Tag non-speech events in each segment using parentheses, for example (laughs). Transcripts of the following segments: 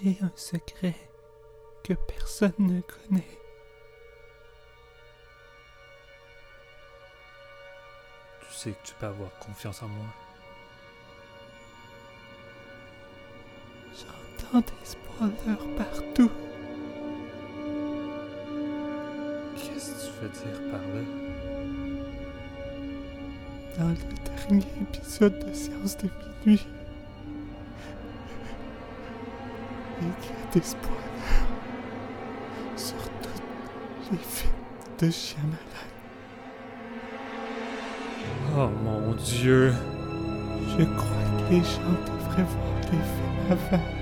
J'ai un secret que personne ne connaît. Tu sais que tu peux avoir confiance en moi. J'entends des spoilers partout. Qu'est-ce que tu veux dire par là? Dans le dernier épisode de Séance de minuit, il y a des spoilers sur tous les films de Shyamalan. Oh mon dieu! Je crois que les gens devraient voir les films avant.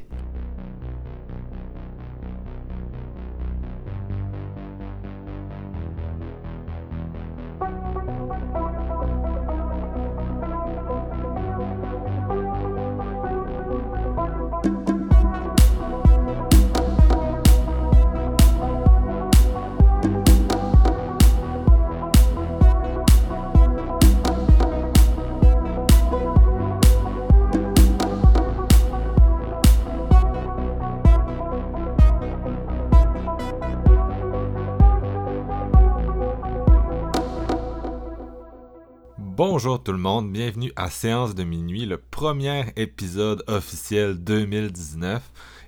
Bonjour tout le monde, bienvenue à Séance de minuit, le premier épisode officiel 2019.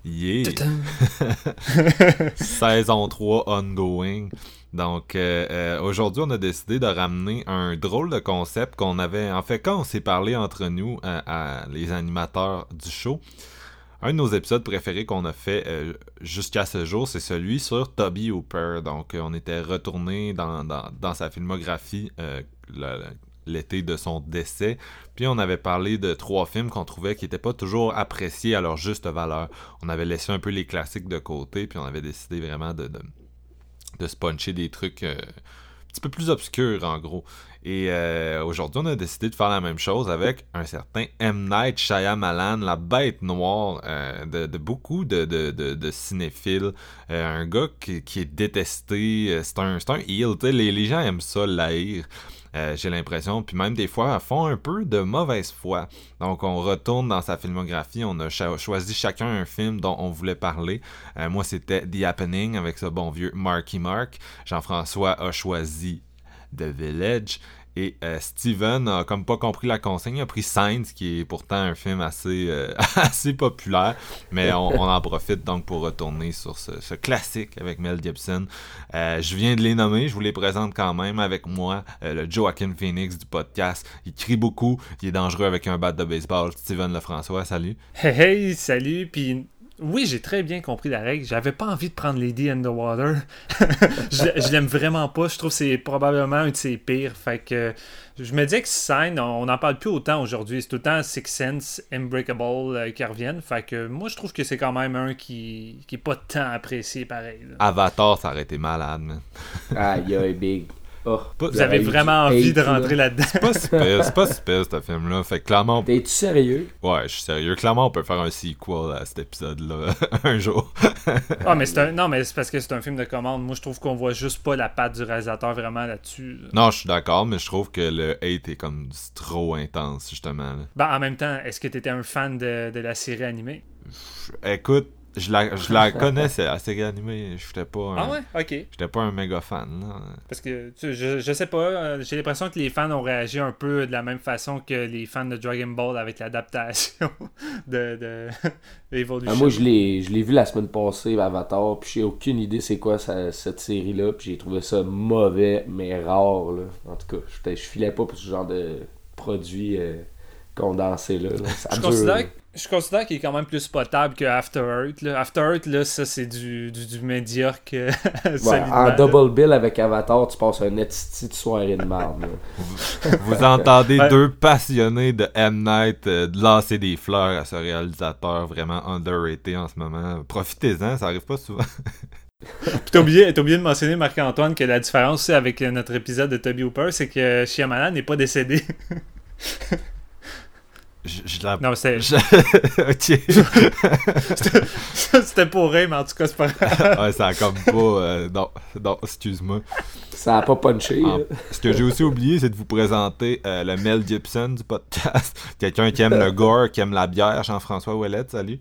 Yeah! (laughs) Saison 3 ongoing. Donc euh, euh, aujourd'hui, on a décidé de ramener un drôle de concept qu'on avait. En fait, quand on s'est parlé entre nous, euh, à les animateurs du show, un de nos épisodes préférés qu'on a fait euh, jusqu'à ce jour, c'est celui sur Toby Hooper. Donc, euh, on était retourné dans, dans, dans sa filmographie euh, le- l'été de son décès. Puis on avait parlé de trois films qu'on trouvait qui n'étaient pas toujours appréciés à leur juste valeur. On avait laissé un peu les classiques de côté, puis on avait décidé vraiment de, de, de des trucs euh, un petit peu plus obscurs en gros. Et euh, aujourd'hui, on a décidé de faire la même chose avec un certain M. Night Shyamalan, la bête noire euh, de, beaucoup de, de, de, cinéphiles. Un gars qui, qui est détesté. C'est un, un heel. Les, les gens aiment ça, l'haïr. Euh, J'ai l'impression. Puis même des fois, font un peu de mauvaise foi. Donc, on retourne dans sa filmographie. On a choisi chacun un film dont on voulait parler. Euh, moi, c'était The Happening avec ce bon vieux Marky Mark. Jean-François a choisi The Village. Et euh, Steven a comme pas compris la consigne, il a pris Signs, qui est pourtant un film assez, euh, (laughs) assez populaire, mais on, en profite donc pour retourner sur ce, classique avec Mel Gibson. Euh, je viens de les nommer, je vous les présente quand même avec moi, le Joaquin Phoenix du podcast. Il crie beaucoup, il est dangereux avec un bat de baseball. Steven Lefrançois, salut. Hey, hey, salut, puis oui, j'ai très bien compris la règle. J'avais pas envie de prendre Lady Underwater. (laughs) je je l'aime vraiment pas. Je trouve que c'est probablement un de ses pires. Fait que je me disais que Sign, on n'en parle plus autant aujourd'hui. C'est tout le temps Six Sense, Unbreakable euh, qui reviennent. Fait que moi, je trouve que c'est quand même un qui, qui est pas tant apprécié pareil. là. Avatar, ça aurait été malade, man. Aïe, aïe, big. Oh, Vous avez vraiment envie de rentrer là-dedans. C'est pas super, c'est pas super ce film-là. Fait que clairement, on T'es-tu sérieux? Ouais, je suis sérieux. Clairement, on peut faire un sequel à cet épisode-là (laughs) un jour. Ah, mais c'est un... Non, mais c'est parce que c'est un film de commande. Moi, je trouve qu'on voit juste pas la patte du réalisateur vraiment là-dessus. là. non, je suis d'accord, mais je trouve que le hate est comme trop intense, justement. là. Ben, en même temps, est-ce que t'étais un fan de, de la série animée? Écoute, je la, je la connais, c'est assez animé. J'étais pas un, Ah ouais? Ok. j'étais pas un méga fan. là. Parce que, tu sais, je, je sais pas, euh, j'ai l'impression que les fans ont réagi un peu de la même façon que les fans de Dragon Ball avec l'adaptation (laughs) de, de (laughs) Evolution. Ah, moi, je l'ai, je l'ai vu la semaine passée, Avatar, puis j'ai aucune idée c'est quoi ça- cette série-là, puis j'ai trouvé ça mauvais, mais rare, là. En tout cas, j'étais- je filais pas pour ce genre de produit euh, condensé, là. là. Ça Je dure, considère, là. Je considère qu'il est quand même plus potable que After Earth. Là. After Earth, là, ça, c'est du, du, du médiocre. euh, (laughs) Ouais, en là. double bill avec Avatar, tu passes un esti de soirée de marde, là. Vous entendez (laughs) Ouais. deux passionnés de M. Night euh, lancer des fleurs à ce réalisateur vraiment underrated en ce moment. Profitez-en, ça arrive pas souvent. Puis t'as oublié, t'as oublié de mentionner, Marc-Antoine, que la différence aussi avec notre épisode de Toby Hooper, c'est que Shyamalan n'est pas décédé. (laughs) Je, je la... Non, (laughs) c'était. je- (laughs) ok. C'était pour rire, mais en tout cas, c'est pas grave. ouais, ça a comme pas. euh, non, non, excuse-moi. Ça a pas punché. Ah, ce que j'ai aussi oublié, c'est de vous présenter euh, le Mel Gibson du podcast. (laughs) Quelqu'un qui aime le gore, qui aime la bière, Jean-François Ouellette, salut.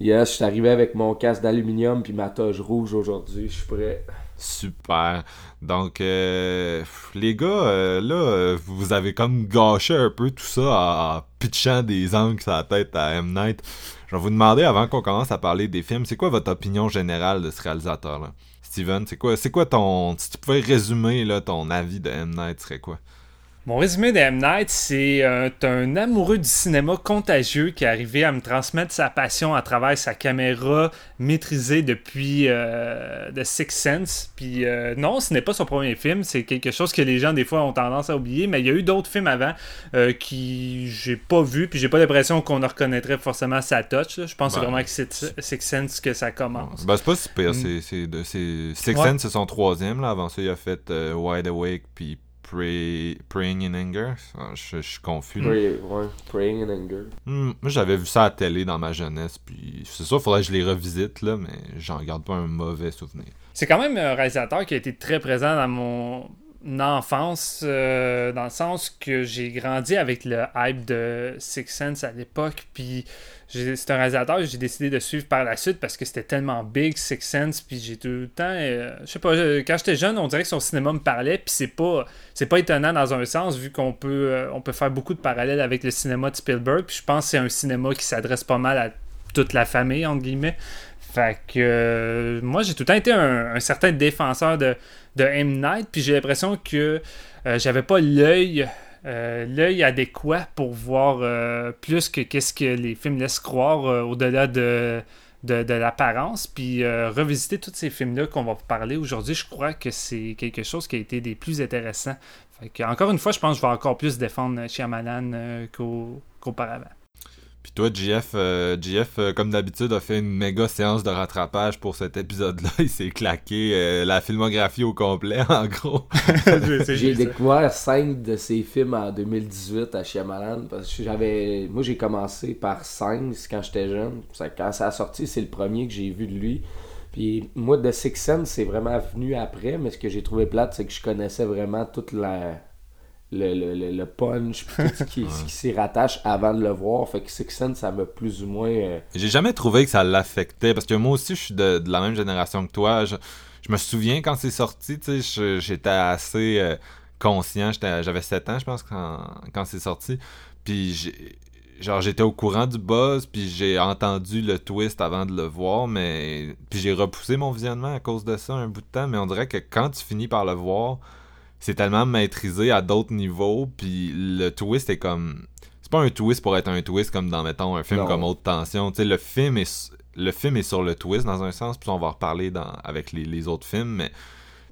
Yes, je suis arrivé avec mon casque d'aluminium puis ma toge rouge aujourd'hui. Je suis prêt. Super. Donc, euh, les gars, euh, là, euh, vous avez comme gâché un peu tout ça en, pitchant des angles sur la tête à M. Night. Je vais vous demander, avant qu'on commence à parler des films, c'est quoi votre opinion générale de ce réalisateur-là? Steven, c'est quoi, c'est quoi ton... Si tu pouvais résumer là, ton avis de M. Night, serait quoi? Mon résumé de M. Night, c'est euh, un amoureux du cinéma contagieux qui est arrivé à me transmettre sa passion à travers sa caméra maîtrisée depuis euh, The Sixth Sense. Puis euh, non, ce n'est pas son premier film, c'est quelque chose que les gens des fois ont tendance à oublier, mais il y a eu d'autres films avant qui j'ai pas vu, puis j'ai pas l'impression qu'on reconnaîtrait forcément sa touch. là. Je pense que c'est Ben, vraiment avec Sixth Sixth Sense que ça commence. Ben, c'est pas si pire, Mm. c'est, c'est, de- c'est... Six Ouais. Sense, c'est son troisième, là. Avant ça, il a fait Wide Awake, puis Pray... Praying in Anger. Je, je suis confus, là. Pray- ouais, Praying in Anger. Hmm, moi, j'avais vu ça à la télé dans ma jeunesse, puis c'est sûr, faudrait que je les revisite, là, mais j'en garde pas un mauvais souvenir. C'est quand même un réalisateur qui a été très présent dans mon enfance, euh, dans le sens que j'ai grandi avec le hype de Six Sense à l'époque, puis c'est un réalisateur que j'ai décidé de suivre par la suite parce que c'était tellement big Six Sense, puis j'ai tout le temps, euh, je sais pas, quand j'étais jeune, on dirait que son cinéma me parlait, puis c'est pas, c'est pas étonnant dans un sens vu qu'on peut, euh, on peut faire beaucoup de parallèles avec le cinéma de Spielberg, puis je pense que c'est un cinéma qui s'adresse pas mal à toute la famille entre guillemets. Fait que euh, moi, j'ai tout le temps été un, certain défenseur de, de M. Night, puis j'ai l'impression que euh, j'avais pas l'œil euh, l'œil adéquat pour voir euh, plus que qu'est-ce que les films laissent croire au-delà de, de, l'apparence. Puis revisiter tous ces films-là qu'on va parler aujourd'hui, je crois que c'est quelque chose qui a été des plus intéressants. Fait que, encore une fois, je pense que je vais encore plus défendre Shyamalan qu'au- qu'auparavant. Puis toi, JF, euh, JF euh, comme d'habitude, a fait une méga séance de rattrapage pour cet épisode-là. (laughs) Il s'est claqué euh, la filmographie au complet, (laughs) en gros. (laughs) J'ai découvert 5 de ses films en 2018 à Shyamalan parce que j'avais moi j'ai commencé par 5 quand j'étais jeune. Quand ça a sorti, c'est le premier que j'ai vu de lui. Puis moi de Six Sense, c'est vraiment venu après, mais ce que j'ai trouvé plate, c'est que je connaissais vraiment toute la le, le, le, le punch tout ce qui, s'y rattache avant de le voir. Fait que Six Sense, ça m'a plus ou moins euh, J'ai jamais trouvé que ça l'affectait, parce que moi aussi, je suis de, de la même génération que toi. Je, je me souviens quand c'est sorti, tu sais, je- j'étais assez euh, conscient. J'étais- J'avais 7 ans, je pense, quand, quand c'est sorti. Puis j'ai- genre j'étais au courant du buzz puis j'ai entendu le twist avant de le voir mais puis j'ai repoussé mon visionnement à cause de ça un bout de temps mais on dirait que quand tu finis par le voir c'est tellement maîtrisé à d'autres niveaux puis le twist est comme c'est pas un twist pour être un twist comme dans mettons un film Non. comme Haute Tension tu sais le film est le film est sur le twist dans un sens puis on va en reparler dans avec les, les autres films mais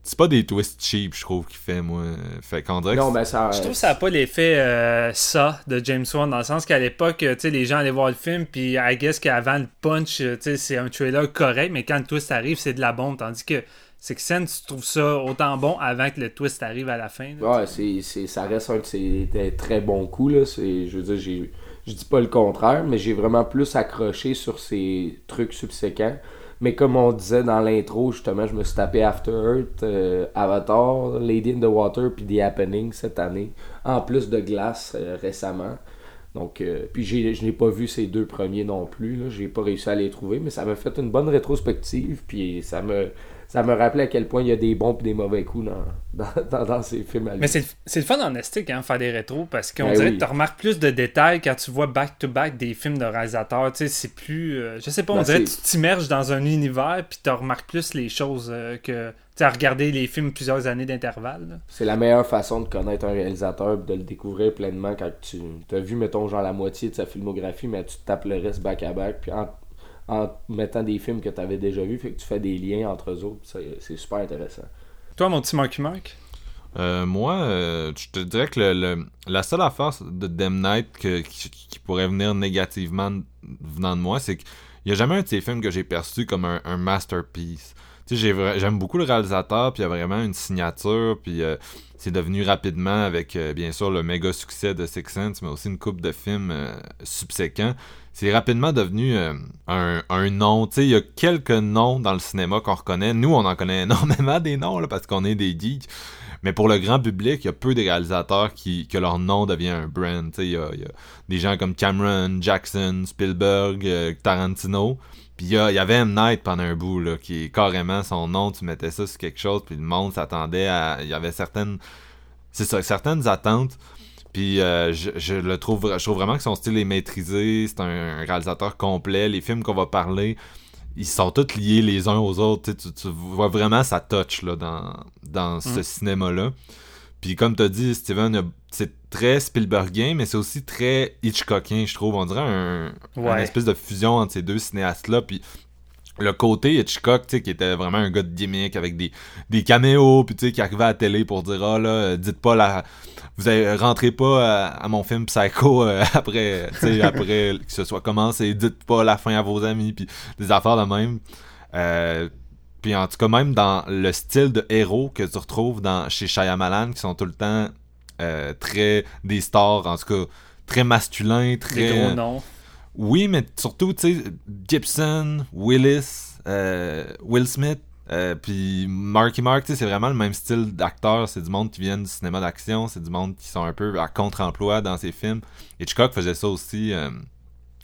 c'est pas des twists cheap je trouve qu'il fait moi fait qu'on dirait que Non, c'est- mais ça. Je trouve que ça n'a pas l'effet euh, ça de James Wan, dans le sens qu'à l'époque, tu sais, les gens allaient voir le film, puis I guess qu'avant le punch, tu sais, c'est un trailer correct, mais quand le twist arrive, c'est de la bombe. Tandis que Six Sense, tu trouves ça autant bon avant que le twist arrive à la fin. là, Ouais, c'est, c'est, ça reste un de ses très bons coups. Là. C'est, je veux dire, j'ai, je dis pas le contraire, mais j'ai vraiment plus accroché sur ces trucs subséquents. Mais comme on disait dans l'intro, justement, je me suis tapé After Earth, euh, Avatar, Lady in the Water, puis The Happening cette année. En plus de Glace euh, récemment. Donc, euh, puis j'ai, je n'ai pas vu ces deux premiers non plus. Là. J'ai pas réussi à les trouver, mais ça m'a fait une bonne rétrospective. Puis ça me, ça me rappelait à quel point il y a des bons et des mauvais coups dans, dans, dans, dans ces films à lui. Mais c'est le- fun en estique, hein, faire des rétros, parce qu'on Ben dirait oui. que tu remarques plus de détails quand tu vois back-to-back des films de réalisateurs. Tu sais, c'est plus. euh, je sais pas, on Ben, dirait que tu t'immerges dans un univers, puis tu remarques plus les choses euh, que. Tu sais, à regarder les films plusieurs années d'intervalle. C'est la meilleure façon de connaître un réalisateur et de le découvrir pleinement quand tu as vu, mettons, genre la moitié de sa filmographie, mais tu te tapes le reste back-à-back, puis en, en mettant des films que tu avais déjà vus, fait que tu fais des liens entre eux autres, c'est super intéressant. Toi, mon petit Marky Mark? Euh, moi, euh, je te dirais que le, le- la seule affaire de Dem Night que- qui, qui pourrait venir négativement venant de moi, c'est qu'il n'y a jamais un de ces films que j'ai perçu comme un, un masterpiece. J'aime beaucoup le réalisateur, puis il y a vraiment une signature, puis euh, c'est devenu rapidement avec, euh, bien sûr, le méga succès de Six Sense, mais aussi une coupe de films euh, subséquents. C'est rapidement devenu euh, un, nom. Tu sais, il y a quelques noms dans le cinéma qu'on reconnaît. Nous, on en connaît (laughs) énormément des noms, là, parce qu'on est des geeks. Mais pour le grand public, il y a peu de réalisateurs qui, que leur nom devient un brand. Il y a, des gens comme Cameron, Jackson, Spielberg, euh, Tarantino. Puis il y, y avait M. Night pendant un bout, là, qui est carrément son nom, tu mettais ça sur quelque chose, puis le monde s'attendait à... Il y avait certaines... C'est ça, certaines attentes. Puis euh, je, je le trouve, je trouve vraiment que son style est maîtrisé, c'est un, réalisateur complet. Les films qu'on va parler, ils sont tous liés les uns aux autres. Tu, vois vraiment sa touch là, dans, dans ce Mm. cinéma-là. Puis comme tu as dit, Steven, a- c'est très Spielbergien, mais c'est aussi très Hitchcockien, je trouve. On dirait un, Ouais. une espèce de fusion entre ces deux cinéastes-là. Puis le côté Hitchcock, tu sais, qui était vraiment un gars de gimmick avec des, des caméos, puis tu sais, qui arrivait à la télé pour dire Ah là, euh, dites pas la. Vous avez, rentrez pas à, à mon film Psycho euh, (laughs) après, tu sais, (laughs) après que ce soit commencé, dites pas la fin à vos amis, puis des affaires de même. Euh, puis en tout cas, même dans le style de héros que tu retrouves dans, chez Shyamalan, qui sont tout le temps euh, très des stars, en tout cas, très masculins, très. Des gros noms. Oui, mais surtout, tu sais, Gibson, Willis, euh, Will Smith, euh, puis Marky Mark, tu sais, c'est vraiment le même style d'acteur. C'est du monde qui vient du cinéma d'action, c'est du monde qui sont un peu à contre-emploi dans ses films. Hitchcock faisait ça aussi euh,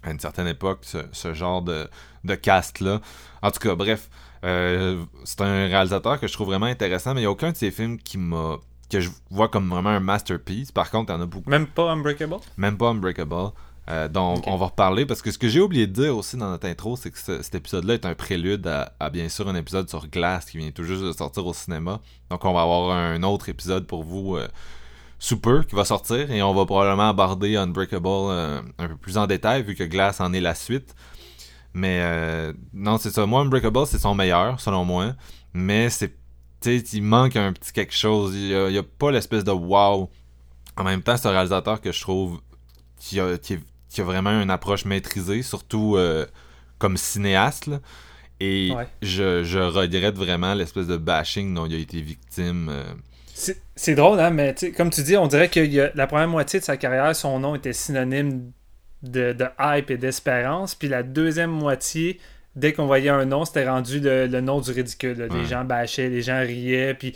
à une certaine époque, ce, ce genre de, de cast-là. En tout cas, bref, euh, c'est un réalisateur que je trouve vraiment intéressant, mais il n'y a aucun de ses films qui m'a que je vois comme vraiment un masterpiece. Par contre, il y en a beaucoup Même pas Unbreakable? même pas Unbreakable, euh, dont on va reparler, parce que ce que j'ai oublié de dire aussi dans notre intro, c'est que ce- cet épisode-là est un prélude à, à, bien sûr un épisode sur Glass qui vient tout juste de sortir au cinéma. Donc on va avoir un autre épisode pour vous euh, sous peu qui va sortir, et on va probablement aborder Unbreakable euh, un peu plus en détail, vu que Glass en est la suite. Mais non, c'est ça. Moi, Unbreakable, c'est son meilleur, selon moi. Mais c'est. Il manque un petit quelque chose. Il y a, il y a pas l'espèce de wow. En même temps, c'est un réalisateur que je trouve qui a, qui, est- qui a vraiment une approche maîtrisée, surtout euh, comme cinéaste. là. Et Ouais. je, je regrette vraiment l'espèce de bashing dont il a été victime. euh. C'est drôle, hein, mais comme tu dis, on dirait que il y a- la première moitié de sa carrière, son nom était synonyme de, de hype et d'espérance. Puis la deuxième moitié, dès qu'on voyait un nom, c'était rendu le, le nom du ridicule. là. Ouais. Les gens bâchaient, les gens riaient. Puis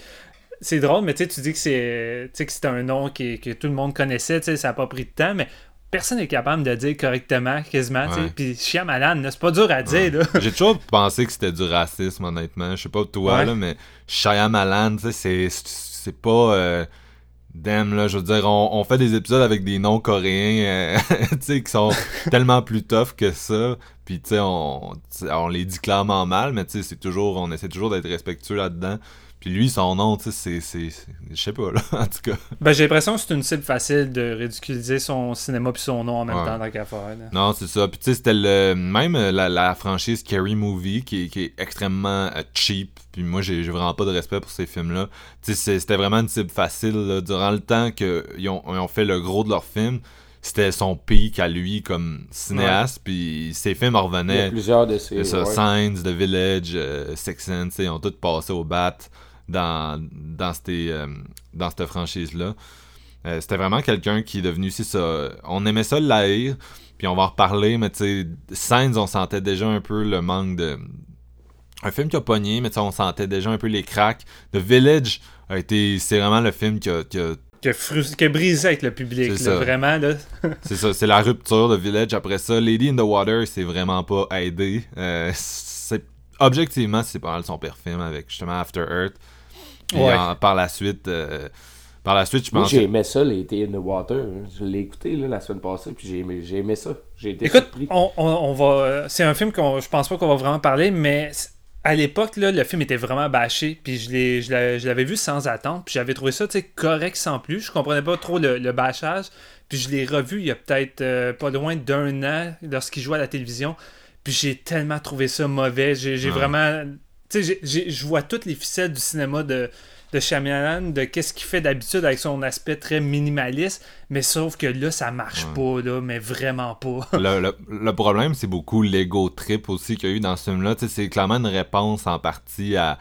c'est drôle, mais tu dis que c'est que un nom qui, que tout le monde connaissait. Ça n'a pas pris de temps, mais personne n'est capable de dire correctement, quasiment. Ouais. Puis Shyamalan, là, c'est pas dur à dire. J'ai toujours pensé que c'était du racisme, honnêtement. Je sais pas toi, Ouais. là, mais Shyamalan, tu sais, c'est, c'est pas... euh, Damn, là, je veux dire, on, on fait des épisodes avec des noms coréens, euh, (laughs) tu sais, qui sont tellement plus tough que ça. Puis, tu sais, on, on les dit clairement mal, mais tu sais, c'est toujours, on essaie toujours d'être respectueux là-dedans. Puis lui, son nom, tu sais, c'est, je sais pas, là, (laughs) en tout cas. Ben, j'ai l'impression que c'est une cible facile de ridiculiser son cinéma puis son nom en même Ouais. temps dans qu'à faire. là. Non, c'est ça. Puis tu sais, c'était le même euh, la, la franchise Scary Movie qui, est- qui est extrêmement euh, cheap. Puis moi, j'ai vraiment pas de respect pour ces films-là. Tu sais, c'était vraiment une cible facile. là. Durant le temps qu'ils ont, ils ont fait le gros de leurs films, c'était son pic à lui comme cinéaste. Puis ses films en Il y a revenaient. plusieurs de. C'est ça, ouais. Signs, The Village, euh, Six Sense, ils ont tous passé au bat dans, dans, ces, euh, dans cette franchise-là. Euh, C'était vraiment quelqu'un qui est devenu aussi ça. On aimait ça le haïr, puis on va en reparler, mais tu sais, Signs, on sentait déjà un peu le manque de. Un film qui a pogné, mais tu sais, on sentait déjà un peu les cracks. The Village a été. C'est vraiment le film qui a- qui a qui a, frus- qui a brisé avec le public. C'est là, ça. vraiment, là. (laughs) C'est ça, c'est la rupture de Village. Après ça, Lady in the Water, c'est vraiment pas aidé. Euh, c'est objectivement, c'est pas mal son pire film avec justement After Earth. Ouais. en- par la suite, euh, par la suite, je Moi, pense. j'ai aimé ça, les Tea in the Water. hein. Je l'ai écouté là, la semaine passée, puis j'ai aimé, j'ai aimé ça. J'ai été Écoute, surpris. on, on- on va. euh, C'est un film qu'on je pense pas qu'on va vraiment parler, mais à l'époque, là, le film était vraiment bâché. Puis je l'ai- je l'avais je l'avais vu sans attendre. Puis j'avais trouvé ça correct sans plus. Je comprenais pas trop le, le bâchage. Puis je l'ai revu il y a peut-être euh, pas loin d'un an lorsqu'il jouait à la télévision. Puis j'ai tellement trouvé ça mauvais. J'ai j'ai Ouais. vraiment. Tu sais, je vois toutes les ficelles du cinéma de, de Shyamalan, de qu'est-ce qu'il fait d'habitude avec son aspect très minimaliste, mais sauf que là, ça marche pas, là, mais vraiment pas. (laughs) le, le, problème, c'est beaucoup l'ego trip aussi qu'il y a eu dans ce film-là. C'est clairement une réponse en partie à,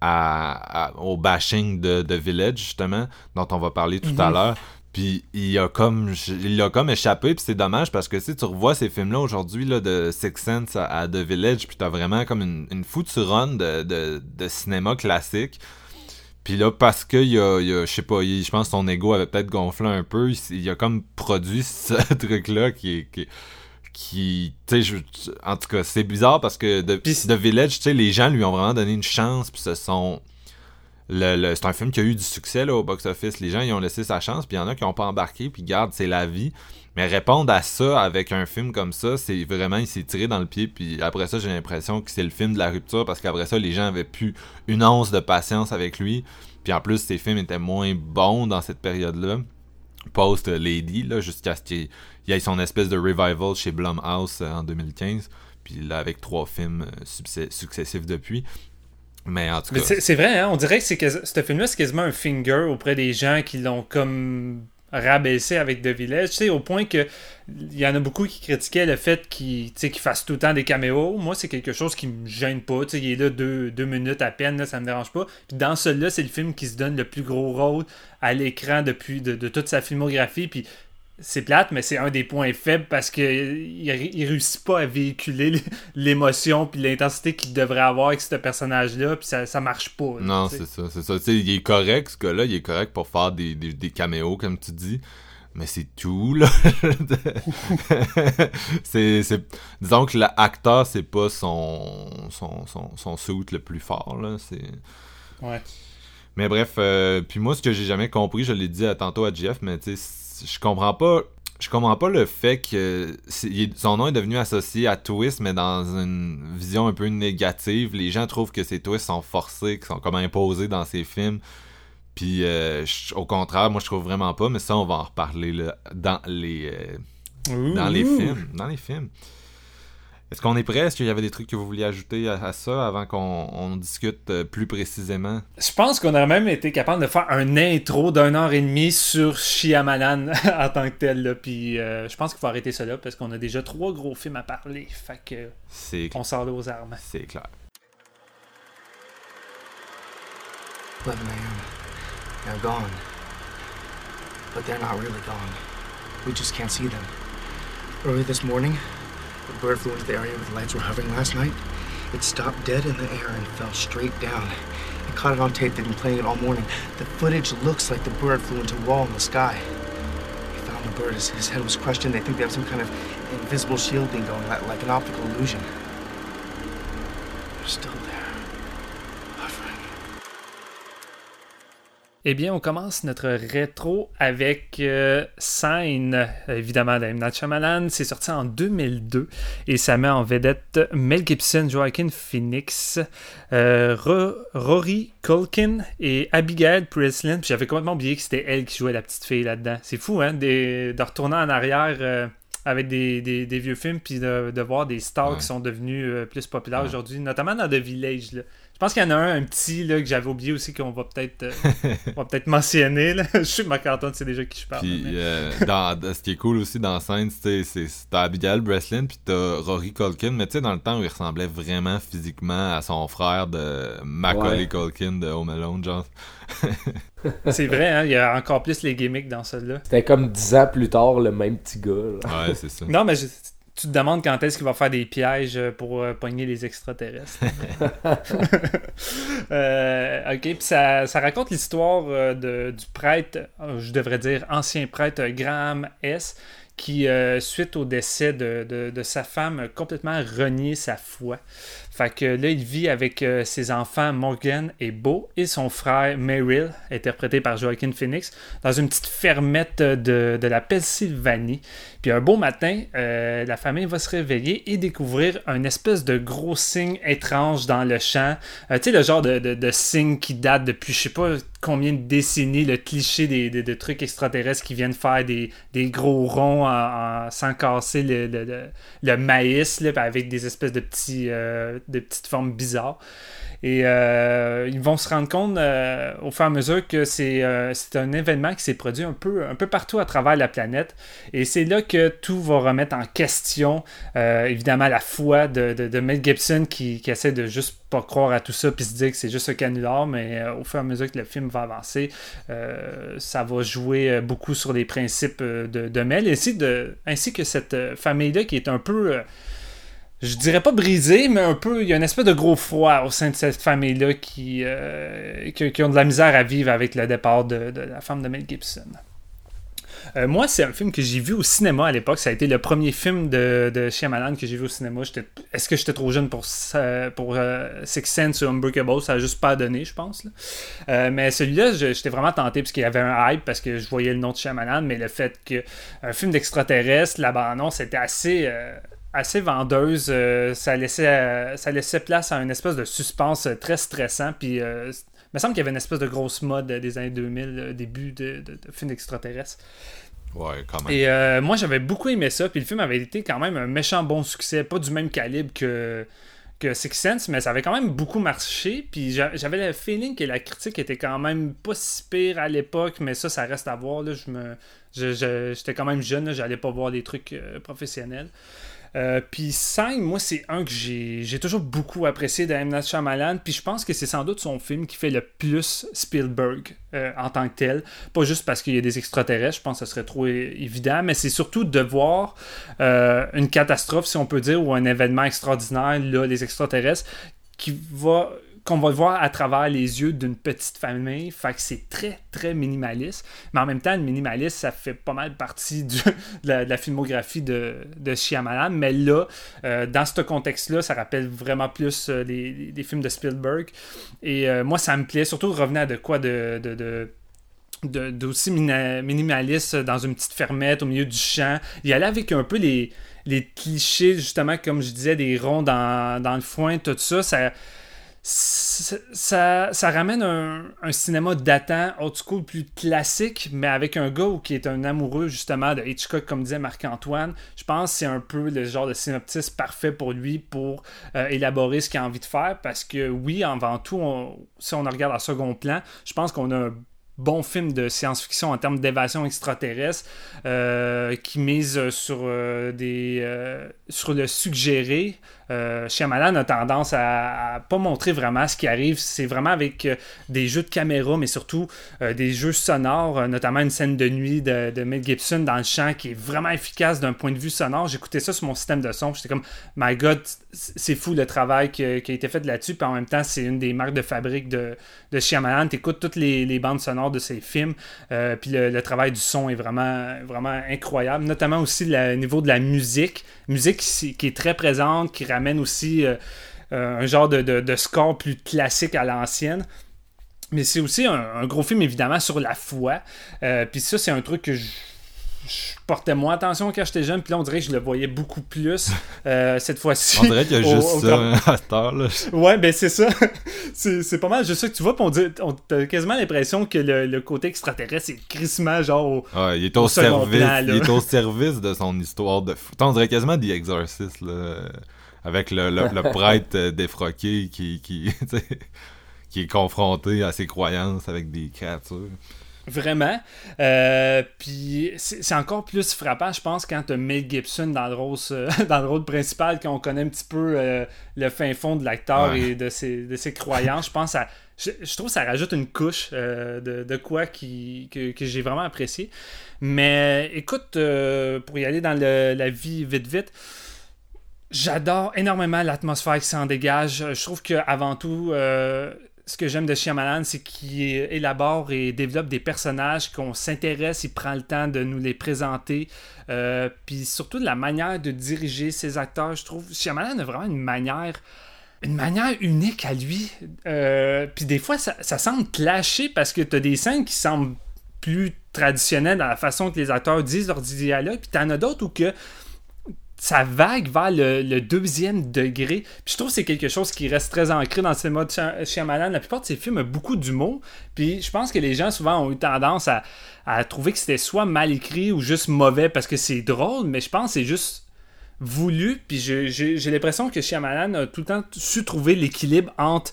à, au bashing de, de, Village, justement, dont on va parler tout à mhm. l'heure. Puis il a comme il a comme échappé, puis c'est dommage parce que si tu revois ces films-là aujourd'hui, là, de Six Sense à, The Village, puis t'as vraiment comme une, une foutue run de, de, de cinéma classique. Puis là, parce que il a, je sais pas, je pense que son ego avait peut-être gonflé un peu, il, a comme produit (laughs) ce truc-là qui qui, qui tu sais, en tout cas, c'est bizarre parce que de, The Village, tu sais, les gens lui ont vraiment donné une chance, puis ce sont le, c'est un film qui a eu du succès au box-office. Les gens ils ont laissé sa chance, puis il y en a qui n'ont pas embarqué, puis garde, c'est la vie. Mais répondre à ça avec un film comme ça, c'est vraiment, il s'est tiré dans le pied. Puis après ça, j'ai l'impression que c'est le film de la rupture, parce qu'après ça, les gens avaient plus une once de patience avec lui. Puis en plus, ses films étaient moins bons dans cette période-là. Post Lady, là, jusqu'à ce qu'il y ait son espèce de revival chez Blumhouse euh, en 2015. Puis là, avec trois films euh, successifs depuis. Mais en tout cas. C'est vrai, hein? on dirait que, ce film-là, c'est quasiment un finger auprès des gens qui l'ont comme rabaissé avec The Village, tu sais, au point que il y en a beaucoup qui critiquaient le fait qu'il fasse tout le temps des caméos. Moi, c'est quelque chose qui me gêne pas. Tu sais, il est là deux, minutes à peine, là, ça me dérange pas. Puis dans celui-là, c'est le film qui se donne le plus gros rôle à l'écran depuis de, de, toute sa filmographie. Puis c'est plate, mais c'est un des points faibles parce qu'il il réussit pas à véhiculer l'émotion puis l'intensité qu'il devrait avoir avec ce personnage-là, puis ça, ça marche pas. non, c'est ça, c'est ça. il est correct, ce gars-là, il est correct pour faire des, des, caméos, comme tu dis. Mais c'est tout, là. (laughs) c'est, Disons que l'acteur, c'est pas son, son, son, son suit le plus fort, là. C'est... Ouais. Mais bref, euh, puis moi, ce que j'ai jamais compris, je l'ai dit tantôt à Jeff, mais tu sais, je comprends pas je comprends pas le fait que son nom est devenu associé à Twist, mais dans une vision un peu négative. Les gens trouvent que ces twists sont forcés, qui sont comme imposés dans ces films. Puis euh, au contraire, moi je trouve vraiment pas, mais ça on va en reparler là, dans les euh, dans les films, dans les films. Est-ce qu'on est prêt? Est-ce qu'il y avait des trucs que vous vouliez ajouter à, ça avant qu'on discute euh, plus précisément? Je pense qu'on aurait même été capable de faire un intro d'une heure et demie sur Shyamalan (laughs) en tant que tel. Puis euh, je pense qu'il faut arrêter ça là parce qu'on a déjà trois gros films à parler. Fait que on sort aux armes. C'est clair. 11 a.m. They're gone. But they're not really gone. We just can't see them. Early this morning, The bird flew into the area where the lights were hovering last night. It stopped dead in the air and fell straight down. I caught it on tape. They've been playing it all morning. The footage looks like the bird flew into a wall in the sky. They found the bird. His, his head was crushed in. They think they have some kind of invisible shielding going, like, like an optical illusion. Still Eh bien, on commence notre rétro avec euh, Sign, évidemment Shyamalan. C'est sorti en 2002 et ça met en vedette Mel Gibson, Joaquin Phoenix, euh, Rory Culkin et Abigail Breslin. J'avais complètement oublié que c'était elle qui jouait la petite fille là-dedans. C'est fou, hein, de, retourner en arrière. Euh, avec des, vieux films, puis de, voir des stars qui sont devenus plus populaires aujourd'hui, notamment dans The Village. Là. Je pense qu'il y en a un, un petit là, que j'avais oublié aussi qu'on va peut-être euh, (laughs) peut-être mentionner. Là. (laughs) je suis Marc Antoine, c'est déjà qui je parle. Puis, euh, dans, ce qui est cool aussi dans scène, c'est t'as Abigail Breslin puis t'as Rory Culkin, mais tu sais, dans le temps où il ressemblait vraiment physiquement à son frère de Macaulay Culkin de Home Alone, genre. (laughs) c'est vrai, hein, il y a encore plus les gimmicks dans celle-là. C'était comme dix ans plus tard, le même petit gars. Ouais, c'est ça. non, mais tu te demandes quand est-ce qu'il va faire des pièges pour euh, pogner les extraterrestres. (laughs) euh, ok, puis ça, raconte l'histoire euh, du prêtre, euh, je devrais dire ancien prêtre Graham S., qui, suite au décès de, de, sa femme, complètement renié sa foi. Fait que là, il vit avec ses enfants Morgan et Beau et son frère Meryl, interprété par Joaquin Phoenix, dans une petite fermette de, de la Pennsylvanie. Puis un beau matin, euh, la famille va se réveiller et découvrir un espèce de gros signe étrange dans le champ. Euh, tu sais, le genre de, signe qui date depuis je sais pas combien de décennies, le cliché des, trucs extraterrestres qui viennent faire des, gros ronds sans casser le, maïs, avec des espèces de, petits, euh, de petites formes bizarres. Et euh, ils vont se rendre compte euh, au fur et à mesure que c'est c'est un événement qui s'est produit un peu, partout à travers la planète. Et c'est là que tout va remettre en question, évidemment, la foi de, de, Mel Gibson qui, qui, essaie de juste pas croire à tout ça puis se dire que c'est juste un canular. Mais au fur et à mesure que le film va avancer, ça va jouer beaucoup sur les principes de, de Mel ainsi, ainsi que cette famille-là qui est un peu je dirais pas brisé, mais un peu, il y a une espèce de gros froid au sein de cette famille-là qui, euh, qui, ont de la misère à vivre avec le départ de, la femme de Mel Gibson. Euh, moi, c'est un film que j'ai vu au cinéma à l'époque. Ça a été le premier film de, de Shyamalan que j'ai vu au cinéma. Est-ce que j'étais trop jeune pour, pour euh, Six Sense ou Unbreakable? Ça a juste pas donné, je pense. mais celui-là, j'étais vraiment tenté parce qu'il y avait un hype, parce que je voyais le nom de Shyamalan, mais le fait qu'un film d'extraterrestre, la bande c'était assez assez vendeuse. Euh, ça, laissait, euh, ça laissait place à une espèce de suspense très stressant. Puis, euh, il me semble qu'il y avait une espèce de grosse mode des années 2000, début de, de, de films extraterrestres. Ouais, quand même. Et moi, j'avais beaucoup aimé ça. Puis le film avait été quand même un méchant bon succès. Pas du même calibre que, que Six Sense, mais ça avait quand même beaucoup marché. Puis j'avais le feeling que la critique était quand même pas si pire à l'époque, mais ça, ça reste à voir. Là. Je me, j'étais quand même jeune, j'allais pas voir des trucs professionnels. Euh, puis Sign, moi, c'est un que j'ai toujours beaucoup apprécié de M. Puis je pense que c'est sans doute son film qui fait le plus Spielberg euh, en tant que tel. Pas juste parce qu'il y a des extraterrestres, je pense que ce serait trop évident, mais c'est surtout de voir euh, une catastrophe, si on peut dire, ou un événement extraordinaire, là, les extraterrestres, qui va qu'on va voir à travers les yeux d'une petite famille. Fait que c'est très, très minimaliste. Mais en même temps, le minimaliste, ça fait pas mal partie (laughs) de, la, filmographie de, de Shyamalan. Mais là, euh, dans ce contexte-là, ça rappelle vraiment plus euh, les, films de Spielberg. Et euh, moi, ça me plaît. Surtout revenir à de quoi de, de d'aussi minimaliste dans une petite fermette au milieu du champ. Il allait avec un peu les, les clichés, justement, comme je disais, des ronds dans, dans le foin, tout ça. Ça, ça, ça, ramène un, cinéma datant, old school, plus classique, mais avec un gars qui est un amoureux justement de Hitchcock, comme disait Marc-Antoine. Je pense que c'est un peu le genre de synopsis parfait pour lui pour euh, élaborer ce qu'il a envie de faire. Parce que oui, avant tout, si on regarde à second plan, je pense qu'on a un bon film de science-fiction en termes d'évasion extraterrestre euh, qui mise sur euh, des sur le suggéré euh, Shyamalan a tendance à, pas montrer vraiment ce qui arrive. C'est vraiment avec euh, des jeux de caméra, mais surtout euh, des jeux sonores, euh, notamment une scène de nuit de, de Mel Gibson dans le champ qui est vraiment efficace d'un point de vue sonore. J'écoutais ça sur mon système de son. J'étais comme, my god, c'est fou le travail qui, a été fait là-dessus. Puis en même temps, c'est une des marques de fabrique de, de Shyamalan. T'écoutes toutes les, bandes sonores de ses films. puis le, travail du son est vraiment, vraiment incroyable. Notamment aussi le niveau de la musique. Musique qui, est très présente, qui amène aussi euh, euh, un genre de, score plus classique à l'ancienne. Mais c'est aussi un, gros film, évidemment, sur la foi. Euh, puis ça, c'est un truc que je, portais moins attention quand j'étais jeune. Puis là, on dirait que je le voyais beaucoup plus cette fois-ci. (laughs) On dirait qu'il y a juste ça hein, à cette heure-là. Ouais, ben c'est ça. (laughs) c'est pas mal juste ça que tu vois. Puis on, on a quasiment l'impression que le, côté extraterrestre, c'est crissement genre il, est au, service, il est au service de son histoire de fou. On dirait quasiment The Exorcist, là avec le, le, (laughs) prêtre euh, défroqué qui, qui, (laughs) qui est confronté à ses croyances avec des créatures. Vraiment. Euh, puis c'est encore plus frappant, je pense, quand tu as Mel Gibson dans le rôle, (laughs) dans le rôle principal, quand on connaît un petit peu euh, le fin fond de l'acteur et de ses, de ses croyances. Je pense à. Je, trouve que ça rajoute une couche de, de, quoi qui, que, que j'ai vraiment apprécié. Mais écoute, pour y aller dans la vie vite vite, J'adore énormément l'atmosphère qui s'en dégage. Je trouve qu'avant tout, euh, ce que j'aime de Shyamalan, c'est qu'il élabore et développe des personnages, qu'on s'intéresse, il prend le temps de nous les présenter. Euh, puis surtout de la manière de diriger ses acteurs, je trouve. Shyamalan a vraiment une manière une manière unique à lui. Euh, puis des fois, ça, semble clasher parce que tu as des scènes qui semblent plus traditionnelles dans la façon que les acteurs disent leur dialogue. Puis t'en as d'autres où que ça vague vers le, deuxième degré. Puis je trouve que c'est quelque chose qui reste très ancré dans le cinéma de Shyamalan. La plupart de ses films ont beaucoup d'humour. Puis je pense que les gens souvent ont eu tendance à, trouver que c'était soit mal écrit ou juste mauvais parce que c'est drôle, mais je pense que c'est juste voulu. Puis j'ai l'impression que Shyamalan a tout le temps su trouver l'équilibre entre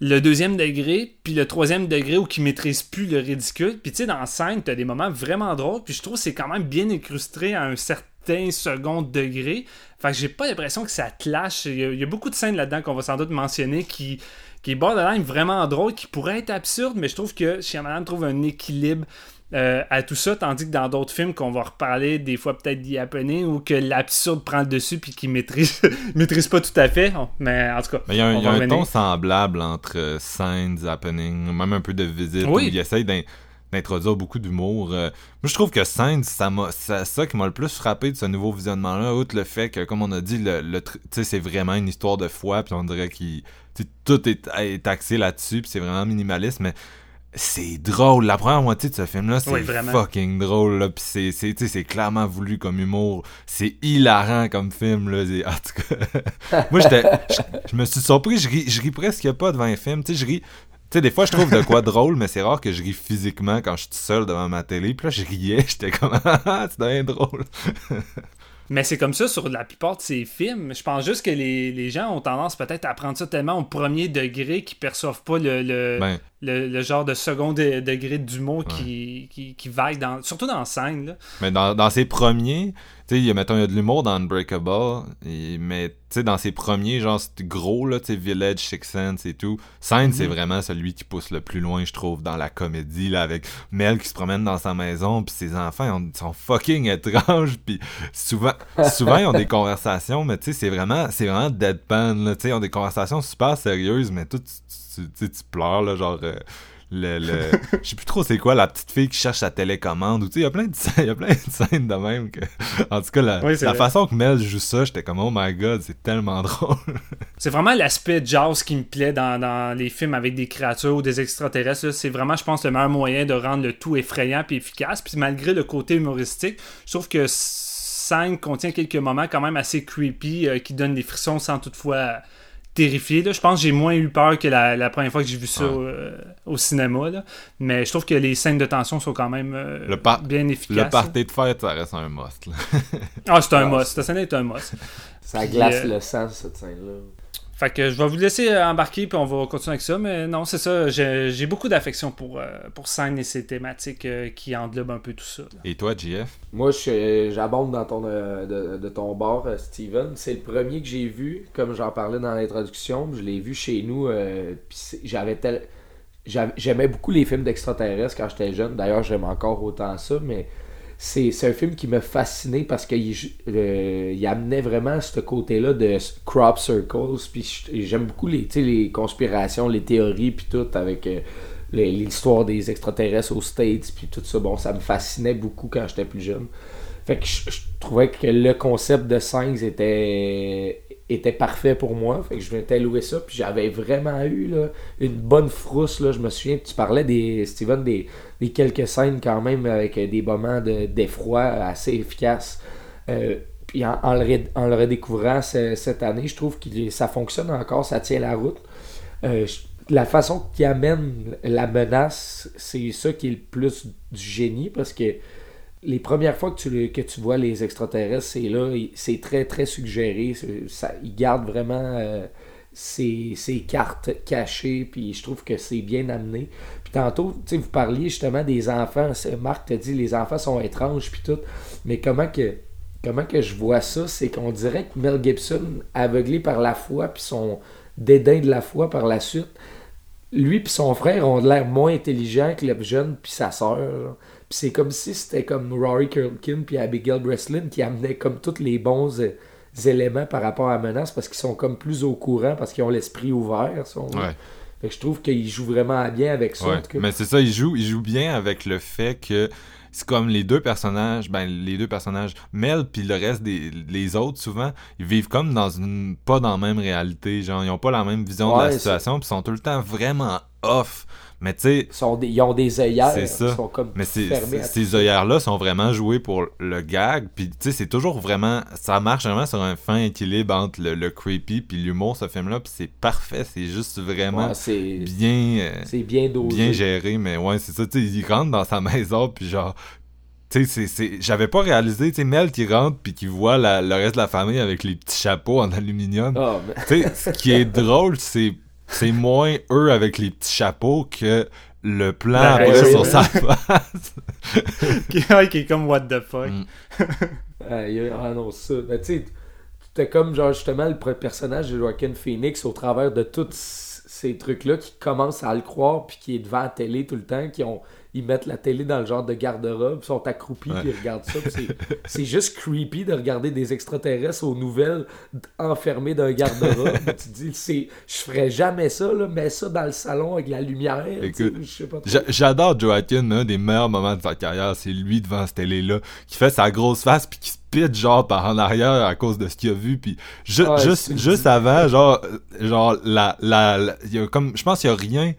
le deuxième degré, puis le troisième degré où il maîtrise plus le ridicule. Puis tu sais, dans scène, t'as des moments vraiment drôles, puis je trouve que c'est quand même bien incrusté à un certain second degré. Fait que j'ai pas l'impression que ça clash. Il y, a, il y a beaucoup de scènes là-dedans qu'on va sans doute mentionner qui, qui est borderline vraiment drôle, qui pourrait être absurde, mais je trouve que Shyamalan trouve un équilibre euh, à tout ça, tandis que dans d'autres films qu'on va reparler, des fois peut-être d'y Happening, ou que l'absurde prend le dessus puis qu'il maîtrise, (laughs) maîtrise pas tout à fait. Mais en tout cas, il y a un, y a ton semblable entre euh, Signs, Happening, même un peu de visite, Oui. où il essaye d'in- d'introduire beaucoup d'humour. Euh, moi, je trouve que Signs, ça m'a, ça, ça qui m'a le plus frappé de ce nouveau visionnement-là, outre le fait que, comme on a dit, le, c'est vraiment une histoire de foi, puis on dirait qu'il, tout est, est axé là-dessus, puis c'est vraiment minimaliste, mais c'est drôle. La première moitié de ce film-là, c'est Oui, fucking drôle. Là. Puis c'est, clairement voulu comme humour. C'est hilarant comme film. Là. En tout cas, (laughs) moi, j'étais, je, je me suis surpris. Je ris, je ris presque pas devant un film. Tu sais, je ris. Tu sais, des fois, je trouve de quoi drôle, mais c'est rare que je ris physiquement quand je suis tout seul devant ma télé. Puis là, je riais. (laughs) J'étais comme, ah, c'est bien drôle. (laughs) Mais c'est comme ça sur la plupart de ces films. Je pense juste que les, les gens ont tendance peut-être à prendre ça tellement au premier degré qu'ils perçoivent pas le, le, Ben, le, le genre de second de- degré d'humour qui, qui, qui vague, dans, surtout dans la scène. Là. Mais dans, dans ses premiers, tu sais, il y a, mettons, il y a de l'humour dans Unbreakable, et- mais tu sais, dans ses premiers, genre, c'était gros, là, tu sais, Village, Six Sense et tout. Sign, c'est vraiment celui qui pousse le plus loin, je trouve, dans la comédie, là, avec Mel qui se promène dans sa maison, puis ses enfants, ils sont fucking étranges, puis souvent, souvent, ils ont des conversations, mais tu sais, c'est vraiment, c'est vraiment deadpan, là, tu sais, ils ont des conversations super sérieuses, mais tout, tu, tu, tu tu pleures, là, genre... euh, le, le... (laughs) je sais plus trop c'est quoi la petite fille qui cherche sa télécommande ou tu sais il y a plein de scènes (laughs) il y a plein de scènes de même que en tout cas la, Oui, la façon que Mel joue ça j'étais comme oh my god c'est tellement (laughs) drôle C'est vraiment l'aspect jazz qui me plaît dans, dans les films avec des créatures ou des extraterrestres. C'est vraiment, je pense, le meilleur moyen de rendre le tout effrayant puis efficace. Puis malgré le côté humoristique, je trouve que 5 contient quelques moments quand même assez creepy euh, qui donnent des frissons sans toutefois terrifier. là. Je pense que j'ai moins eu peur que la, la première fois que j'ai vu ça Ouais. euh, au cinéma. là. Mais je trouve que les scènes de tension sont quand même euh, Le par- bien efficaces. le party de fête ça reste un must là. Ah, c'est un Ouais. (laughs) must. Cette scène est un must. Ça Puis, glace euh, le sang, cette scène-là. Fait que je vais vous laisser euh, embarquer puis on va continuer avec ça. Mais non, c'est ça. J'ai beaucoup d'affection pour, euh, pour scène et ses thématiques euh, qui englobent un peu tout ça. là. et toi JF Moi, je- j'abonde dans ton, euh, de, de ton bord, euh, Steven. C'est le premier que j'ai vu, comme j'en parlais dans l'introduction. Je l'ai vu chez nous. euh, j'avais tel... J'aimais beaucoup les films d'extraterrestres quand j'étais jeune. D'ailleurs, j'aime encore autant ça, mais c'est un film qui m'a fasciné parce qu'il il amenait vraiment ce côté-là de crop circles. Puis j'aime beaucoup les, les conspirations, les théories, puis tout, avec euh, l'histoire des extraterrestres aux States, puis tout ça. Bon, ça me fascinait beaucoup quand j'étais plus jeune. Fait que je, je trouvais que le concept de Signs était, était parfait pour moi. Fait que je m'étais loué ça. Puis j'avais vraiment eu là, une bonne frousse. Là. Je me souviens, tu parlais des Steven des, quelques scènes quand même avec euh, des moments de- d'effroi assez efficaces. Euh, puis en, le, redécouvrant ce- cette année, je trouve que ça fonctionne encore, ça tient la route. Euh, la façon qu'il amène la menace, c'est ça qui est le plus du génie parce que les premières fois que tu, vois les extraterrestres, c'est là, c'est très très suggéré. Ça, ils gardent vraiment euh, ces, ces cartes cachées, puis je trouve que c'est bien amené. Puis tantôt, tu vous parliez justement des enfants. Marc t'a dit les enfants sont étranges, puis tout. Mais comment que comment que je vois ça, c'est qu'on dirait que Mel Gibson, aveuglé par la foi, puis son dédain de la foi par la suite, lui puis son frère ont l'air moins intelligents que le jeune puis sa sœur. C'est comme si c'était comme Rory Culkin puis Abigail Breslin qui amenaient comme tous les bons euh, éléments par rapport à la menace parce qu'ils sont comme plus au courant parce qu'ils ont l'esprit ouvert. ouais Fait que je trouve qu'ils jouent vraiment bien avec ça. en Ouais, tout cas. mais c'est ça, il joue, il joue bien avec le fait que c'est comme les deux personnages, ben les deux personnages, Mel puis le reste des les autres souvent, ils vivent comme dans une pas dans la même réalité, genre ils ont pas la même vision de la situation, puis sont tout le temps vraiment off. Mais tu sais, Ils, ils ont des œillères. C'est ça. Ils sont comme mais ces ça. œillères-là sont vraiment joués pour le gag, puis tu sais, c'est toujours vraiment, ça marche vraiment sur un fin équilibre entre le, le creepy puis l'humour, ce film-là, puis c'est parfait, c'est juste vraiment Ouais, bien... euh, c'est bien dosé. bien géré, mais ouais, c'est ça, tu sais, il rentre dans sa maison, puis genre, tu sais, c'est- c'est- j'avais pas réalisé, tu sais, Mel qui rentre, puis qui voit la- le reste de la famille avec les petits chapeaux en aluminium. Ah, mais- Tu sais, ce qui est drôle, c'est c'est moins eux avec les petits chapeaux que le plan La après raison, sur sa face. (laughs) qui, ouais, qui est comme what the fuck. Mm. Ah, il a- non, ça. Mais tu sais, c'était comme genre justement le personnage de Joaquin Phoenix au travers de tous ces trucs-là qui commencent à le croire puis qui est devant la télé tout le temps, qui ont. Ils mettent la télé dans le genre de garde-robe, sont accroupis Ouais. puis ils regardent ça. c'est- juste creepy de regarder des extraterrestres aux nouvelles enfermés d'un garde-robe. (laughs) tu te dis, c'est, je ferais jamais ça, là, mets ça dans le salon avec la lumière. J'adore Joaquin, un des meilleurs moments de sa carrière, c'est lui devant cette télé-là, qui fait sa grosse face puis qui se pite genre par en arrière à cause de ce qu'il a vu puis ju- Ouais, juste avant genre euh, genre la la, la- il y a comme je pense qu'il y a rien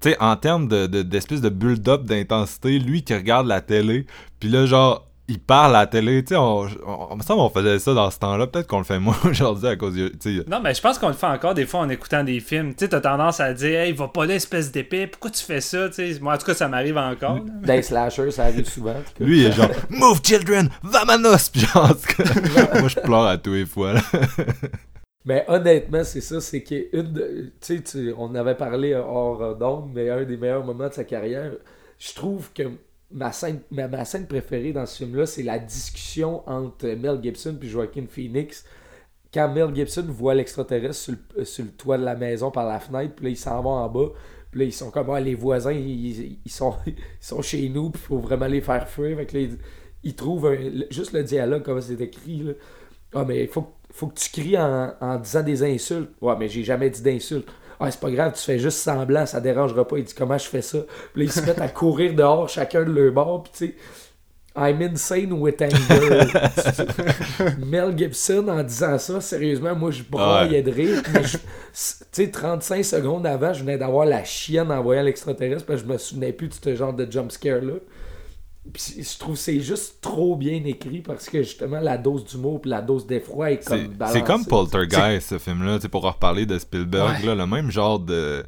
tu sais en termes de de- d'espèce de, build-up d'intensité lui qui regarde la télé puis là genre il parle à la télé, tu sais, on, on, on me semble qu'on faisait ça dans ce temps-là, peut-être qu'on le fait moins (laughs) aujourd'hui à cause de, tu sais, Non, mais je pense qu'on le fait encore des fois en écoutant des films. Tu sais, t'as tendance à dire, hey, va pas là, espèce d'épée, pourquoi tu fais ça? Tu sais, moi, en tout cas, ça m'arrive encore. les slashers, ça arrive souvent. Lui, il est genre Move children, vamanos! Puis genre, en tout cas, (laughs) moi je pleure à tous les fois. Là. (laughs) Mais honnêtement, c'est ça, c'est qu'il y a une de- tu sais, on avait parlé hors euh, d'onde, mais un des meilleurs moments de sa carrière, je trouve que ma scène, ma, scène préférée dans ce film-là, c'est la discussion entre Mel Gibson puis Joaquin Phoenix. Quand Mel Gibson voit l'extraterrestre sur le, sur le toit de la maison par la fenêtre, puis là, il s'en va en bas, puis là, ils sont comme, ah, les voisins, ils, ils sont, (laughs) ils sont chez nous, puis il faut vraiment les faire fuir. Fait que ils, trouvent un- juste le dialogue, comme c'est écrit, là. Ah, mais il faut, faut que tu cries en, en disant des insultes. Ouais, mais j'ai jamais dit d'insultes. Ah, c'est pas grave, tu fais juste semblant, ça dérangera pas. Il dit comment je fais ça? Puis là, ils se mettent à courir dehors, chacun de leur bord. Puis tu sais, I'm insane with anger. (laughs) Mel Gibson, en disant ça, sérieusement, moi, je braillais de rire. Tu sais, 35 secondes avant, je venais d'avoir la chienne en voyant l'extraterrestre, parce que je me souvenais plus de ce genre de jump Puis je trouve que c'est juste trop bien écrit parce que justement la dose d'humour puis la dose d'effroi est C'est comme c'est comme Poltergeist, ce film-là, pour reparler de Spielberg, Ouais. là, le même genre de.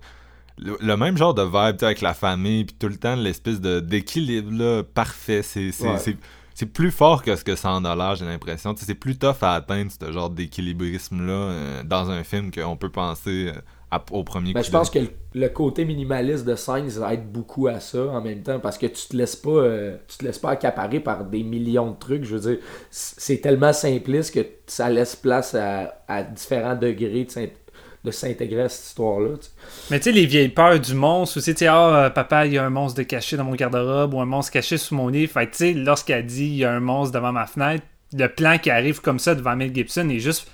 Le, le même genre de vibe avec la famille, puis tout le temps l'espèce de d'équilibre là, parfait. C'est c'est- Ouais. c'est- c'est plus fort que ce que ça en a l'air, j'ai l'impression. C'est plus tough à atteindre ce genre d'équilibrisme-là euh, dans un film qu'on peut penser euh, à- au premier Ben, coup je pense que le, le côté minimaliste de Sainz aide beaucoup à ça en même temps parce que tu te laisses pas euh, tu te laisses pas accaparer par des millions de trucs. Je veux dire, c'est tellement simpliste que ça laisse place à, à différents degrés de s'int- de s'intégrer à cette histoire-là. Mais tu sais, les vieilles peurs du monstre aussi, tu sais, ah, euh, papa, il y a un monstre de caché dans mon garde-robe ou un monstre caché sous mon lit. Fait que tu sais, lorsqu'elle dit, il y a un monstre devant ma fenêtre, le plan qui arrive comme ça devant Mel Gibson est juste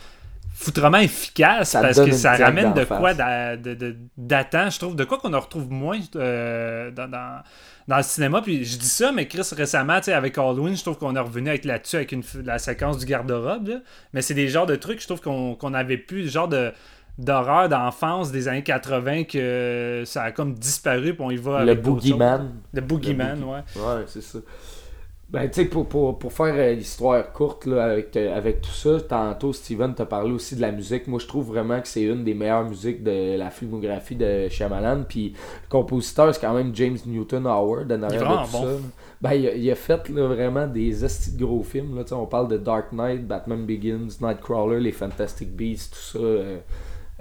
foutrement efficace Ça parce que ça ramène de quoi face. d'a- de- de- d'attend, je trouve, de quoi qu'on en retrouve moins euh, dans, dans, dans le cinéma. Puis je dis ça, mais Chris, récemment, tu sais, avec Halloween, je trouve qu'on est revenu avec là-dessus avec une, la séquence du garde-robe. Mais c'est des genres de trucs, je trouve qu'on qu'on avait plus, le genre de d'horreur d'enfance des années 80 que ça a comme disparu puis on y va Le avec boogeyman. Le boogeyman, ouais. Ouais, c'est ça. Ben, tu sais, pour, pour, pour faire euh, l'histoire courte là, avec, euh, avec tout ça, tantôt Steven t'a parlé aussi de la musique. Moi, je trouve vraiment que c'est une des meilleures musiques de la filmographie de Shyamalan. Puis le compositeur, c'est quand même James Newton Howard. En arrière de tout bon. ça. Ben, il a, il a fait là, vraiment des estis de gros films. Là, on parle de Dark Knight, Batman Begins, Nightcrawler, les Fantastic Beasts, tout ça. euh,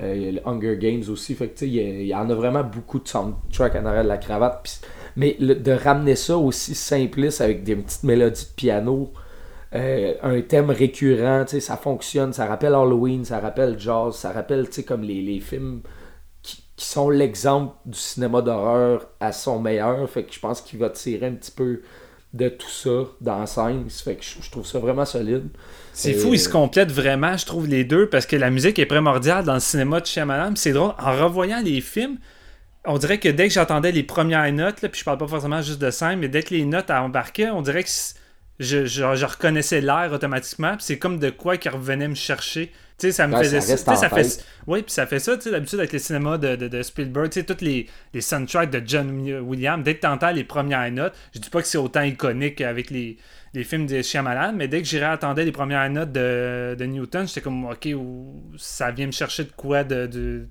euh, il y a le Hunger Games aussi. Fait que, tu sais, il, y a- il y en a vraiment beaucoup de soundtrack en arrière de la cravate. Puis- mais le- de ramener ça aussi simpliste avec des petites mélodies de piano, euh, un thème récurrent, ça fonctionne. Ça rappelle Halloween, ça rappelle Jazz, ça rappelle comme les, les films qui, qui sont l'exemple du cinéma d'horreur à son meilleur. Fait que je pense qu'il va tirer un petit peu de tout ça dans scène. Fait que je, je trouve ça vraiment solide. C'est Euh, fou, ils se complètent vraiment, je trouve, les deux, parce que la musique est primordiale dans le cinéma de Shyamalan. C'est drôle, en revoyant les films, on dirait que dès que j'entendais les premières notes, là, puis je parle pas forcément juste de scène, mais dès que les notes embarquaient, on dirait que je, je, je reconnaissais l'air automatiquement. Puis c'est comme de quoi qui revenait me chercher. Tu sais, ça me Ouais, faisait ça ça fait. Oui, puis ça fait ça, tu sais, d'habitude avec le cinéma de, de, de Spielberg, tu sais, tous les, les soundtracks de John Williams, dès que tu entends les premières notes, je dis pas que c'est autant iconique avec les, les films de Shyamalan, mais dès que j'irai attendais les premières notes de, de Newton, j'étais comme, ok, ça vient me chercher de quoi de, de,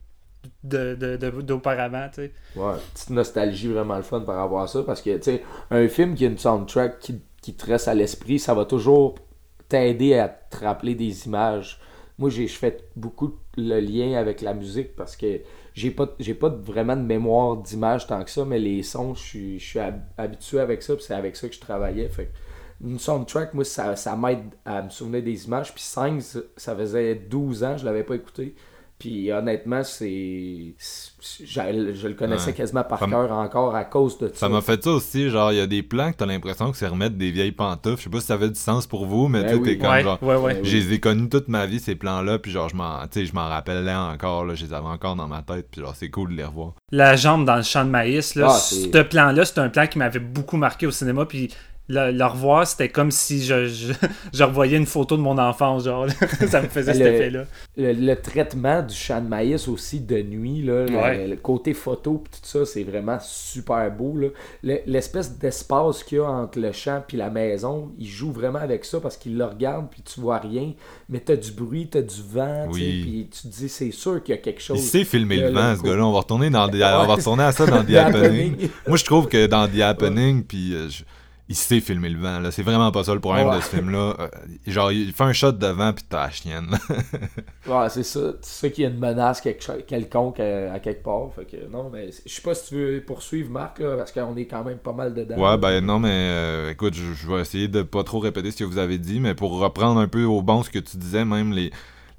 de, de- de- d'auparavant, sais. Ouais, petite nostalgie vraiment le fun par rapport à ça. Parce que, tu un film qui a une soundtrack qui, qui te reste à l'esprit, ça va toujours t'aider à te rappeler des images. moi, j'ai je fais beaucoup le lien avec la musique parce que j'ai pas, pas vraiment de mémoire d'image tant que ça, mais les sons, je suis, je suis habitué avec ça, puis c'est avec ça que je travaillais. Fait une soundtrack, moi, ça, ça m'aide à me souvenir des images. Puis 5, ça faisait 12 ans, je l'avais pas écouté. Puis honnêtement, c'est. Je, le connaissais quasiment par cœur encore à cause de ça. Ça m'a fait ça aussi, genre, il y a des plans que t'as l'impression que c'est remettre des vieilles pantoufles. Je sais pas si ça avait du sens pour vous, mais ben tu t'es comme genre. Ouais, ouais. Je les ai connus toute ma vie, ces plans-là, puis genre, je m'en, je m'en rappelais encore, là, je les avais encore dans ma tête, puis genre, c'est cool de les revoir. La jambe dans le champ de maïs, là, ah, ce plan-là, c'est un plan qui m'avait beaucoup marqué au cinéma, puis le, revoir, c'était comme si je, (laughs) je, revoyais une photo de mon enfance, genre. (laughs) ça me faisait cet effet-là. Le, traitement du champ de maïs aussi de nuit, là, le, côté photo tout ça, c'est vraiment super beau. L'espèce d'espace qu'il y a entre le champ et la maison, il joue vraiment avec ça parce qu'il le regarde puis tu vois rien, mais t'as du bruit, t'as du vent, puis tu te dis c'est sûr qu'il y a quelque chose. Il sait filmer le vent, ce gars-là. On va retourner dans (laughs) on va retourner à ça dans The Happening. Moi, je trouve que dans The Happening, puis euh, il sait filmer le vent. Là. C'est vraiment pas ça le problème de ce film-là. Euh, genre, il fait un shot de vent puis t'as la chienne. (laughs) ouais, c'est ça. Tu sais qu'il y a une menace quelconque à, quelque part. Fait que non, mais je sais pas si tu veux poursuivre Marc, là, parce qu'on est quand même pas mal dedans. Ouais, ben non, mais euh, écoute, je, vais essayer de pas trop répéter ce que vous avez dit, mais pour reprendre un peu au bon ce que tu disais, même les.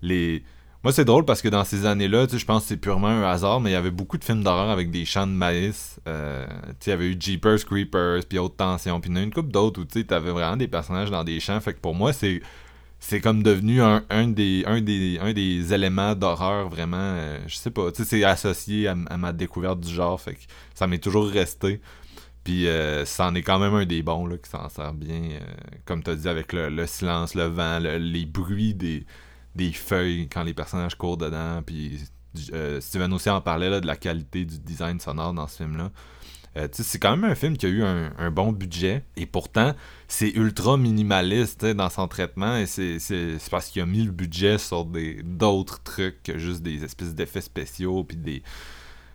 les moi, c'est drôle parce que dans ces années-là, je pense que c'est purement un hasard, mais il y avait beaucoup de films d'horreur avec des champs de maïs. Euh, il y avait eu Jeepers Creepers, puis Haute Tension, puis une couple d'autres où tu avais vraiment des personnages dans des champs. Fait que pour moi, c'est c'est comme devenu un, des, un, des, un des éléments d'horreur vraiment, euh, je sais pas, tu sais, c'est associé à, ma découverte du genre, fait que ça m'est toujours resté. Puis euh, ça en est quand même un des bons, là, qui s'en sert bien, comme tu as dit, avec le, silence, le vent, les bruits des, des feuilles quand les personnages courent dedans. Puis euh, Steven aussi en parlait là, de la qualité du design sonore dans ce film-là. Euh, c'est quand même un film qui a eu un, bon budget et pourtant c'est ultra minimaliste dans son traitement et c'est parce qu'il a mis le budget sur d'autres trucs que juste des espèces d'effets spéciaux puis des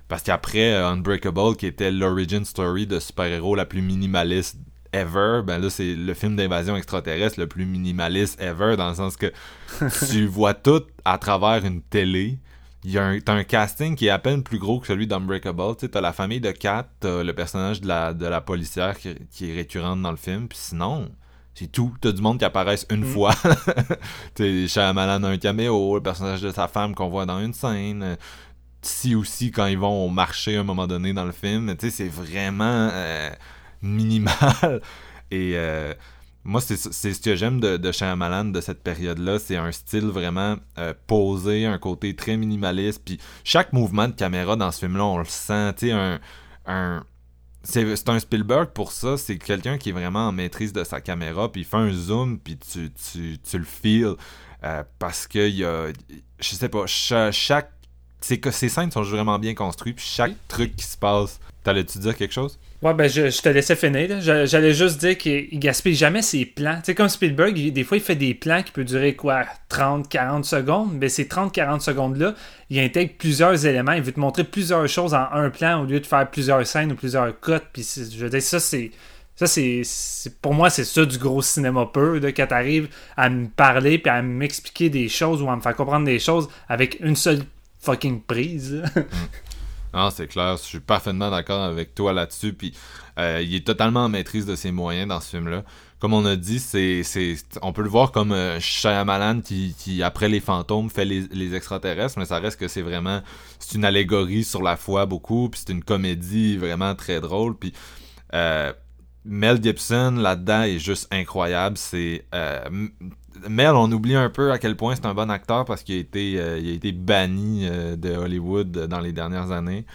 parce qu'après euh, Unbreakable qui était l'origin story de super-héros la plus minimaliste ever, ben là, c'est le film d'invasion extraterrestre le plus minimaliste ever, dans le sens que (laughs) tu vois tout à travers une télé. Il y a un, t'as un casting qui est à peine plus gros que celui d'Unbreakable. Tu t'as la famille de Kat, t'as le personnage de la, de la policière qui, est récurrente dans le film, puis sinon, c'est tout. T'as du monde qui apparaissent une mm. fois. (laughs) t'es Shyamalan a un caméo, le personnage de sa femme qu'on voit dans une scène. Si aussi quand ils vont marcher à un moment donné dans le film, tu sais, c'est vraiment... Euh, minimal. (laughs) Et euh, moi, c'est ce que j'aime de, de Shyamalan de cette période-là. C'est un style vraiment euh, posé, un côté très minimaliste. Puis chaque mouvement de caméra dans ce film-là, on le sent. Tu sais, un, un c'est un Spielberg pour ça, c'est quelqu'un qui est vraiment en maîtrise de sa caméra, puis il fait un zoom, puis tu, tu, tu le feels, euh, parce que y a, je sais pas, chaque, chaque que ces scènes sont vraiment bien construites, puis chaque truc qui se passe, t'allais-tu dire quelque chose? Ouais, ben je, te laissais finir. J'allais juste dire qu'il gaspille jamais ses plans. Tu sais, comme Spielberg, des fois, il fait des plans qui peuvent durer quoi 30-40 secondes. Mais ces 30-40 secondes-là, il intègre plusieurs éléments. Il veut te montrer plusieurs choses en un plan au lieu de faire plusieurs scènes ou plusieurs cuts. Puis je veux dire, ça, c'est. Ça, c'est. Pour moi, c'est ça du gros cinéma pur, de, quand t'arrives à me parler puis à m'expliquer des choses ou à me faire comprendre des choses avec une seule fucking prise. Non, c'est clair, je suis parfaitement d'accord avec toi là-dessus. Puis euh, il est totalement en maîtrise de ses moyens dans ce film-là. Comme on a dit, c'est, c'est, on peut le voir comme euh, Shyamalan qui, qui, après les fantômes, fait les, les, extraterrestres, mais ça reste que c'est vraiment, c'est une allégorie sur la foi beaucoup, puis c'est une comédie vraiment très drôle. Puis euh, Mel Gibson là-dedans est juste incroyable. C'est euh, Mel, on oublie un peu à quel point c'est un bon acteur parce qu'il a été, euh, banni euh, de Hollywood dans les dernières années.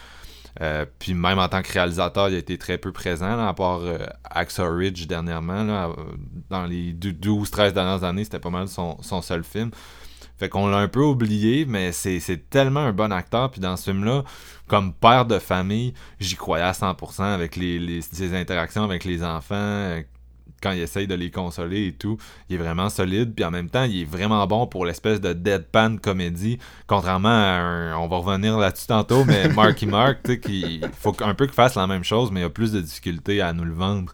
Euh, puis même en tant que réalisateur, il a été très peu présent, à part Axel Ridge dernièrement. dans les 12-13 dernières années, c'était pas mal son, seul film. Fait qu'on l'a un peu oublié, mais c'est tellement un bon acteur. Puis dans ce film-là, comme père de famille, j'y croyais à 100% avec les, ses interactions avec les enfants quand il essaye de les consoler et tout, il est vraiment solide, puis en même temps, il est vraiment bon pour l'espèce de deadpan comédie, contrairement à un, on va revenir là-dessus tantôt, mais (laughs) Marky Mark, tu sais, qu'il faut un peu qu'il fasse la même chose, mais il a plus de difficultés à nous le vendre.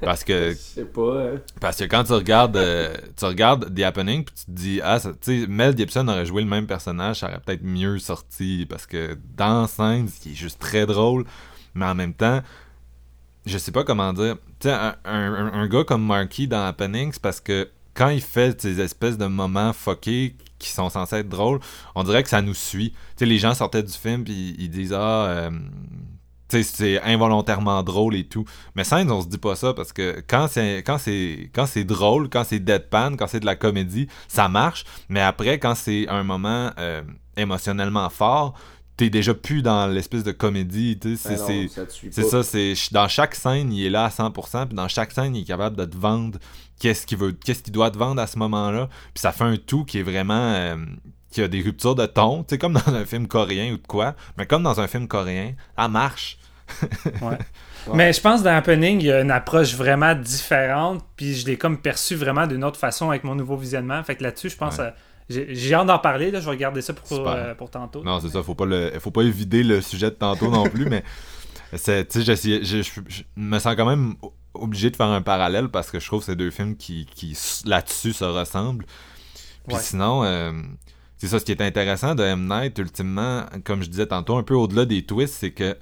Parce que, Je sais pas. hein. parce que quand tu regardes, euh, tu regardes The Happening, puis tu te dis, ah, tu sais, Mel Gibson aurait joué le même personnage, ça aurait peut-être mieux sorti, parce que dans Saints, il est juste très drôle, mais en même temps, je sais pas comment dire. Tu un, un- gars comme Marky dans Happening, parce que quand il fait ces espèces de moments fuckés qui sont censés être drôles, on dirait que ça nous suit. Tu sais, les gens sortaient du film puis ils disent ah, euh, c'est involontairement drôle et tout. Mais Saints, on se dit pas ça parce que quand c'est quand c'est quand c'est drôle, quand c'est deadpan, quand c'est de la comédie, ça marche. Mais après, quand c'est un moment euh, émotionnellement fort, t'es déjà plus dans l'espèce de comédie. Tu sais, Ben c'est- c'est ça c'est dans chaque scène, il est là à 100%, puis dans chaque scène, il est capable de te vendre qu'est-ce qu'il veut, qu'est-ce qu'il doit te vendre à ce moment-là, puis ça fait un tout qui est vraiment euh, qui a des ruptures de ton, tu sais comme dans un film coréen ou de quoi, mais comme dans un film coréen, ça marche. Ouais. (laughs) Mais je pense que dans Happening, il y a une approche vraiment différente, puis je l'ai comme perçu vraiment d'une autre façon avec mon nouveau visionnement. Fait que là-dessus, je pense. Ouais. euh, j'ai hâte d'en parler, là, je vais regarder ça pour, euh, pour tantôt. Non, c'est ça, faut pas le faut pas évider le sujet de tantôt non plus, (laughs) mais je, me sens quand même obligé de faire un parallèle parce que je trouve que c'est deux films qui, qui là-dessus se ressemblent. Puis Ouais. sinon, euh, c'est ça, ce qui est intéressant de M. Night, ultimement, comme je disais tantôt, un peu au-delà des twists, c'est que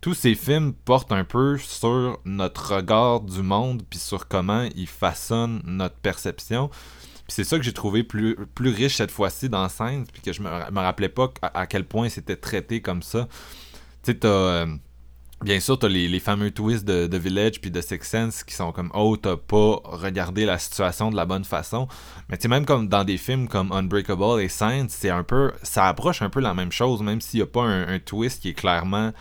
tous ces films portent un peu sur notre regard du monde, puis sur comment ils façonnent notre perception. C'est ça que j'ai trouvé plus, plus riche cette fois-ci dans Saints, puis que je me, me rappelais pas à, quel point c'était traité comme ça. Tu sais, t'as... euh, Bien sûr, t'as les, les fameux twists de, Village puis de Six Sense qui sont comme oh t'as pas regardé la situation de la bonne façon. Mais tu sais même comme dans des films comme Unbreakable et Saints, c'est un peu ça approche un peu la même chose même s'il y a pas un, un twist qui est clairement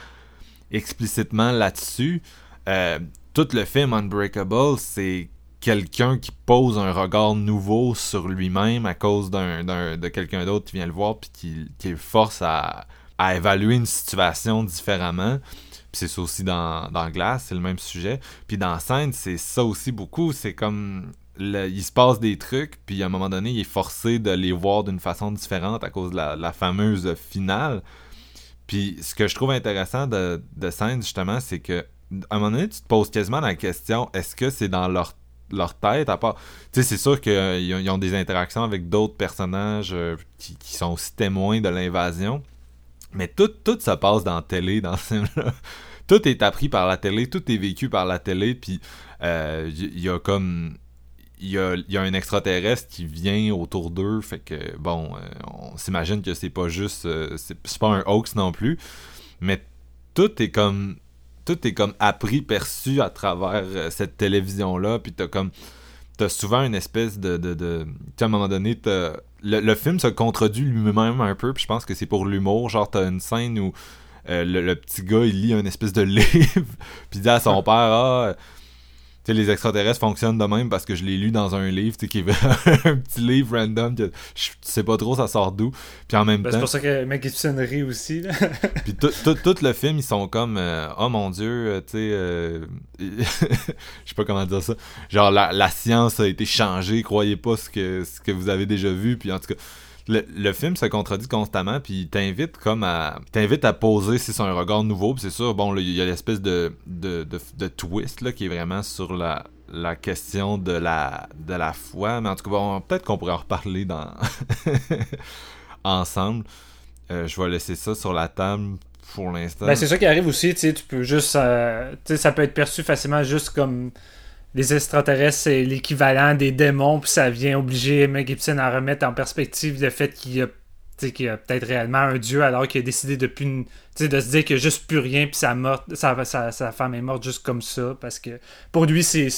explicitement là-dessus. Euh, tout le film Unbreakable, c'est quelqu'un qui pose un regard nouveau sur lui-même à cause d'un, de quelqu'un d'autre qui vient le voir puis qui, qui le force à, à évaluer une situation différemment. Puis c'est ça aussi dans, dans Glass, c'est le même sujet. Puis dans Scène, c'est ça aussi beaucoup. C'est comme. il se passe des trucs, puis à un moment donné, il est forcé de les voir d'une façon différente à cause de la, fameuse finale. Puis ce que je trouve intéressant de, de justement, c'est que à un moment donné, tu te poses quasiment la question est-ce que c'est dans leur, leur tête à part. Tu sais, c'est sûr qu'ils ont, des interactions avec d'autres personnages euh, qui, sont aussi témoins de l'invasion. Mais tout, tout se passe dans la télé, dans ce film-là. (laughs) Tout est appris par la télé, tout est vécu par la télé, puis euh, il y, a comme... Il y a, y a un extraterrestre qui vient autour d'eux, fait que, bon, euh, on s'imagine que c'est pas juste... euh, c'est pas un hoax non plus, mais tout est comme... Tout est comme appris, perçu à travers euh, cette télévision-là, puis t'as comme... T'as souvent une espèce de... de, de à un moment donné, le, le film se contredit lui-même un peu, puis je pense que c'est pour l'humour. Genre, t'as une scène où euh, le, le petit gars, il lit un espèce de (laughs) livre, puis il dit à son père, ah, sais, les extraterrestres fonctionnent de même parce que je l'ai lu dans un livre, tu sais, qui est (laughs) un petit livre random, que je sais pas trop ça sort d'où. Puis en même Ben, temps, c'est pour ça que Mel Gibson rit aussi. là. (laughs) puis tout, tout, tout le film, ils sont comme euh, Oh mon dieu, euh, tu sais, euh, (laughs) je sais pas comment dire ça. Genre, la, la science a été changée, croyez pas ce que, ce que vous avez déjà vu. Puis en tout cas, le, film se contredit constamment, puis t'invite comme à. t'invite à poser si c'est un regard nouveau. C'est sûr, bon, il y a l'espèce de, de, de, twist là, qui est vraiment sur la, la question de la, de la foi. Mais en tout cas, bon, peut-être qu'on pourrait en reparler dans (laughs) ensemble. Euh, je vais laisser ça sur la table pour l'instant. Ben, c'est ça qui arrive aussi, tu peux juste. euh, tu sais, ça peut être perçu facilement juste comme les extraterrestres, c'est l'équivalent des démons, puis ça vient obliger Mel Gibson à remettre en perspective le fait qu'il y a, y a peut-être réellement un dieu alors qu'il a décidé de de se dire qu'il n'y a juste plus rien, puis sa, sa, sa, sa femme est morte juste comme ça, parce que pour lui, c'est.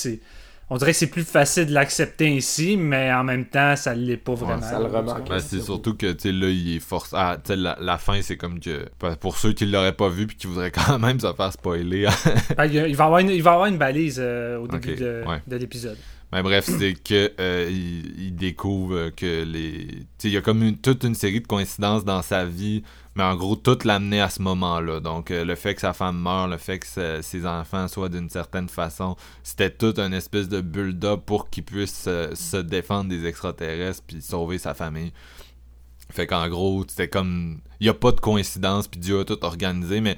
On dirait que c'est plus facile de l'accepter ici, mais en même temps, ça ne l'est pas vraiment. ça le remarque. Ben, c'est surtout que tu sais là il est forcé ah, la, la fin c'est comme que ben, pour ceux qui l'auraient pas vu puis qui voudraient quand même se faire spoiler (laughs) Ah, il, va avoir une, il va avoir une balise euh, au début de, ouais. de l'épisode. Mais bref, c'est que euh, il, il découvre que les. Tu sais, il y a comme une- toute une série de coïncidences dans sa vie, mais en gros, tout l'amenait à ce moment-là. Donc, euh, le fait que sa femme meure, le fait que ses enfants soient d'une certaine façon, c'était tout un espèce de build-up pour qu'il puisse euh, se défendre des extraterrestres puis sauver sa famille. Fait qu'en gros, c'était comme. Il n'y a pas de coïncidence, puis Dieu a tout organisé, mais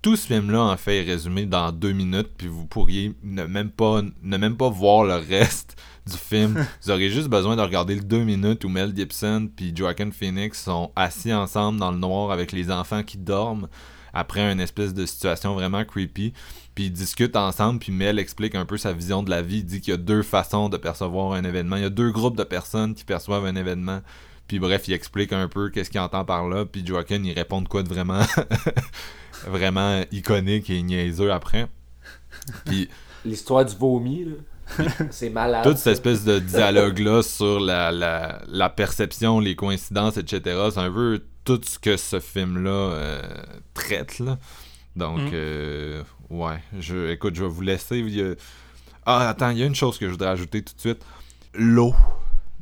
tout ce film-là, en fait, est résumé dans deux minutes, puis vous pourriez ne même pas, ne même pas voir le reste du film. vous auriez juste besoin de regarder le deux minutes où Mel Gibson puis Joaquin Phoenix sont assis ensemble dans le noir avec les enfants qui dorment après une espèce de situation vraiment creepy. Puis ils discutent ensemble, puis Mel explique un peu sa vision de la vie. Il dit qu'il y a deux façons de percevoir un événement. Il y a deux groupes de personnes qui perçoivent un événement. Puis bref, il explique un peu qu'est-ce qu'il entend par là. Puis Joaquin, il répond de quoi de vraiment, (laughs) vraiment iconique et niaiseux après. Puis L'histoire du vomi, là. (laughs) c'est malade. toute cette espèce de dialogue-là sur la, la, la perception, les coïncidences, etc., c'est un peu tout ce que ce film-là euh, traite. Là. Donc, Mm. euh, ouais, je, écoute, je vais vous laisser. il y a- Ah, attends, il y a une chose que je voudrais ajouter tout de suite. L'eau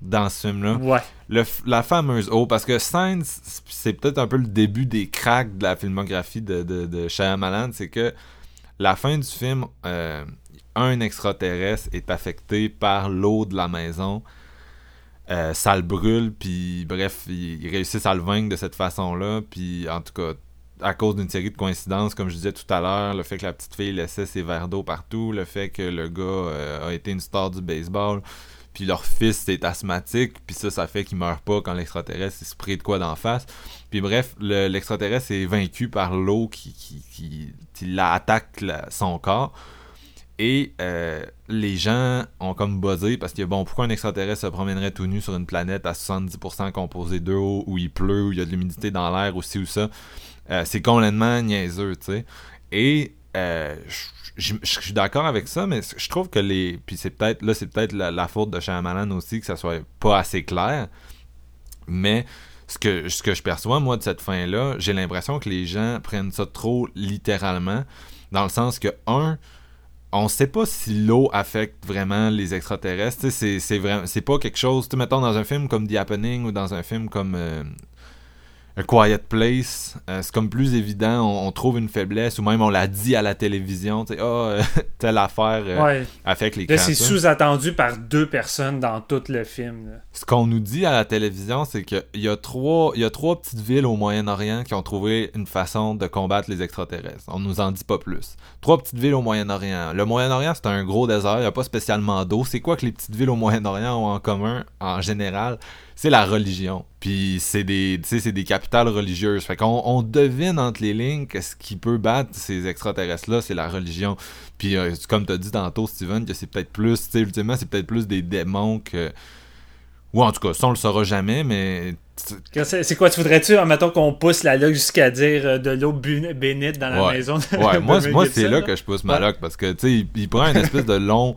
dans ce film-là. Ouais. Le la fameuse eau, parce que c- c'est peut-être un peu le début des cracks de la filmographie de, de, de Shyamalan, c'est que la fin du film, euh, un extraterrestre est affecté par l'eau de la maison. Euh, ça le brûle, puis bref, ils, réussissent à le vaincre de cette façon-là, puis en tout cas, à cause d'une série de coïncidences, comme je disais tout à l'heure, le fait que la petite fille laissait ses verres d'eau partout, le fait que le gars euh, a été une star du baseball, puis leur fils est asthmatique, puis ça, ça fait qu'il meurt pas quand l'extraterrestre il se prie de quoi d'en face. Puis bref, le- l'extraterrestre est vaincu par l'eau qui, qui, attaque son corps. Et euh, les gens ont comme buzzé parce que bon, pourquoi un extraterrestre se promènerait tout nu sur une planète à 70% composée d'eau, où il pleut, où il y a de l'humidité dans l'air, aussi ou ça? Euh, c'est complètement niaiseux, tu sais. Et euh, je suis d'accord avec ça, mais je trouve que les. Puis c'est peut-être. Là, c'est peut-être la, la faute de Shyamalan aussi, que ça soit pas assez clair. Mais ce que, je perçois, moi, de cette fin-là, j'ai l'impression que les gens prennent ça trop littéralement. Dans le sens que, un, on sait pas si l'eau affecte vraiment les extraterrestres. C'est, c'est, pas quelque chose. Tu mettons dans un film comme The Happening ou dans un film comme euh, A Quiet Place, euh, c'est comme plus évident. On, on trouve une faiblesse ou même on l'a dit à la télévision. Tu sais, Ah, euh, (laughs) telle affaire euh, Ouais. affecte les Là, c'est sous-attendu par deux personnes dans tout le film. là. Ce qu'on nous dit à la télévision, c'est qu'il y a trois, y a trois petites villes au Moyen-Orient qui ont trouvé une façon de combattre les extraterrestres. On nous en dit pas plus. Trois petites villes au Moyen-Orient. Le Moyen-Orient, c'est un gros désert, il n'y a pas spécialement d'eau. C'est quoi que les petites villes au Moyen-Orient ont en commun, en général? C'est la religion. Puis c'est des, tu sais, c'est des capitales religieuses. Fait qu'on on devine entre les lignes que ce qui peut battre ces extraterrestres-là, c'est la religion. Puis euh, comme tu as dit tantôt, Steven, que c'est peut-être plus, tu sais, ultimement, c'est peut-être plus des démons que... Ou en tout cas, ça on le saura jamais, mais C'est quoi, tu voudrais-tu, admettons qu'on pousse la loque jusqu'à dire euh, de l'eau bénite dans la Ouais. maison de Ouais, (laughs) moi, moi c'est là que je pousse ma loque parce que, tu sais, il, il prend une espèce de long.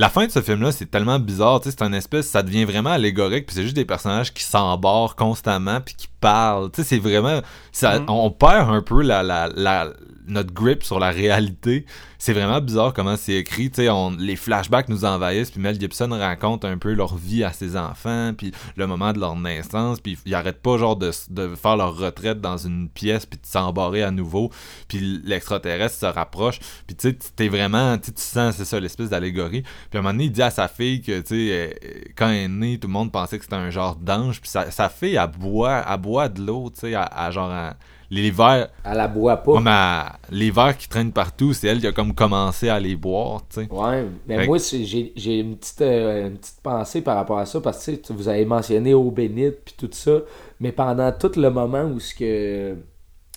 La fin de ce film-là, c'est tellement bizarre, tu sais, c'est un espèce, ça devient vraiment allégorique, puis c'est juste des personnages qui s'embarrent constamment, puis qui parlent, tu sais, c'est vraiment, ça, Mm. on perd un peu la, la, la, notre grip sur la réalité. C'est vraiment bizarre comment c'est écrit, tu sais, on- les flashbacks nous envahissent, puis Mel Gibson raconte un peu leur vie à ses enfants, puis le moment de leur naissance, puis ils arrêtent pas genre de, de faire leur retraite dans une pièce, puis de s'embarrer à nouveau, puis l'extraterrestre se rapproche, puis tu sais, t'es vraiment, tu sens, c'est ça, l'espèce d'allégorie. Puis à un moment donné, il dit à sa fille que, tu sais, euh, quand elle est née, tout le monde pensait que c'était un genre d'ange, puis sa, sa fille, elle boit, elle boit de l'eau, tu sais, à, à genre, à- les verres, Elle la boit pas. comme à- les verres qui traînent partout, c'est elle qui a comme commencé à les boire, tu sais. Ouais, mais Fait moi, j'ai j'ai une petite, euh, une petite pensée par rapport à ça, parce que tu vous avez mentionné eau bénite puis tout ça, mais pendant tout le moment où ce que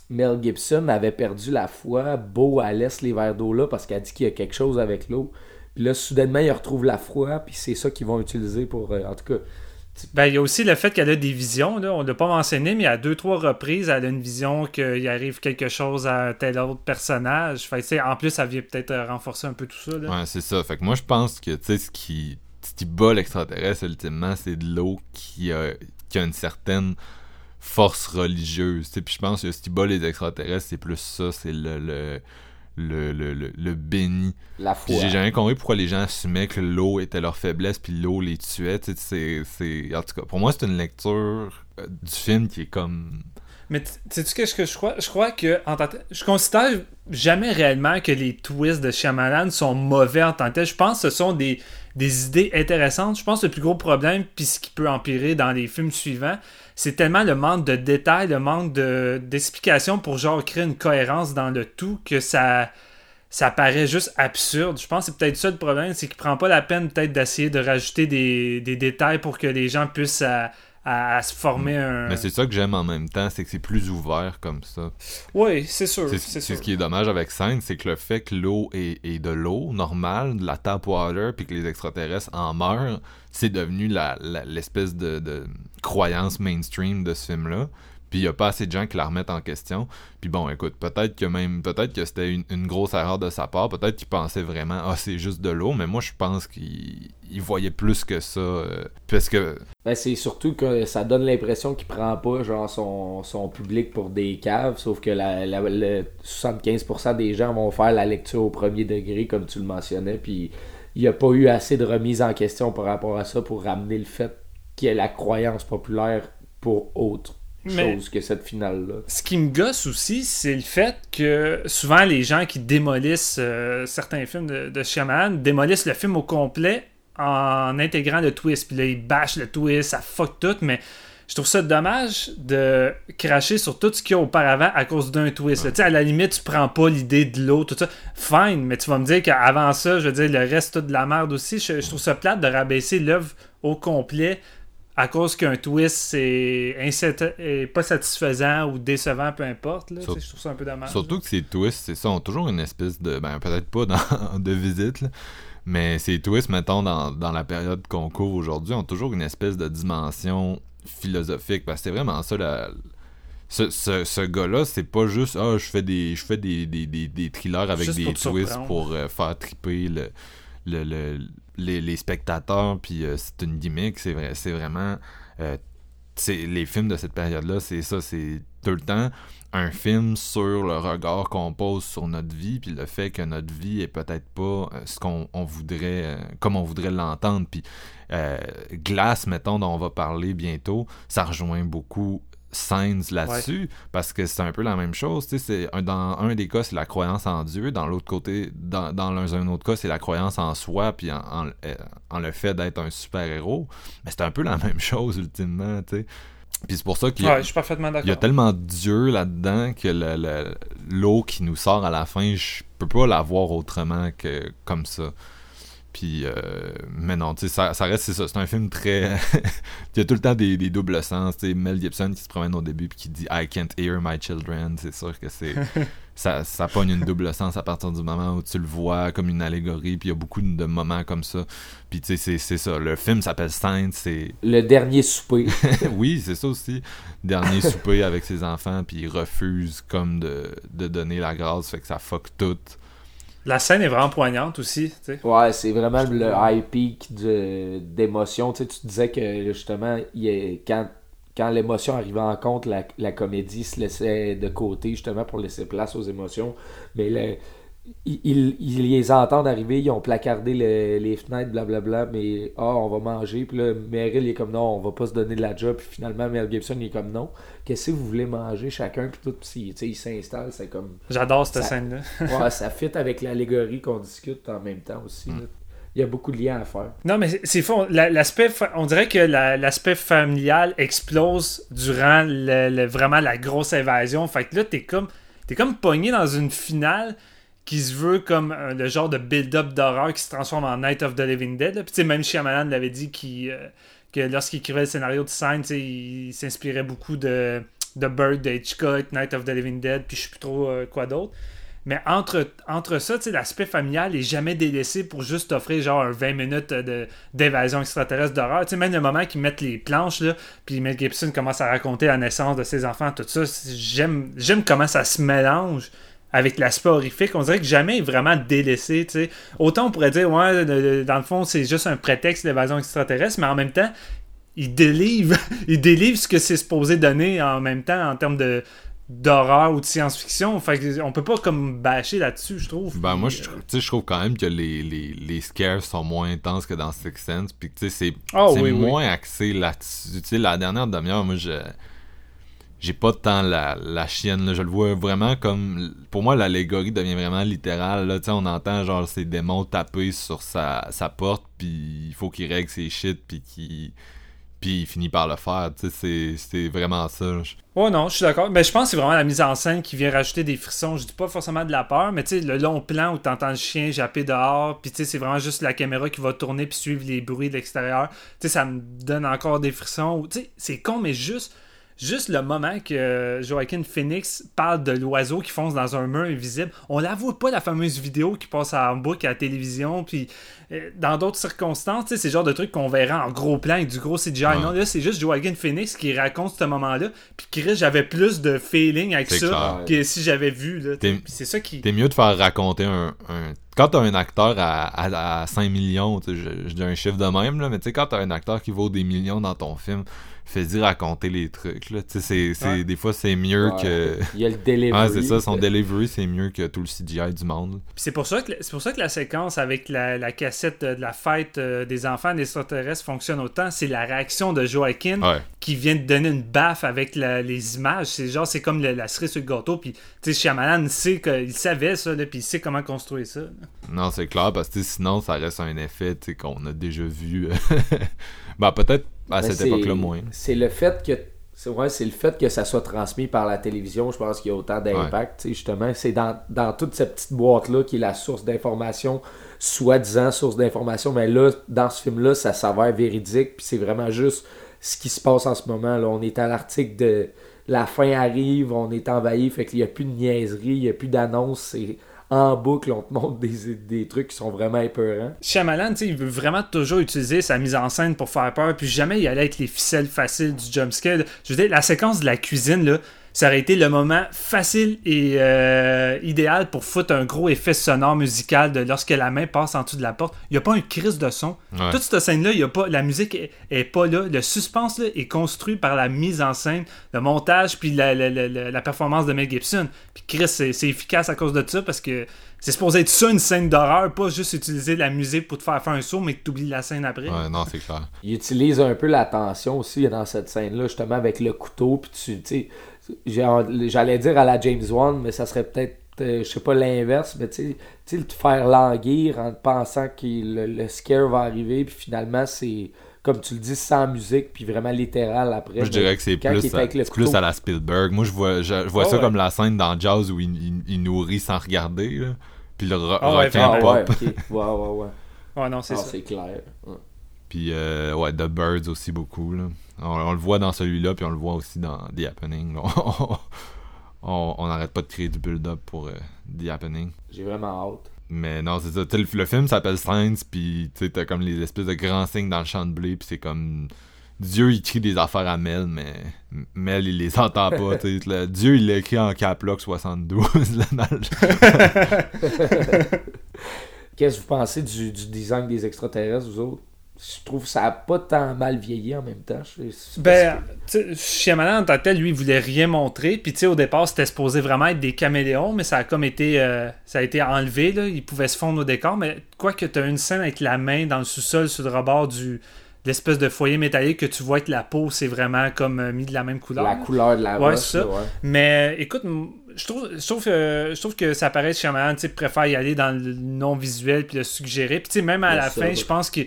Mel Gibson avait perdu la foi, Beau, elle laisse les verres d'eau là parce qu'elle dit qu'il y a quelque chose avec l'eau. Puis là, soudainement, il retrouve la foi, puis c'est ça qu'ils vont utiliser pour... euh, en tout cas, Ben, il y a aussi le fait qu'elle a des visions. Là. On l'a pas mentionné, mais à deux, trois reprises, elle a une vision qu'il arrive quelque chose à tel autre personnage. Fait en plus, ça vient peut-être euh, renforcer un peu tout ça. Là. Ouais, c'est ça. Fait que moi, je pense que, ce qui, ce qui bat l'extraterrestre, ultimement, c'est de l'eau qui a, qui a une certaine force religieuse. Puis je pense que ce qui bat les extraterrestres, c'est plus ça. C'est le, le, le, le, le, le béni. La Puis foi. j'ai jamais compris pourquoi les gens assumaient que l'eau était leur faiblesse, puis l'eau les tuait. Tu sais, c'est, c'est... En tout cas, pour moi, c'est une lecture euh, du film qui est comme... Mais tu sais-tu qu'est-ce que je crois? Je crois que en tant que- je considère jamais réellement que les twists de Shyamalan sont mauvais en tant que tel. Je pense que ce sont des, des idées intéressantes. Je pense que le plus gros problème, puis ce qui peut empirer dans les films suivants, c'est tellement le manque de détails, le manque de, d'explications pour genre créer une cohérence dans le tout que ça ça paraît juste absurde. Je pense que c'est peut-être ça le problème, c'est qu'il prend pas la peine peut-être d'essayer de rajouter des, détails pour que les gens puissent à, à- à se former un... Mais c'est ça que j'aime en même temps, c'est que c'est plus ouvert comme ça. Oui, c'est sûr. C'est, ce qui est dommage avec Sainte, c'est que le fait que l'eau est, est de l'eau normale, de la tap water, puis que les extraterrestres en meurent, c'est devenu la, la- l'espèce de, de croyance mainstream de ce film-là. Puis il y a pas assez de gens qui la remettent en question. Puis bon, écoute, peut-être que même, peut-être que c'était une, grosse erreur de sa part. Peut-être qu'il pensait vraiment, ah, c'est juste de l'eau. Mais moi, je pense qu'il il voyait plus que ça. euh, parce que Ben, c'est surtout que ça donne l'impression qu'il prend pas genre son, son public pour des caves, sauf que la, la- le 75% des gens vont faire la lecture au premier degré, comme tu le mentionnais, puis il n'y a pas eu assez de remise en question par rapport à ça pour ramener le fait qu'il y ait la croyance populaire pour autre Mais- chose que cette finale-là. Ce qui me gosse aussi, c'est le fait que souvent les gens qui démolissent euh, certains films de, de Shyamalan démolissent le film au complet en intégrant le twist. Puis là, ils bâchent le twist, ça fuck tout, mais je trouve ça dommage de cracher sur tout ce qu'il y a auparavant à cause d'un twist. Tu sais, à la limite, tu prends pas l'idée de l'eau, tout ça. Fine, mais tu vas me dire qu'avant ça, je veux dire, le reste, tout de la merde aussi. Je, je trouve ça plate de rabaisser l'œuvre au complet à cause qu'un twist c'est est pas satisfaisant ou décevant, peu importe. Là, je trouve ça un peu dommage. Surtout que ces twists, c'est ça, ont toujours une espèce de. Ben, peut-être pas dans, (laughs) de visite, là, mais ces twists, mettons, dans, dans la période qu'on court aujourd'hui, ont toujours une espèce de dimension philosophique. Parce que c'est vraiment ça, la. Ce, ce, ce gars-là, c'est pas juste ah je fais des je fais des, des, des, des thrillers avec Juste des pour twists pour euh, faire triper le, le, le- les, spectateurs puis euh, c'est une gimmick c'est vrai c'est vraiment euh, les films de cette période-là, c'est ça, c'est tout le temps un film sur le regard qu'on pose sur notre vie, puis le fait que notre vie est peut-être pas euh, ce qu'on on voudrait, euh, comme on voudrait l'entendre. Puis Glace, mettons, dont on va parler bientôt, ça rejoint beaucoup Sainz là-dessus, parce que c'est un peu la même chose. c'est dans un des cas, c'est la croyance en Dieu, dans l'autre côté, dans, dans un autre cas, c'est la croyance en soi, puis en, en- en le fait d'être un super-héros. Mais c'est un peu la (laughs) même chose, ultimement, tu sais. Puis c'est pour ça qu'il y a- Ouais, y tellement Dieu là-dedans que le- le- l'eau qui nous sort à la fin, je peux pas la voir autrement que comme ça. Puis, euh, mais non, tu sais, ça, ça reste, c'est ça. C'est un film très. (laughs) il y a tout le temps des, des doubles sens. Tu sais, Mel Gibson qui se promène au début puis qui dit I can't hear my children. C'est sûr que c'est. (laughs) ça, ça pogne une double sens à partir du moment où tu le vois comme une allégorie. Puis il y a beaucoup de moments comme ça. Puis, tu sais, c'est- c'est ça. Le film s'appelle Saint. C'est Le dernier souper. (laughs) oui, c'est ça aussi. Dernier souper avec ses enfants, puis il refuse comme de, de donner la grâce, fait que ça fuck tout. La scène est vraiment poignante aussi. tu sais. Ouais, c'est vraiment le high peak d'émotion. Tu disais que justement, il est- quand, quand l'émotion arrivait en compte, la, la comédie se laissait de côté justement pour laisser place aux émotions. Mais le- ils, ils- ils les entendent arriver, ils ont placardé le- les fenêtres, blablabla, mais ah, on va manger. Puis là, Meryl il est comme non, on va pas se donner de la job. Puis finalement, Mel Gibson il est comme non. Qu'est-ce que vous voulez manger chacun? Puis tout, puis tu sais, il s'installe, c'est comme. J'adore cette scène-là. (laughs) Ouais, ça (laughs) fit avec l'allégorie qu'on discute en même temps aussi. là. Il y a beaucoup de liens à faire. Non, mais c'est- faux. La- L'aspect, on dirait que la- l'aspect familial explose durant le- le- vraiment la grosse invasion. Fait que là, t'es comme, t'es comme pogné dans une finale qui se veut comme euh, le genre de build-up d'horreur qui se transforme en Night of the Living Dead. Puis même Shyamalan l'avait dit euh, que lorsqu'il écrivait le scénario de Sign, il s'inspirait beaucoup de, de Bird, de Hitchcock, Night of the Living Dead, puis je sais plus trop euh, quoi d'autre. Mais entre, entre ça, l'aspect familial est jamais délaissé pour juste offrir genre un 20 minutes d'évasion extraterrestre d'horreur. Même le moment qu'ils mettent les planches, là, puis Mel Gibson commence à raconter la naissance de ses enfants, tout ça, j'aime comment ça se mélange avec l'aspect horrifique. On dirait que jamais il est vraiment délaissé, tu sais. Autant on pourrait dire, ouais, dans le fond, c'est juste un prétexte d'évasion extraterrestre, mais en même temps, il délivre, (laughs) il délivre ce que c'est supposé donner en même temps en termes de d'horreur ou de science-fiction. Fait on peut pas comme bâcher là-dessus, je trouve. Ben, moi, je, sais, je trouve quand même que les, les, les scares sont moins intenses que dans Six Sense. Puis, tu sais, c'est Ah, oui. moins axé là-dessus. Tu sais, la dernière demi-heure, moi, je. J'ai pas tant la, la chienne, là. Je le vois vraiment comme. Pour moi, l'allégorie devient vraiment littérale, là. On entend, genre, ces démons taper sur sa, sa porte, puis il faut qu'il règle ses shit, puis qu'il. Puis il finit par le faire. C'est- vraiment ça. Oh non, je suis d'accord. Mais je pense que c'est vraiment la mise en scène qui vient rajouter des frissons. Je dis pas forcément de la peur, mais tu sais, le long plan où t'entends le chien japper dehors, puis tu sais, c'est vraiment juste la caméra qui va tourner puis suivre les bruits de l'extérieur. Tu sais, ça me donne encore des frissons. Tu sais, c'est con, mais juste, juste le moment que Joaquin Phoenix parle de l'oiseau qui fonce dans un mur invisible, on la voit pas la fameuse vidéo qui passe en boucle à la télévision, puis euh, dans d'autres circonstances, tu sais, c'est le genre de truc qu'on verra en gros plan avec du gros CGI. Ouais. Non, là, c'est juste Joaquin Phoenix qui raconte ce moment-là, puis Chris, j'avais plus de feeling avec ça clair. que si j'avais vu, là. c'est ça qui... T'es mieux de faire raconter un. un- Quand t'as un acteur à, à, à 5 millions, tu sais, je, je dis un chiffre de même, là, mais tu sais, quand t'as un acteur qui vaut des millions dans ton film, fais-y raconter les trucs. Là. Tu sais, c'est- c'est- Ouais. Des fois, c'est mieux Ouais. que. Il y a le delivery. Ouais, c'est ça, son delivery, c'est mieux que tout le CGI du monde. Puis c'est pour ça que c'est pour ça que la séquence avec la, la cassette de, de la fête euh, des enfants des extraterrestres fonctionne autant. C'est la réaction de Joaquin Ouais. qui vient de donner une baffe avec la- les images. C'est genre c'est comme le- la cerise sur le gâteau. Puis tu sais Shyamalan sait qu'il savait ça, là, puis il sait comment construire ça. là. Non, c'est clair, parce que sinon, ça reste un effet qu'on a déjà vu. (laughs) ben, peut-être à cette c'est- époque-là moins. C'est le fait que c'est ouais, c'est le fait que ça soit transmis par la télévision, je pense qu'il y a autant d'impact. tu sais, Justement, c'est dans, dans toute cette petite boîte-là qui est la source d'information, soi-disant source d'information, mais là, dans ce film-là, ça s'avère véridique, puis c'est vraiment juste ce qui se passe en ce moment. Là. On est à l'article de la fin arrive, on est envahi, fait qu'il n'y a plus de niaiserie, il n'y a plus d'annonces, c'est en boucle, on te montre des, des trucs qui sont vraiment épeurants. Shyamalan, tu sais, il veut vraiment toujours utiliser sa mise en scène pour faire peur, puis jamais il allait avec les ficelles faciles du jumpscare. Je veux dire, la séquence de la cuisine, là, ça aurait été le moment facile et euh, idéal pour foutre un gros effet sonore musical de lorsque la main passe en dessous de la porte. Il n'y a pas un crise de son. Ouais. Toute cette scène-là, il y a pas, la musique est, est pas là. Le suspense là, est construit par la mise en scène, le montage, puis la, la- la- la- la performance de Mel Gibson. Puis Chris, c'est efficace à cause de ça parce que c'est supposé être ça une scène d'horreur, pas juste utiliser de la musique pour te faire faire un saut, mais que tu oublies la scène après. Ouais, non, c'est clair. il utilise un peu la tension aussi dans cette scène-là, justement avec le couteau. Puis tu sais, j'allais dire à la James Wan, mais ça serait peut-être, euh, je sais pas l'inverse, mais tu sais, te faire languir en pensant que le, le scare va arriver, puis finalement c'est comme tu le dis sans musique, puis vraiment littéral après. Moi, je dirais que c'est plus, à, le plus à la Spielberg. Moi, je vois, je, je vois Ah ça ouais. comme la scène dans Jazz où il, il- il nourrit sans regarder. Là. Puis le ro- Ah ouais, requin Ah pop. ouais. Ouais, ouais, ouais. Ouais, non, c'est Ah, ça. c'est clair. Ouais. Puis, euh, ouais, The Birds aussi beaucoup. Là. On, on le voit dans celui-là, puis on le voit aussi dans The Happening. (laughs) on n'arrête pas de créer du build-up pour euh, The Happening. J'ai vraiment hâte. Mais non, c'est ça. Le, le film s'appelle Science, puis t'as comme les espèces de grands signes dans le champ de blé, puis c'est comme. Dieu, il crie des affaires à Mel, mais Mel, il les entend pas. Le- Dieu, il l'a écrit en cap lock 72. là, dans le- (laughs) Qu'est-ce que vous pensez du, du design des extraterrestres, vous autres? Je trouve que ça a pas tant mal vieilli en même temps. Je- Ben, tu sais, Shyamalan, en tant que tel, lui, il voulait rien montrer. Puis, tu sais, au départ, c'était supposé vraiment être des caméléons, mais ça a comme été, euh, ça a été enlevé. Là. Il pouvait se fondre au décor. Mais quoi que tu as une scène avec la main dans le sous-sol sur le rebord du l'espèce de foyer métallique que tu vois que la peau, c'est vraiment comme euh, mis de la même couleur. la là. couleur de la Ouais, roche, c'est ça. ouais. Mais écoute, je trouve, je trouve, que, je trouve que ça paraît que Shyamalan préfère y aller dans le non-visuel puis le suggérer. Puis tu sais, même à Bien la sûr, fin, je pense que.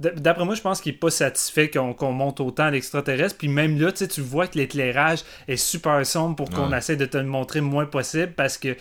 D'après moi, je pense qu'il est pas satisfait qu'on monte autant à l'extraterrestre. Puis même là, tu vois que l'éclairage est super sombre pour qu'on Ouais. essaie de te le montrer le moins possible parce que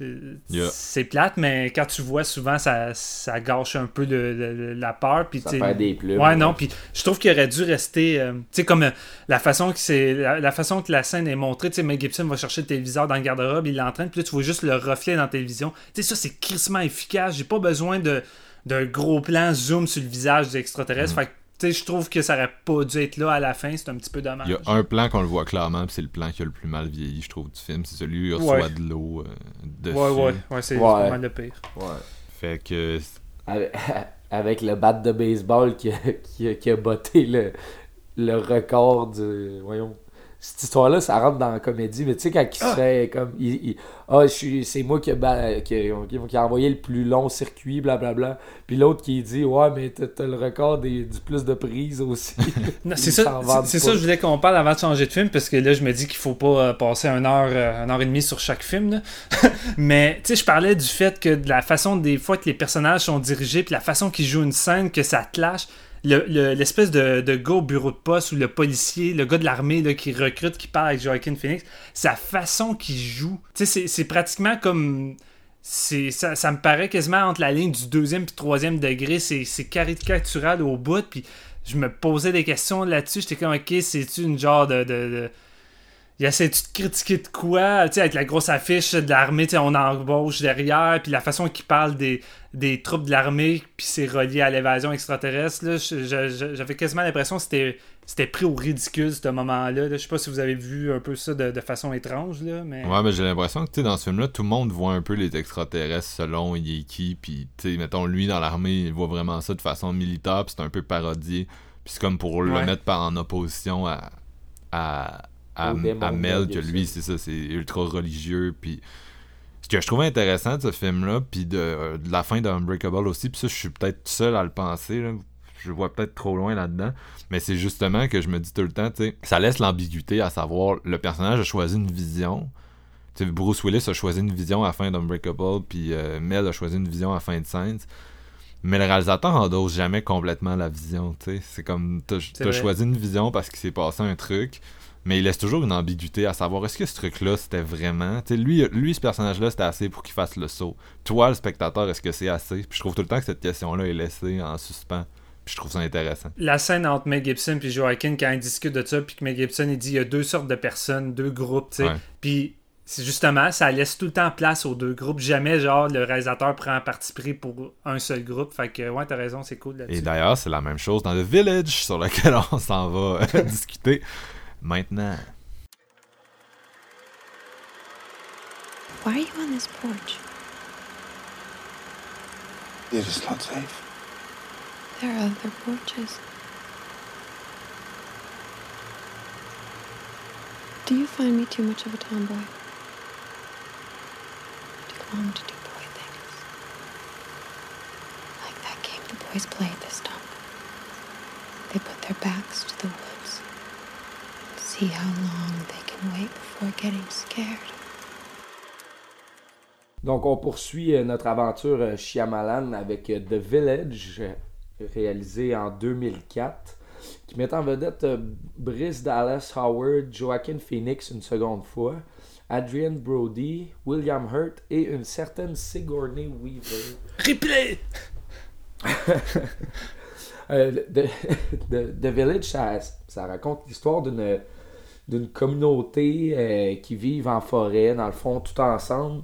euh, Yeah. c'est plate, mais quand tu vois souvent, ça, ça gâche un peu le- le- la peur. Puis, Ça perd des plumes. Ouais, non, puis je trouve qu'il aurait dû rester. euh, tu sais, comme euh, la façon que c'est la, la façon que la scène est montrée. Tu sais, Mel Gibson va chercher le téléviseur dans le garde-robe, il l'entraîne, puis là, tu vois juste le reflet dans la télévision. Tu sais, ça, c'est crissement efficace. J'ai pas besoin de d'un gros plan zoom sur le visage des extraterrestres. Fait que, tu sais, je trouve que ça aurait pas dû être là à la fin. C'est un petit peu dommage. Il y a un plan qu'on le voit clairement, puis c'est le plan qui a le plus mal vieilli, je trouve, du film. C'est celui où il reçoit Ouais. de l'eau euh, dessus. Ouais, ouais, ouais, c'est mal le pire. Ouais. Fait que. Avec, (laughs) avec le bat de baseball qui a, qui a, qui a botté le, le record du. Voyons. Cette histoire-là, ça rentre dans la comédie, mais tu sais, quand il Ah. serait comme. il- il- Ah, je suis- c'est moi qui a, ba- qui, qui a- envoyé le plus long circuit, blablabla. Puis l'autre qui dit Ouais, mais t'as le record des, du plus de prises aussi. (laughs) (laughs) C'est ça, c'est- ça je voulais qu'on parle avant de changer de film, parce que là, je me dis qu'il faut pas euh, passer une heure, euh, une heure et demie sur chaque film. là. (laughs) Mais, tu sais, je parlais du fait que de la façon des fois que les personnages sont dirigés, puis la façon qu'ils jouent une scène, que ça clash. Le- le- L'espèce de, gars au bureau de poste ou le policier, le gars de l'armée qui recrute, qui parle avec Joaquin Phoenix, sa façon qu'il joue, c'est- pratiquement comme ça, ça me paraît quasiment entre la ligne du deuxième et troisième degré. C'est c'est caricatural au bout. Puis je me posais des questions là-dessus. J'étais comme, ok, c'est-tu une genre de. de, de... Il essaie-tu de critiquer de quoi? Tu sais, avec la grosse affiche de l'armée, tu sais, on embauche derrière. Puis la façon qu'il parle des, des troupes de l'armée, puis c'est relié à l'évasion extraterrestre. Là, j'avais quasiment l'impression que c'était. C'était pris au ridicule, ce moment-là. là. Je sais pas si vous avez vu un peu ça de, de façon étrange, là, mais... Ouais, mais j'ai l'impression que tu sais, dans ce film-là, tout le monde voit un peu les extraterrestres selon il est qui. Puis, tu sais, mettons, lui dans l'armée, il voit vraiment ça de façon militaire. Puis c'est un peu parodié. Puis c'est comme pour le Ouais. mettre par- en opposition à, à, à, Mel, que lui, c'est ça, c'est ultra religieux. Puis ce que je trouvais intéressant de ce film-là, puis de, euh, de la fin de Unbreakable aussi, puis ça, je suis peut-être seul à le penser. Là. Je vois peut-être trop loin là-dedans. Mais c'est justement que je me dis tout le temps, tu sais, ça laisse l'ambiguïté à savoir le personnage a choisi une vision. Bruce Willis a choisi une vision à la fin d'Unbreakable, puis euh, Mel a choisi une vision à la fin de Saints. Mais le réalisateur endosse jamais complètement la vision, tu sais. C'est comme, t'as choisi une vision parce qu'il s'est passé un truc, mais il laisse toujours une ambiguïté à savoir est-ce que ce truc-là c'était vraiment. Tu sais, lui, lui, ce personnage-là, c'était assez pour qu'il fasse le saut. Toi, le spectateur, est-ce que c'est assez? Puis je trouve tout le temps que cette question-là est laissée en suspens. Puis je trouve ça intéressant. la scène entre Mel Gibson et Joaquin quand ils discutent de ça puis que Mel Gibson il dit il y a deux sortes de personnes deux groupes tu sais Ouais. puis c'est justement ça laisse tout le temps place aux deux groupes jamais genre le réalisateur prend un parti pris pour un seul groupe fait que ouais t'as raison c'est cool Et là-dessus d'ailleurs, c'est la même chose dans The Village, sur lequel (laughs) on s'en va euh, discuter maintenant. Why are you on this porch? It is not safe. There are other porches. Do you find me too much of a tomboy? Do you long to do boy things? Like that game the boys play at this dump. They put their backs to the woods and see how long they can wait before getting scared. Donc, on poursuit euh, notre aventure euh, Shyamalan avec euh, The Village, réalisé en 2004, qui met en vedette Brice Dallas Howard, Joaquin Phoenix une seconde fois, Adrian Brody, William Hurt et une certaine Sigourney Weaver. replay (laughs) Euh, The, The- (laughs) The Village, ça, ça raconte l'histoire d'une d'une communauté euh, qui vivent en forêt, dans le fond, tout ensemble.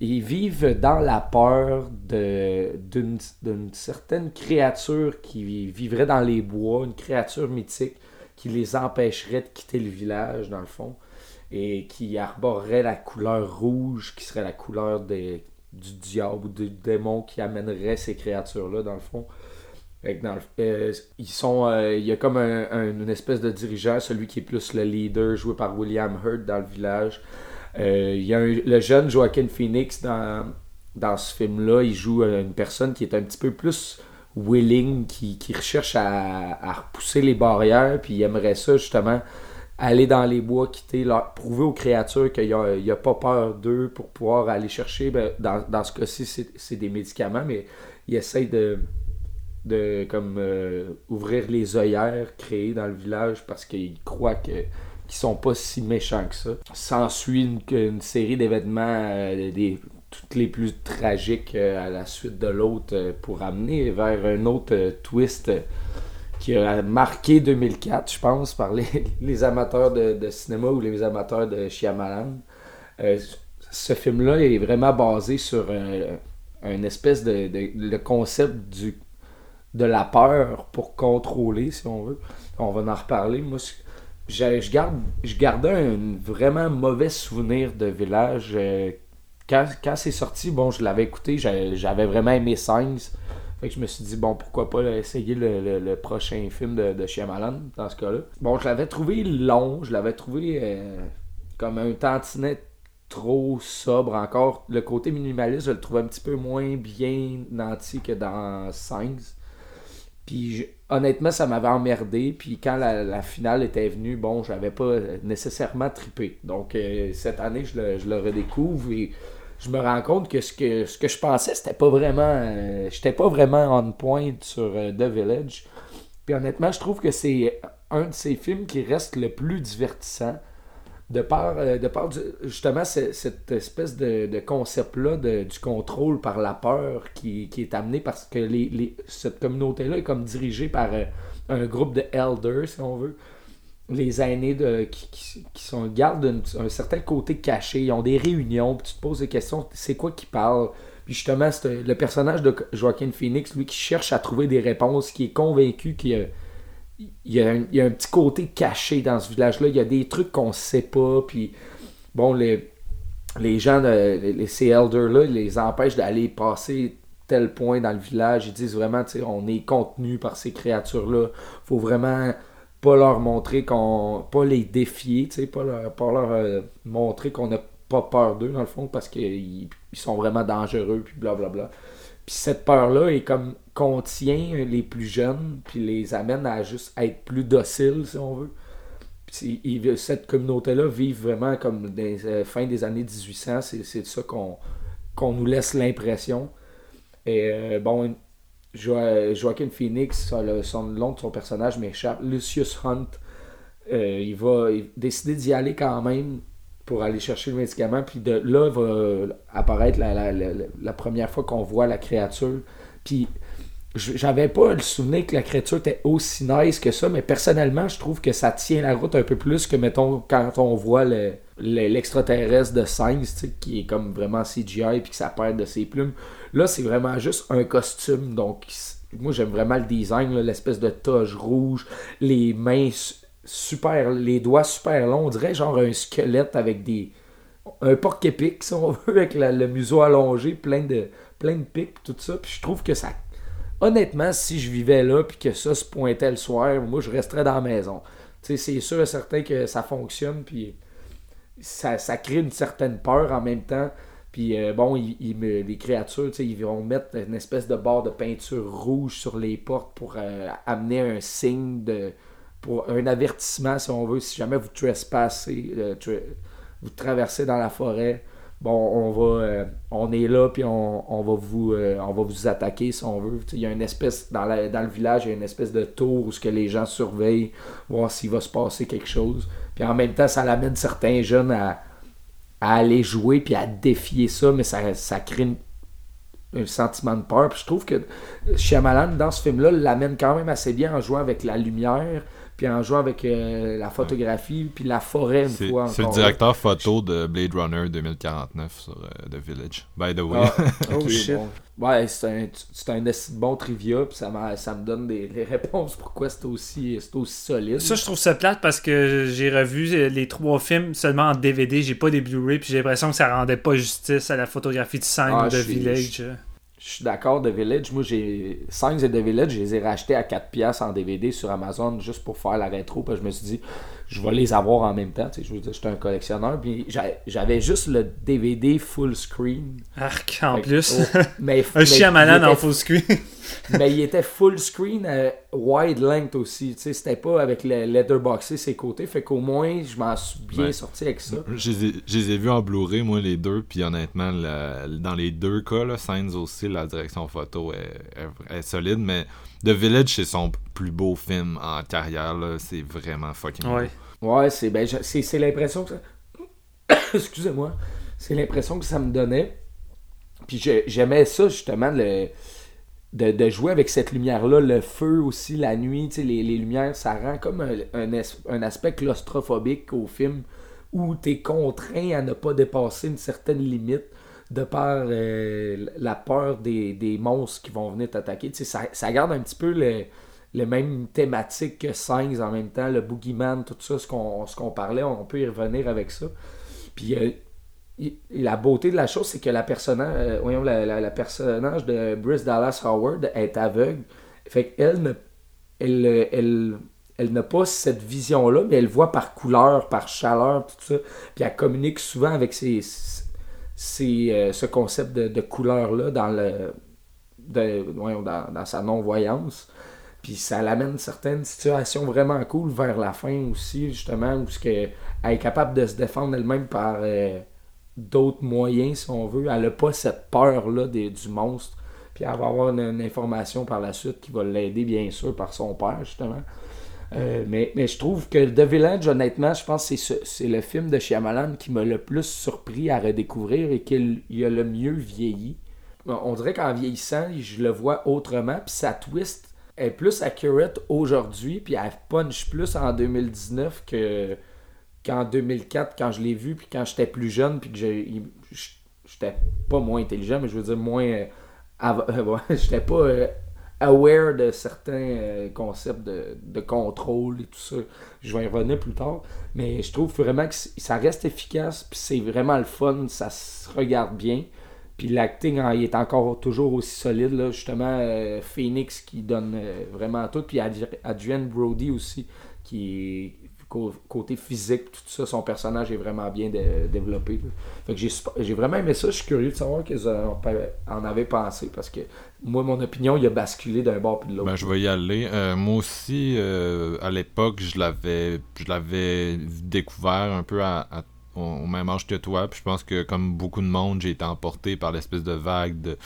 Ils vivent dans la peur d'une certaine créature qui vivrait dans les bois, une créature mythique qui les empêcherait de quitter le village, dans le fond, et qui arborerait la couleur rouge, qui serait la couleur du diable ou du démon qui amènerait ces créatures-là, dans le fond. Dans euh, ils sont, euh, il y a comme un- un- une espèce de dirigeant, celui qui est plus le leader, joué par William Hurt dans le village. Euh, il y a un- le jeune Joaquin Phoenix dans, dans ce film-là, il joue une personne qui est un petit peu plus willing, qui, qui recherche à, à repousser les barrières, puis il aimerait ça justement aller dans les bois, quitter, leur, prouver aux créatures qu'il n'y a, a pas peur d'eux pour pouvoir aller chercher. ben, dans, dans ce cas-ci, c'est des médicaments, mais il essaye de, de comme euh, ouvrir les œillères créées dans le village parce qu'ils croient que qu'ils sont pas si méchants que ça. S'ensuit une, série d'événements euh, des toutes les plus tragiques euh, à la suite de l'autre pour amener vers un autre twist qui a marqué 2004, je pense, par les, (laughs) les amateurs de, cinéma ou les amateurs de Shyamalan. Ce film-là est vraiment basé sur un espèce de, de- le concept du de la peur pour contrôler, si on veut. On va en reparler. Moi, je, je garde, je gardais un vraiment mauvais souvenir de Village. Euh, quand quand c'est sorti, bon, je l'avais écouté, j'avais vraiment aimé Signs. Fait que je me suis dit, bon, pourquoi pas essayer le, le- le prochain film de, de Shyamalan, dans ce cas-là. Bon, je l'avais trouvé long, je l'avais trouvé euh, comme un tantinet trop sobre encore. Le côté minimaliste, je le trouvais un petit peu moins bien nanti que dans Signs. Puis honnêtement, ça m'avait emmerdé. Puis quand la, finale était venue, bon, j'avais pas nécessairement trippé. Donc euh, cette année, je le, redécouvre et je me rends compte que ce que, ce que je pensais, c'était pas vraiment. euh, J'étais pas vraiment on point sur euh, The Village. Puis honnêtement, je trouve que c'est un de ces films qui reste le plus divertissant. De par, euh, de du- justement ce- cette espèce de, de concept-là du contrôle par la peur qui, qui est amené parce que les, les- cette communauté-là est comme dirigée par euh, un groupe de elders, si on veut. Les aînés de, qui, qui, sont, gardent un, certain côté caché. Ils ont des réunions, puis tu te poses des questions, c'est quoi qui parle? Puis justement, le personnage de Joaquin Phoenix, lui, qui cherche à trouver des réponses, qui est convaincu qu'il il y, a un, petit côté caché dans ce village-là. Il y a des trucs qu'on ne sait pas. Puis, bon, les, les gens, les, ces elders-là, ils les empêchent d'aller passer tel point dans le village. Ils disent vraiment, tu sais, on est contenu par ces créatures-là. faut vraiment pas leur montrer qu'on. pas les défier, tu sais, pas leur, pas leur euh, montrer qu'on n'a pas peur d'eux, dans le fond, parce qu'ils ils sont vraiment dangereux, puis blablabla. Puis cette peur-là est comme contient les plus jeunes, puis les amène à juste être plus dociles, si on veut. Cette communauté-là vit vraiment comme des euh, fin des années 1800, c'est ça qu'on nous laisse l'impression. Et euh, bon, Jo- Joaquin Phoenix, le, son, nom de son personnage m'échappe, Lucius Hunt, euh, il va décider d'y aller quand même pour aller chercher le médicament. Puis de là va apparaître la, la- première fois qu'on voit la créature. Puis j'avais pas le souvenir que la créature était aussi nice que ça, mais personnellement, je trouve que ça tient la route un peu plus que, mettons, quand on voit le- le- l'extraterrestre de Sainz, qui est comme vraiment CGI puis que ça perd de ses plumes. Là, c'est vraiment juste un costume. Donc, moi, j'aime vraiment le design, l'espèce de toge rouge, les mains su- super, les doigts super longs. On dirait genre un squelette avec des. Un porc-épic, si on (laughs) veut, avec le museau allongé, plein de, plein de pics, tout ça. Puis je trouve que ça. Honnêtement, si je vivais là, puis que ça se pointait le soir, moi, je resterais dans la maison. C'est sûr et certain que ça fonctionne, puis ça, crée une certaine peur en même temps. Puis euh, bon, me- les créatures, ils vont mettre une espèce de barre de peinture rouge sur les portes pour euh, amener un signe de. pour un avertissement, si on veut, si jamais vous trespassez, euh, vous traversez dans la forêt. Bon, euh, on est là, puis on, va vous, euh, on va attaquer si on veut. Il y a une espèce, dans, le village, il y a une espèce de tour où ce que les gens surveillent, voir s'il va se passer quelque chose. Puis en même temps, ça l'amène certains jeunes à, aller jouer puis à défier ça, mais ça, ça crée un sentiment de peur. Puis je trouve que Shyamalan, dans ce film-là, l'amène quand même assez bien en jouant avec la lumière, puis en jouant avec euh, la photographie, puis la forêt une C'est fois c'est le directeur photo de Blade Runner 2049 sur euh, The Village. By the way. Ah, Oh (laughs) ok, shit. bon. Ouais, c'est un, bon trivia, puis ça, me donne des, réponses pourquoi c'est aussi, solide. Ça, je trouve ça plate parce que j'ai revu euh, les trois films seulement en DVD. J'ai pas des Blu-ray, puis j'ai l'impression que ça rendait pas justice à la photographie de scène Ah, ou de Village. Je suis d'accord, The Village. Moi, j'ai. Signs et The Village, je les ai rachetés à 4$ en DVD sur Amazon juste pour faire la rétro. Puis je me suis dit, je vais les avoir en même temps. Tu sais, je veux dire, j'étais un collectionneur. Puis j'a- j'avais juste le DVD full screen. Arc, en Fait plus. oh, mais, (laughs) Un mais chien malade en full screen. (laughs) Mais il était full screen, euh, wide length aussi. Tu sais, c'était pas avec le letterboxé ses côtés. Fait qu'au moins, je m'en suis bien Ouais. sorti avec ça. Je les ai- vus en Blu-ray, moi, les deux, puis honnêtement, la- dans les deux cas, là, Signs aussi, la direction photo est, est- est solide, mais The Village, c'est son plus beau film en carrière, là, c'est vraiment fucking Ouais. Ouais, c'est ben, je- c'est c'est l'impression que ça... (coughs) Excusez-moi. C'est l'impression que ça me donnait. Puis j'aimais ça, justement, le... de, de jouer avec cette lumière-là, le feu aussi, la nuit, tu sais, les, les lumières, ça rend comme un, un es- un aspect claustrophobique au film où tu es contraint à ne pas dépasser une certaine limite de par euh, la peur des, des monstres qui vont venir t'attaquer. Ça, ça garde un petit peu le, le même thématique que Signs en même temps, le Boogeyman, tout ça, ce qu'on parlait, on peut y revenir avec ça. Puis euh, la beauté de la chose, c'est que la, personnage, euh, voyons, la, la, personnage de Brice Dallas Howard est aveugle. Fait qu'elle ne, elle, elle, elle n'a pas cette vision-là, mais elle voit par couleur, par chaleur, tout ça. Puis elle communique souvent avec ces, ces, ce concept de, couleur-là dans, le, dans sa non-voyance. Puis ça l'amène certaines situations vraiment cool vers la fin aussi, justement, où elle est capable de se défendre elle-même par euh, d'autres moyens, si on veut. Elle n'a pas cette peur-là du monstre. Puis elle va avoir une, information par la suite qui va l'aider, bien sûr, par son père, justement. Euh, mais, mais, je trouve que The Village, honnêtement, je pense que c'est le film de Shyamalan qui m'a le plus surpris à redécouvrir et qu'il a le mieux vieilli. On dirait qu'en vieillissant, je le vois autrement, puis ça twist est plus accurate aujourd'hui, puis elle punch plus en 2019 que qu'en 2004 quand je l'ai vu, puis quand j'étais plus jeune, puis que j'étais pas moins intelligent, mais je veux dire moins. Euh, (laughs) j'étais pas euh, aware de certains concepts de, de, contrôle et tout ça. Je vais y revenir plus tard. Mais je trouve vraiment que ça reste efficace, puis c'est vraiment le fun, ça se regarde bien. Puis l'acting est encore toujours aussi solide. Là. Justement, euh, Phoenix qui donne euh, vraiment tout. Puis Adrienne Brody aussi, qui côté physique, tout ça, son personnage est vraiment bien développé. Fait que j'ai vraiment aimé ça. Je suis curieux de savoir qu'ils en avaient pensé parce que moi, mon opinion, il a basculé d'un bord puis de l'autre. Ben, je vais y aller. Euh, moi aussi, à l'époque, je l'avais je l'avais découvert un peu à au, même âge que toi. Puis je pense que comme beaucoup de monde, j'ai été emporté par l'espèce de vague de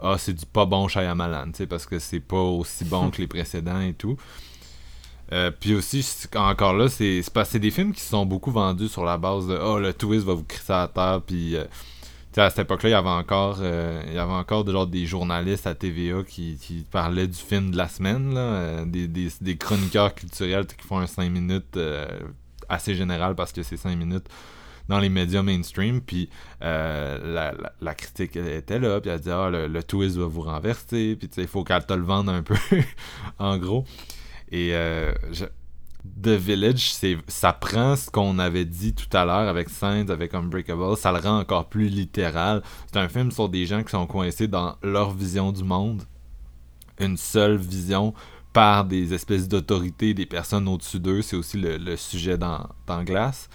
Ah, c'est du pas bon Shyamalan, tu sais, parce que c'est pas aussi bon que les (laughs) précédents et tout. Euh, puis aussi, encore là, c'est des films qui sont beaucoup vendus sur la base de Oh, le twist va vous crisser à terre. Puis euh, à cette époque-là, il y avait encore, euh, il y avait encore des journalistes à TVA qui, qui, parlaient du film de la semaine, là, des, des, des, chroniqueurs culturels qui font un 5 minutes assez général parce que c'est 5 minutes dans les médias mainstream. Puis euh, la, critique était là, puis elle dit Ah, le, twist va vous renverser, puis il faut qu'elle te le vende un peu, (laughs) en gros. Et euh, The Village, ça prend ce qu'on avait dit tout à l'heure avec Saints, avec Unbreakable, ça le rend encore plus littéral. C'est un film sur des gens qui sont coincés dans leur vision du monde, une seule vision par des espèces d'autorités, des personnes au-dessus d'eux. C'est aussi le, sujet dans, dans Glace.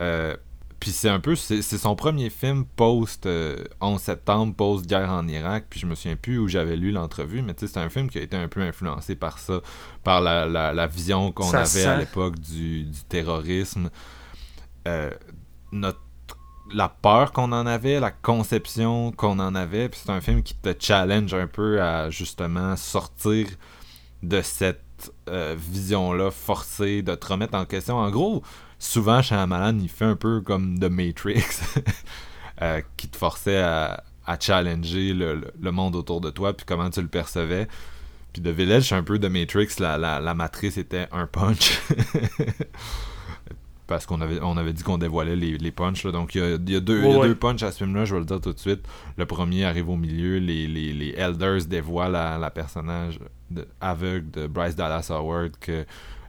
Euh, puis c'est un peu, c'est son premier film post 11 euh, septembre, post guerre en Irak. Puis je me souviens plus où j'avais lu l'entrevue, mais tu sais, c'est un film qui a été un peu influencé par ça, par la, la, vision qu'on avait à l'époque du, du, terrorisme, euh, notre, la peur qu'on en avait, la conception qu'on en avait. Puis c'est un film qui te challenge un peu à justement sortir de cette euh, vision-là forcée, de te remettre en question. En gros, souvent Shyamalan il fait un peu comme The Matrix (laughs) euh, qui te forçait à, challenger le, monde autour de toi puis comment tu le percevais. Puis The Village c'est un peu The Matrix la, la, matrice était un punch. (laughs) Parce qu'on avait, on avait dit qu'on dévoilait les, les punchs donc il y a, deux, deux punchs à ce film là je vais le dire tout de suite. Le premier arrive au milieu les, les, Elders dévoilent la, la personnage de, aveugle de Bryce Dallas Howard que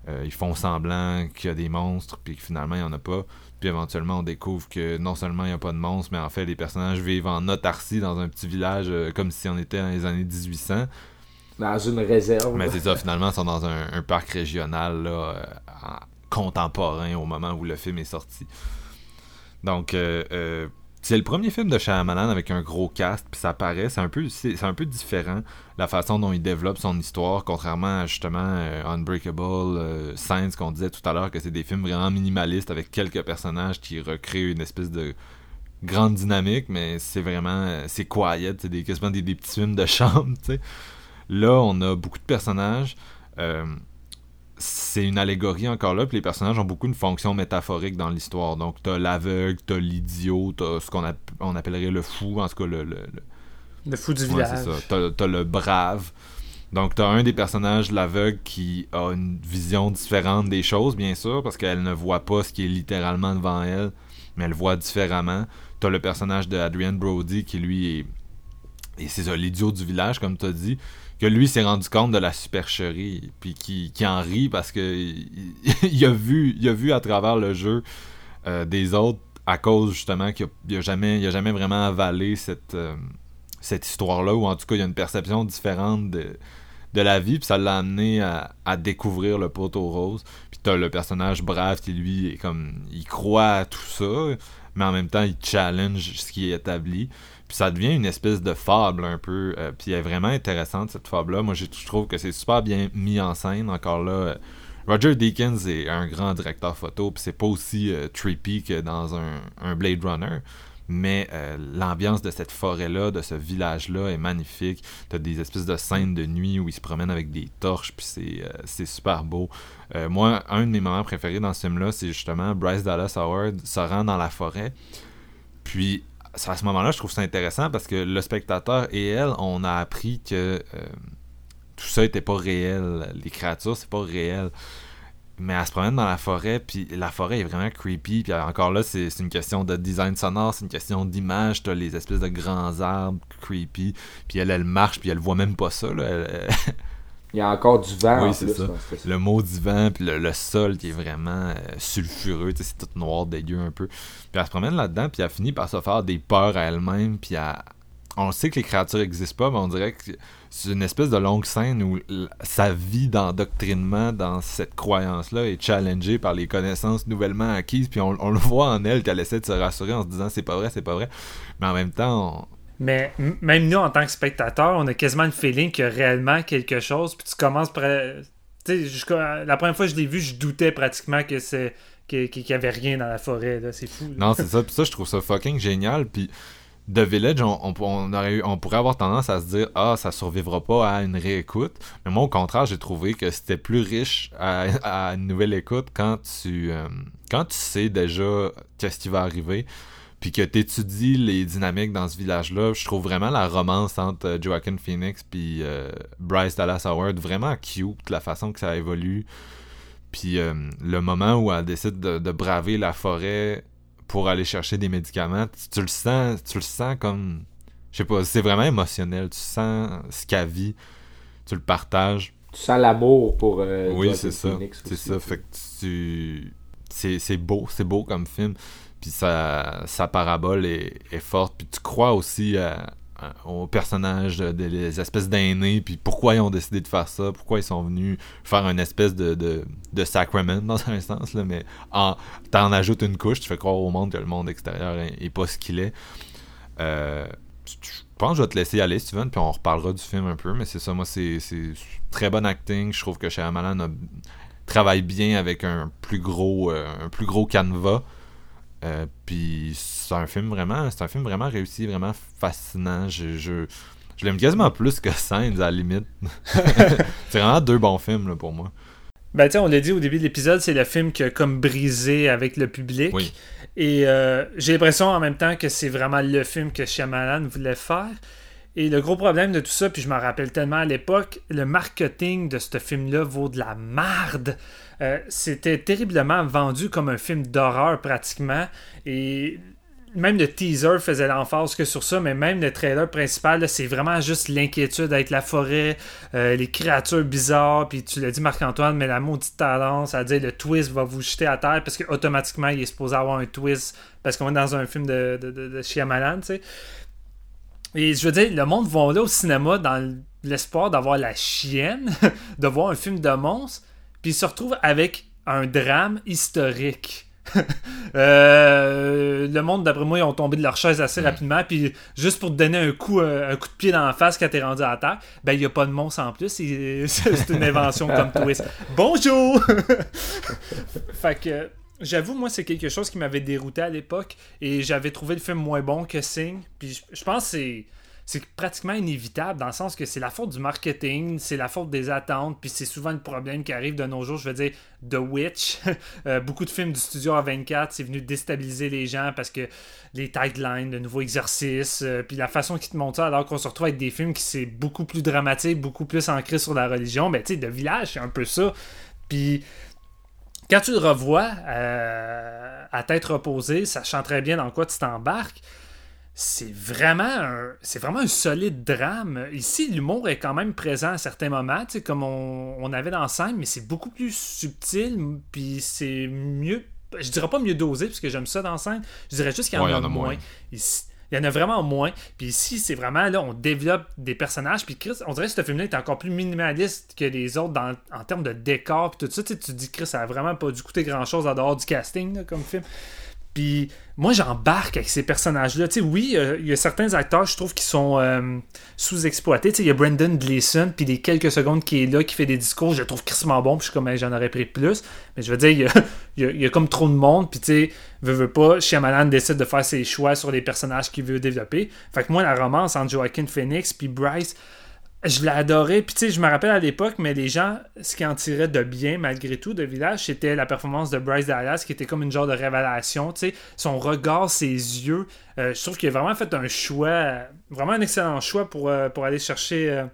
euh, ils font semblant qu'il y a des monstres, puis que finalement, il n'y en a pas. Puis éventuellement, on découvre que non seulement il n'y a pas de monstres, mais en fait, les personnages vivent en autarcie dans un petit village euh, comme si on était dans les années 1800. Dans une réserve. Mais c'est ça, finalement, ils sont dans un, parc régional là, euh, contemporain au moment où le film est sorti. Donc, c'est le premier film de Shyamalan avec un gros cast, puis ça paraît, c'est un peu, c'est, un peu différent la façon dont il développe son histoire, contrairement à justement euh, Unbreakable, euh, Science qu'on disait tout à l'heure que c'est des films vraiment minimalistes avec quelques personnages qui recréent une espèce de grande dynamique, mais c'est vraiment, euh, c'est quiet, c'est des, quasiment des, petits films de (laughs) chambre, tu sais. Là, on a beaucoup de personnages. Euh, c'est une allégorie encore là, puis les personnages ont beaucoup une fonction métaphorique dans l'histoire. Donc, t'as l'aveugle, t'as l'idiot, t'as ce qu'on on appellerait le fou, en tout cas le. Le, fou du village. c'est T'as, le brave. Donc, t'as un des personnages, l'aveugle, qui a une vision différente des choses, bien sûr, parce qu'elle ne voit pas ce qui est littéralement devant elle, mais elle voit différemment. T'as le personnage de Adrian Brody, qui lui est. Et c'est ça, l'idiot du village, comme t'as dit que lui s'est rendu compte de la supercherie puis qui, en rit parce que il, (laughs) a vu il vu à travers le jeu euh, des autres à cause justement qu'il n'a jamais, a jamais vraiment avalé cette, euh, cette histoire-là, ou en tout cas, il y a une perception différente de, la vie, puis ça l'a amené à, découvrir le poteau rose. Puis t'as le personnage brave qui, lui, est comme, il croit à tout ça, mais en même temps, il challenge ce qui est établi. Puis ça devient une espèce de fable un peu. Euh, puis elle est vraiment intéressante, cette fable-là. Moi, je trouve que c'est super bien mis en scène. Encore là, euh, Roger Deakins est un grand directeur photo, puis c'est pas aussi euh, trippy que dans un, Blade Runner mais euh, l'ambiance de cette forêt-là, de ce village-là est magnifique. T'as des espèces de scènes de nuit où ils se promènent avec des torches, puis c'est, euh, super beau. Moi, un de mes moments préférés dans ce film-là, c'est justement Bryce Dallas Howard se rend dans la forêt. Puis, à ce moment-là, je trouve ça intéressant parce que le spectateur et elle, on a appris que tout ça n'était pas réel. Les créatures, c'est pas réel mais elle se promène dans la forêt, puis la forêt est vraiment creepy. Puis encore là, c'est une question de design sonore, c'est une question d'image. T'as les espèces de grands arbres creepy, puis elle, elle marche, puis elle voit même pas ça. Là. Il y a encore du vent. Oui, c'est ça. Le mot du vent, puis le, sol qui est vraiment euh, sulfureux, c'est tout noir, dégueu un peu. Puis elle se promène là-dedans, puis elle finit par se faire des peurs à elle-même, puis on sait que les créatures n'existent pas, mais on dirait que c'est une espèce de longue scène où sa vie d'endoctrinement dans cette croyance-là est challengée par les connaissances nouvellement acquises, puis on, le voit en elle qu'elle essaie de se rassurer en se disant c'est pas vrai, c'est pas vrai, mais en même temps... Mais même nous, en tant que spectateurs, on a quasiment le feeling qu'il y a réellement quelque chose, puis tu commences... par... La première fois que je l'ai vu, je doutais pratiquement que c'est qu'il n'y avait rien dans la forêt, c'est fou. Non, c'est ça, puis ça, je trouve ça fucking génial, puis The Village, on, on, aurait on, pourrait avoir tendance à se dire Ah, ça survivra pas à une réécoute. Mais moi, au contraire, j'ai trouvé que c'était plus riche à, une nouvelle écoute quand tu, euh, quand tu sais déjà qu'est-ce qui va arriver. Puis que tu étudies les dynamiques dans ce village-là. Je trouve vraiment la romance entre euh, Joaquin Phoenix puis euh, Bryce Dallas Howard vraiment cute, la façon que ça évolue. Puis le moment où elle décide de braver la forêt pour aller chercher des médicaments, tu, le sens, tu le sens comme, je sais pas, c'est vraiment émotionnel. Tu sens ce qu'elle vit, tu le partages. Tu sens l'amour pour. Euh, oui, c'est ça. C'est ça. Fait que tu, c'est beau, c'est beau comme film. Puis sa, parabole est, forte. Puis tu crois aussi à, aux personnages des espèces d'aînés, puis pourquoi ils ont décidé de faire ça, pourquoi ils sont venus faire une espèce de, de, sacrament dans un sens, là, mais en, t'en ajoutes une couche, tu fais croire au monde que le monde extérieur est, pas ce qu'il est. Euh, je pense que je vais te laisser aller, Steven, puis on reparlera du film un peu, mais c'est ça, moi, c'est très bon acting. Je trouve que Shyamalan a, travaille bien avec un plus gros, euh, un plus gros canevas. Euh, puis c'est un film vraiment c'est un film vraiment réussi, vraiment fascinant. Je, je, je l'aime quasiment plus que Sainz à la limite. (laughs) c'est vraiment deux bons films là, pour moi. Ben, tu on l'a dit au début de l'épisode, c'est le film qui a comme brisé avec le public. Et euh, j'ai l'impression en même temps que c'est vraiment le film que Shyamalan voulait faire. Et le gros problème de tout ça, puis je m'en rappelle tellement à l'époque, le marketing de ce film-là vaut de la marde. Euh, c'était terriblement vendu comme un film d'horreur pratiquement. Et même le teaser faisait l'emphase que sur ça, mais même le trailer principal, c'est vraiment juste l'inquiétude avec la forêt, euh, les créatures bizarres, puis tu l'as dit Marc-Antoine, mais la maudite tendance à dire le twist va vous jeter à terre parce qu'automatiquement il est supposé avoir un twist parce qu'on est dans un film de, de, de, tu sais. Et je veux dire, le monde va là au cinéma dans l'espoir d'avoir la chienne, (laughs) de voir un film de monstre, puis il se retrouve avec un drame historique. (laughs) Euh, le monde, d'après moi, ils ont tombé de leur chaise assez rapidement. Puis juste pour te donner un coup, un, coup de pied dans la face quand t'es rendu à terre, ben il n'y a pas de monstre en plus. (laughs) C'est une invention comme twist. (laughs) Bonjour! fait que j'avoue, moi, c'est quelque chose qui m'avait dérouté à l'époque. Et j'avais trouvé le film moins bon que Sing. Puis je pense que c'est c'est pratiquement inévitable dans le sens que c'est la faute du marketing, c'est la faute des attentes, puis c'est souvent le problème qui arrive de nos jours. Je veux dire, The Witch, (laughs) euh, beaucoup de films du studio A24, c'est venu déstabiliser les gens parce que les taglines, le nouveau exercice, euh, puis la façon qu'ils te montrent ça, alors qu'on se retrouve avec des films qui c'est beaucoup plus dramatique, beaucoup plus ancré sur la religion. Ben, tu sais, The Village, c'est un peu ça. Puis quand tu le revois euh, à tête reposée, sachant très bien dans quoi tu t'embarques, c'est vraiment un c'est vraiment un solide drame. Ici, l'humour est quand même présent à certains moments, comme on, on avait dans scène, mais c'est beaucoup plus subtil, puis c'est mieux je dirais pas mieux dosé, parce que j'aime ça dans scène. Je dirais juste qu'il y en, Ouais, il y a, en a moins. moins. Ici- il y en a vraiment moins. Puis ici, c'est vraiment là, on développe des personnages. Puis Chris, on dirait que ce film-là est encore plus minimaliste que les autres dans- en termes de décor. Puis tout ça, tu sais, tu te dis, Chris, ça a vraiment pas dû coûter grand-chose en dehors du casting là, comme film. Puis moi, j'embarque avec ces personnages-là. Oui, euh, il y a certains acteurs, je trouve, qui sont euh, sous-exploités. Il y a Brendan Gleeson, puis les quelques secondes qui est là, qui fait des discours, je le trouve crissement bon, puis je suis comme, j'en aurais pris plus. Mais je veux dire, il y a (laughs) comme trop de monde, puis tu sais, veut, veut pas, Shyamalan décide de faire ses choix sur les personnages qu'il veut développer. Fait que moi, la romance entre Joaquin Phoenix puis Bryce, je adoré. Puis tu sais, je me rappelle à l'époque, mais les gens, ce qui en tiraient de bien, malgré tout, de Village, c'était la performance de Bryce Dallas, qui était comme une genre de révélation. Tu sais, son regard, ses yeux. Euh, je trouve qu'il a vraiment fait un choix, vraiment un excellent choix pour, euh, aller chercher. euh,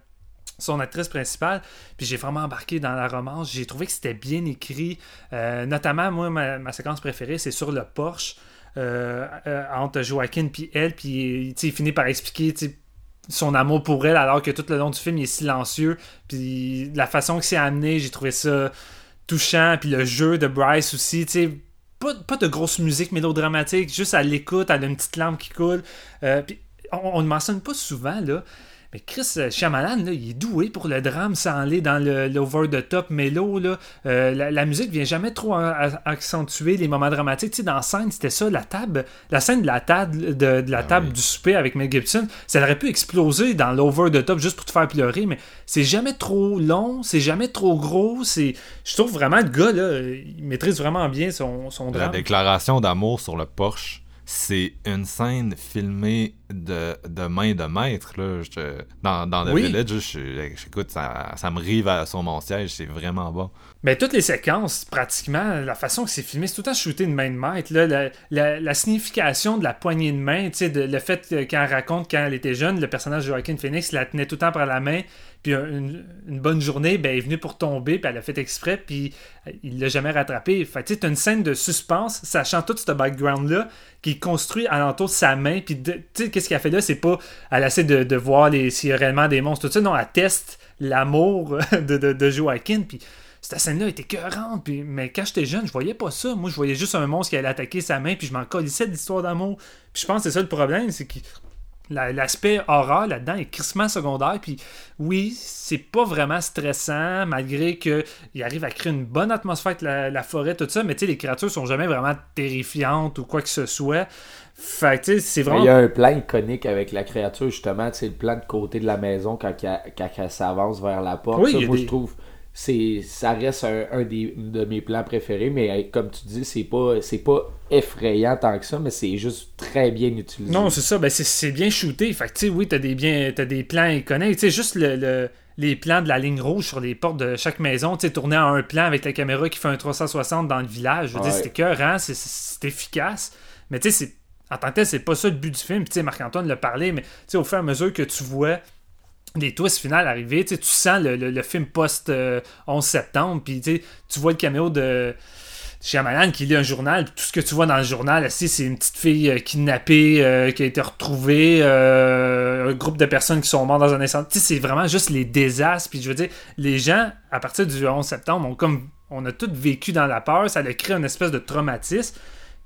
son actrice principale, puis j'ai vraiment embarqué dans la romance. J'ai trouvé que c'était bien écrit. Notamment, moi, ma, séquence préférée, c'est sur le Porsche entre Joaquin puis elle, puis il finit par expliquer son amour pour elle, alors que tout le long du film, il est silencieux. Puis la façon que c'est amené, j'ai trouvé ça touchant. Puis le jeu de Bryce aussi, tu sais, pas, de grosse musique mélodramatique, juste à l'écoute, elle a une petite lampe qui coule. Euh, puis on ne mentionne pas souvent, là. Mais Chris euh, Shyamalan, là, il est doué pour le drame sans aller dans le- l'over-the-top mélo. Là. Euh, la, la musique vient jamais trop accentuer les moments dramatiques. Tu sais, dans la scène, c'était ça, la table, la scène de la table, de, de la table oui. du souper avec Mel Gibson, ça aurait pu exploser dans l'over-the-top juste pour te faire pleurer, mais c'est jamais trop long, c'est jamais trop gros. C'est, je trouve vraiment le gars, là, il maîtrise vraiment bien son, son La drame. déclaration d'amour sur le Porsche, c'est une scène filmée de, de main de maître. Là. Je- dans, dans The Oui. Village, j'écoute, ça, ça me rive à- sur mon siège, c'est vraiment bon. Mais toutes les séquences, pratiquement, la façon que c'est filmé, c'est tout le temps shooté de main de maître. Là, la, la- la signification de la poignée de main, de- le fait que quand elle raconte quand elle était jeune, le personnage de Joaquin Phoenix la tenait tout le temps par la main, puis une, une bonne journée, ben, elle est venue pour tomber, puis elle a fait exprès, puis il l'a jamais rattrapé. Fait tu une scène de suspense, sachant tout ce background-là, qui est construit alentour de sa main, puis tu sais, qu'est-ce qu'elle fait là, c'est pas, elle essaie de, de voir s'il y a réellement des monstres, tout ça, non, elle teste l'amour (laughs) de, de, de Joaquin, puis cette scène-là était écœurante, puis, mais quand j'étais jeune, je voyais pas ça. Moi, je voyais juste un monstre qui allait attaquer sa main, puis je m'en colissais de l'histoire d'amour. Puis je pense que c'est ça le problème, c'est que la- l'aspect horreur là-dedans est crissement secondaire. Puis oui, c'est pas vraiment stressant, malgré qu'il arrive à créer une bonne atmosphère avec la, la forêt, tout ça, mais tu sais, les créatures sont jamais vraiment terrifiantes ou quoi que ce soit. Fait que tu sais, c'est vraiment. Il y a un plan iconique avec la créature, justement, c'est le plan de côté de la maison quand, elle- quand elle s'avance vers la porte. Oui, Ça, moi, des- je trouve c'est ça reste un, un des, de mes plans préférés, mais comme tu dis, c'est pas c'est pas effrayant tant que ça, mais c'est juste très bien utilisé. Non, c'est ça, ben c'est- bien shooté. Fait que, tu sais, oui, t'as des, bien, t'as des plans iconiques. Tu sais, juste le, le- les plans de la ligne rouge sur les portes de chaque maison, tu sais, tourné en un plan avec la caméra qui fait un 360 dans le village. Je veux dire, Ouais. c'est écœurant, c'est efficace. Mais tu sais, c'est- en tant que tel, c'est pas ça le but du film. Tu sais, Marc-Antoine l'a parlé, mais tu sais, au fur et à mesure que tu vois les twists finales arriver, tu sais, tu sens le, le- film post-11 septembre, puis tu vois le caméo de Shyamalan qui lit un journal, tout ce que tu vois dans le journal, c'est une petite fille euh, kidnappée euh, qui a été retrouvée, euh, un groupe de personnes qui sont mortes dans un incendie. C'est vraiment juste les désastres. Puis je veux dire, les gens, à partir du 11 septembre, comme on a tous vécu dans la peur, ça a créé une espèce de traumatisme.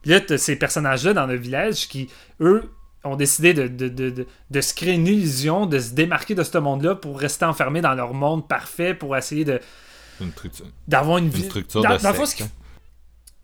Puis là, ces personnages-là dans le village qui, eux, ont décidé de, de, de, de, de se créer une illusion, de se démarquer de ce monde-là pour rester enfermés dans leur monde parfait, pour essayer de Une, structure- d'avoir une, une vie. structure dans- de dans secte, hein.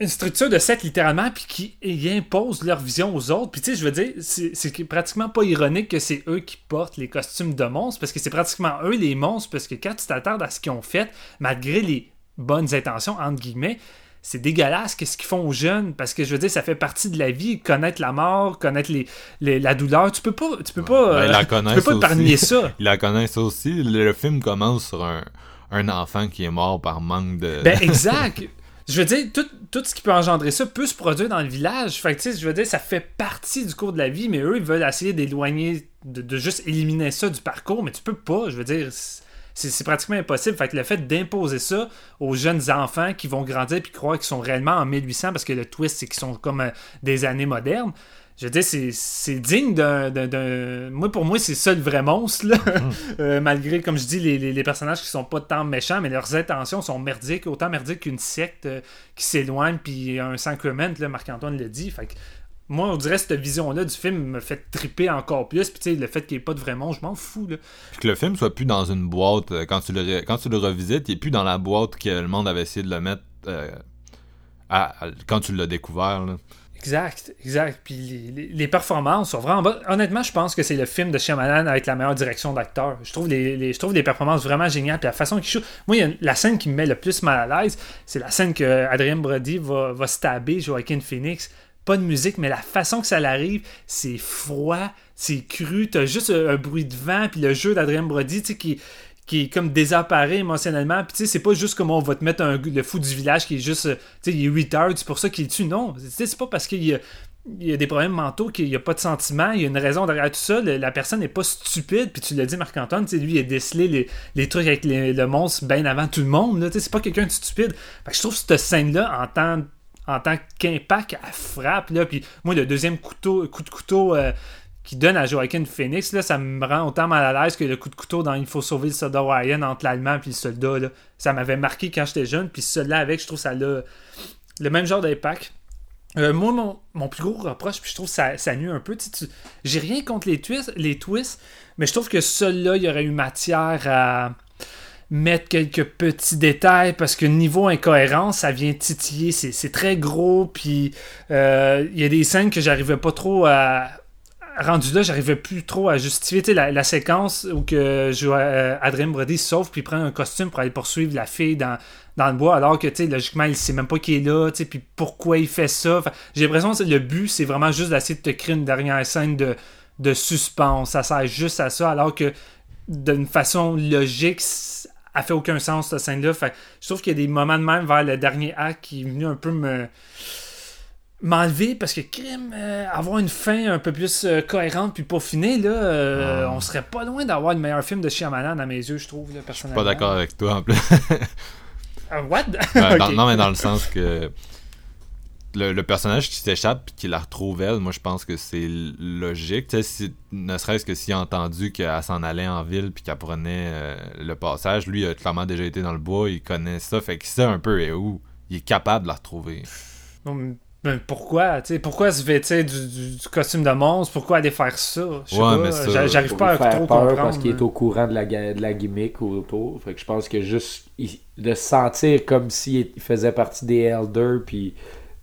une structure de secte littéralement puis qui y impose leur vision aux autres puis tu sais je veux dire c'est c'est pratiquement pas ironique que c'est eux qui portent les costumes de monstres parce que c'est pratiquement eux les monstres parce que quand tu t'attardes à ce qu'ils ont fait malgré les bonnes intentions entre guillemets c'est dégueulasse qu'est-ce qu'ils font aux jeunes? Parce que je veux dire ça fait partie de la vie connaître la mort connaître les, les- la douleur tu peux pas tu peux pas Ben, euh, la tu peux pas épargner ça (laughs) Ils la connaissent aussi. Le, film commence sur un, un enfant qui est mort par manque de. Ben (laughs) exact. Je veux dire, tout, tout ce qui peut engendrer ça peut se produire dans le village. Fait que, tu sais, je veux dire, ça fait partie du cours de la vie, mais eux, ils veulent essayer d'éloigner, de, de juste éliminer ça du parcours, mais tu peux pas. Je veux dire, c'est pratiquement impossible. Fait que le fait d'imposer ça aux jeunes enfants qui vont grandir puis croire qu'ils sont réellement en 1800, parce que le twist, c'est qu'ils sont comme euh, des années modernes, je veux dire, c'est digne d'un. Moi, pour moi, c'est ça le vrai monstre, là. Mhm. (laughs) Euh, malgré, comme je dis, les, les, personnages qui sont pas tant méchants, mais leurs intentions sont merdiques, autant merdiques qu'une secte euh, qui s'éloigne, puis un sacrement, là, Marc-Antoine l'a dit. Fait que, moi, on dirait que cette vision-là du film me fait triper encore plus. Puis, tu sais, le fait qu'il n'y ait pas de vrai monstre, je m'en fous, là. Puis que le film soit plus dans une boîte, euh, quand tu le, quand tu le revisites, il n'est plus dans la boîte que le monde avait essayé de le mettre quand tu l'as découvert, là. Exact, exact. Puis les, performances sont vraiment. Honnêtement, je pense que c'est le film de Shyamalan avec la meilleure direction d'acteur. Je trouve les, je trouve les performances vraiment géniales. Puis la façon qu'il joue. Moi, la scène qui me met le plus mal à l'aise, c'est la scène que Adrien Brody va, va stabber Joaquin Phoenix. Pas de musique, mais la façon que ça l'arrive, c'est froid, c'est cru. T'as juste un, bruit de vent, puis le jeu d'Adrien Brody, tu sais, qui qui est comme désappareil émotionnellement. Puis tu sais, c'est pas juste comme on va te mettre un, le fou du village qui est juste, euh, tu sais, il est 8 heures, c'est pour ça qu'il tue. Non, c'est pas parce qu'il y a, des problèmes mentaux, qu'il n'y a pas de sentiments, il y a une raison derrière tout ça. la personne n'est pas stupide, puis tu l'as dit, Marc-Antoine, lui, il a décelé les, les trucs avec le monstre bien avant tout le monde. C'est pas quelqu'un de stupide. je trouve cette scène-là, en en tant qu'impact, elle frappe. Là, puis moi, le deuxième coup de couteau. Euh, qui donne à Joaquin Phoenix, là, ça me rend autant mal à l'aise que le coup de couteau dans Il faut sauver le soldat Ryan entre l'allemand et le soldat. Là. Ça m'avait marqué quand j'étais jeune, puis celui-là avec, je trouve ça a le même genre d'impact. Euh, moi, mon, plus gros reproche, puis je trouve ça, ça nuit un peu. Tu, J'ai rien contre les twists, les twists, mais je trouve que celui-là, il y aurait eu matière à mettre quelques petits détails parce que niveau incohérence, ça vient titiller. C'est très gros, puis euh, il y a des scènes que j'arrivais pas trop à rendu là, j'arrivais plus trop à justifier la, la, séquence où que euh, Adrien Brody se sauve puis prend un costume pour aller poursuivre la fille dans, dans le bois, alors que logiquement, il sait même pas qui est là, puis pourquoi il fait ça. J'ai l'impression que le but, c'est vraiment juste d'essayer de te créer une dernière scène de, de suspense. Ça sert juste à ça, alors que d'une façon logique, ça fait aucun sens cette scène-là. Je trouve qu'il y a des moments de même vers le dernier acte qui est venu un peu me m'enlever parce que crime euh, avoir une fin un peu plus euh, cohérente puis peaufinée là euh, ah. on serait pas loin d'avoir le meilleur film de Shyamalan à mes yeux je trouve personnellement pas d'accord avec toi en plus what? (laughs) Non mais dans le sens que le, personnage qui s'échappe et qui la retrouve elle moi je pense que c'est logique. Si, ne serait-ce que s'il a entendu qu'elle s'en allait en ville puis qu'elle prenait le passage lui il a clairement déjà été dans le bois il connaît ça. Fait qu'il sait un peu et où il est capable de la retrouver. Ben, pourquoi tu pourquoi se vêtir du, du, costume de monstre? Pourquoi aller faire ça? J'arrive pas à faire trop peur comprendre. parce qu'il est au courant de la, de la gimmick autour. Fait que je pense que juste de se sentir comme s'il faisait partie des elders puis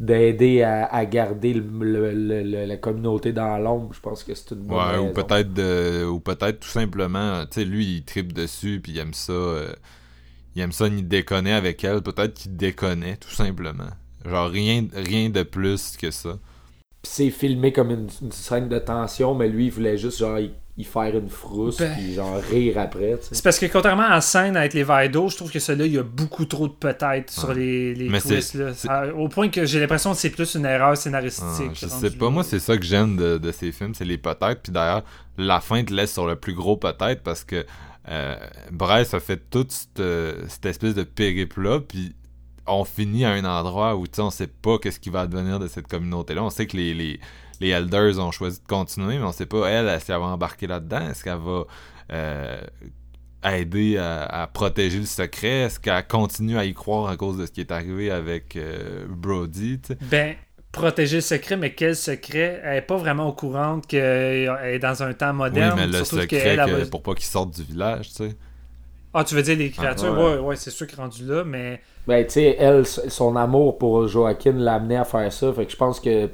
d'aider à, garder le, la communauté dans l'ombre je pense que c'est une bonne ouais, ou peut-être ou peut-être tout simplement tu sais lui il tripe dessus puis il aime ça euh, il aime ça il déconner avec elle. Peut-être qu'il déconnait tout simplement. Genre rien, rien de plus que ça. c'est filmé comme une, scène de tension, mais lui, il voulait juste genre y, faire une frousse ben... puis genre rire après. C'est parce que contrairement à la scène avec les verres d'eau, je trouve que celui-là, il y a beaucoup trop de peut-être sur les, les twists. Là. au point que j'ai l'impression que c'est plus une erreur scénaristique. Ah, je sais pas, moi c'est ça que j'aime de, de, ces films, c'est les peut-être. Puis d'ailleurs, la fin te laisse sur le plus gros peut-être parce que euh, Bryce a fait toute cette, cette espèce de périple-là, puis on finit à un endroit où on sait pas qu'est-ce qui va advenir de cette communauté-là. On sait que les, les, les, Elders ont choisi de continuer, mais on sait pas, elle, si elle va embarquer là-dedans? Est-ce qu'elle va euh, aider à, protéger le secret? Est-ce qu'elle continue à y croire à cause de ce qui est arrivé avec euh, Brody? Ben, protéger le secret, mais quel secret? Elle est pas vraiment au courant qu'elle est dans un temps moderne. Oui, mais le secret, pour pas qu'il sorte du village, tu sais. Ah, tu veux dire les créatures? Ah, ouais, ouais, c'est sûr qu'il est rendu là, mais. Ben, tu sais, elle, son amour pour Joaquin l'a amené à faire ça. Fait que je pense que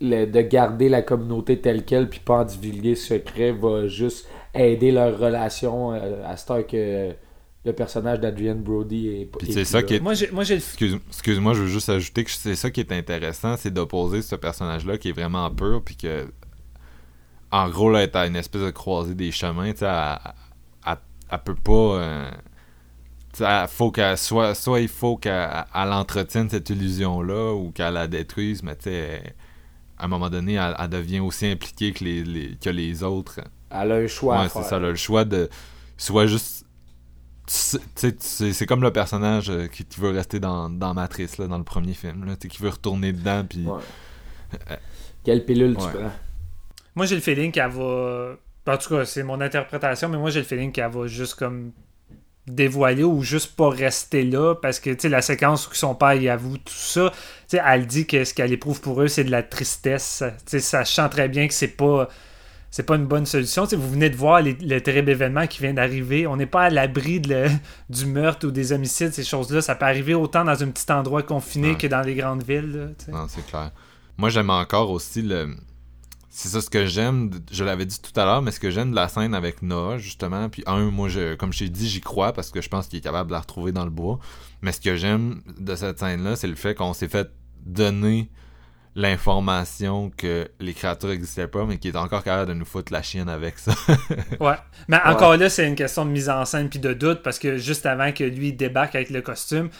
de garder la communauté telle qu'elle puis pas en divulguer secret va juste aider leur relation euh, à ce temps que le personnage d'Adrian Brody est. Puis c'est ça qui est. Moi, j'ai, moi, Excuse, moi je veux juste ajouter que c'est ça qui est intéressant, c'est d'opposer ce personnage-là qui est vraiment pur, puis que. En gros, là, est à une espèce de croisée des chemins, tu sais, elle peut pas. Euh, faut qu'elle soit, soit il faut qu'elle entretienne cette illusion-là ou qu'elle la détruise, mais tu sais, à un moment donné, elle, devient aussi impliquée que les, que les autres. Elle a un choix. Ouais, c'est ça, elle a le choix de soit juste. C'est comme le personnage euh, qui, veut rester dans, dans Matrice, là, dans le premier film, là, qui veut retourner dedans, puis. Euh, Quelle pilule tu Ouais. prends? Moi, j'ai le feeling qu'elle va. En tout cas, c'est mon interprétation, mais moi, j'ai le feeling qu'elle va juste comme dévoiler ou juste pas rester là parce que tu sais la séquence où son père y avoue tout ça tu sais elle dit que ce qu'elle éprouve pour eux c'est de la tristesse tu sais sachant très bien que c'est pas c'est pas une bonne solution tu sais vous venez de voir les- le terrible événement qui vient d'arriver on n'est pas à l'abri (laughs) du meurtre ou des homicides ces choses là ça peut arriver autant dans un petit endroit confiné Ouais. que dans les grandes villes là. Non, c'est clair. Moi, j'aime encore aussi le. C'est ça ce que j'aime, je l'avais dit tout à l'heure, mais ce que j'aime de la scène avec Noah, justement, puis un, moi, je, comme je t'ai dit, j'y crois parce que je pense qu'il est capable de la retrouver dans le bois. Mais ce que j'aime de cette scène-là, c'est le fait qu'on s'est fait donner l'information que les créatures n'existaient pas, mais qu'il est encore capable de nous foutre la chienne avec ça. (laughs) Ouais. Mais encore là, c'est une question de mise en scène puis de doute parce que juste avant que lui débarque avec le costume,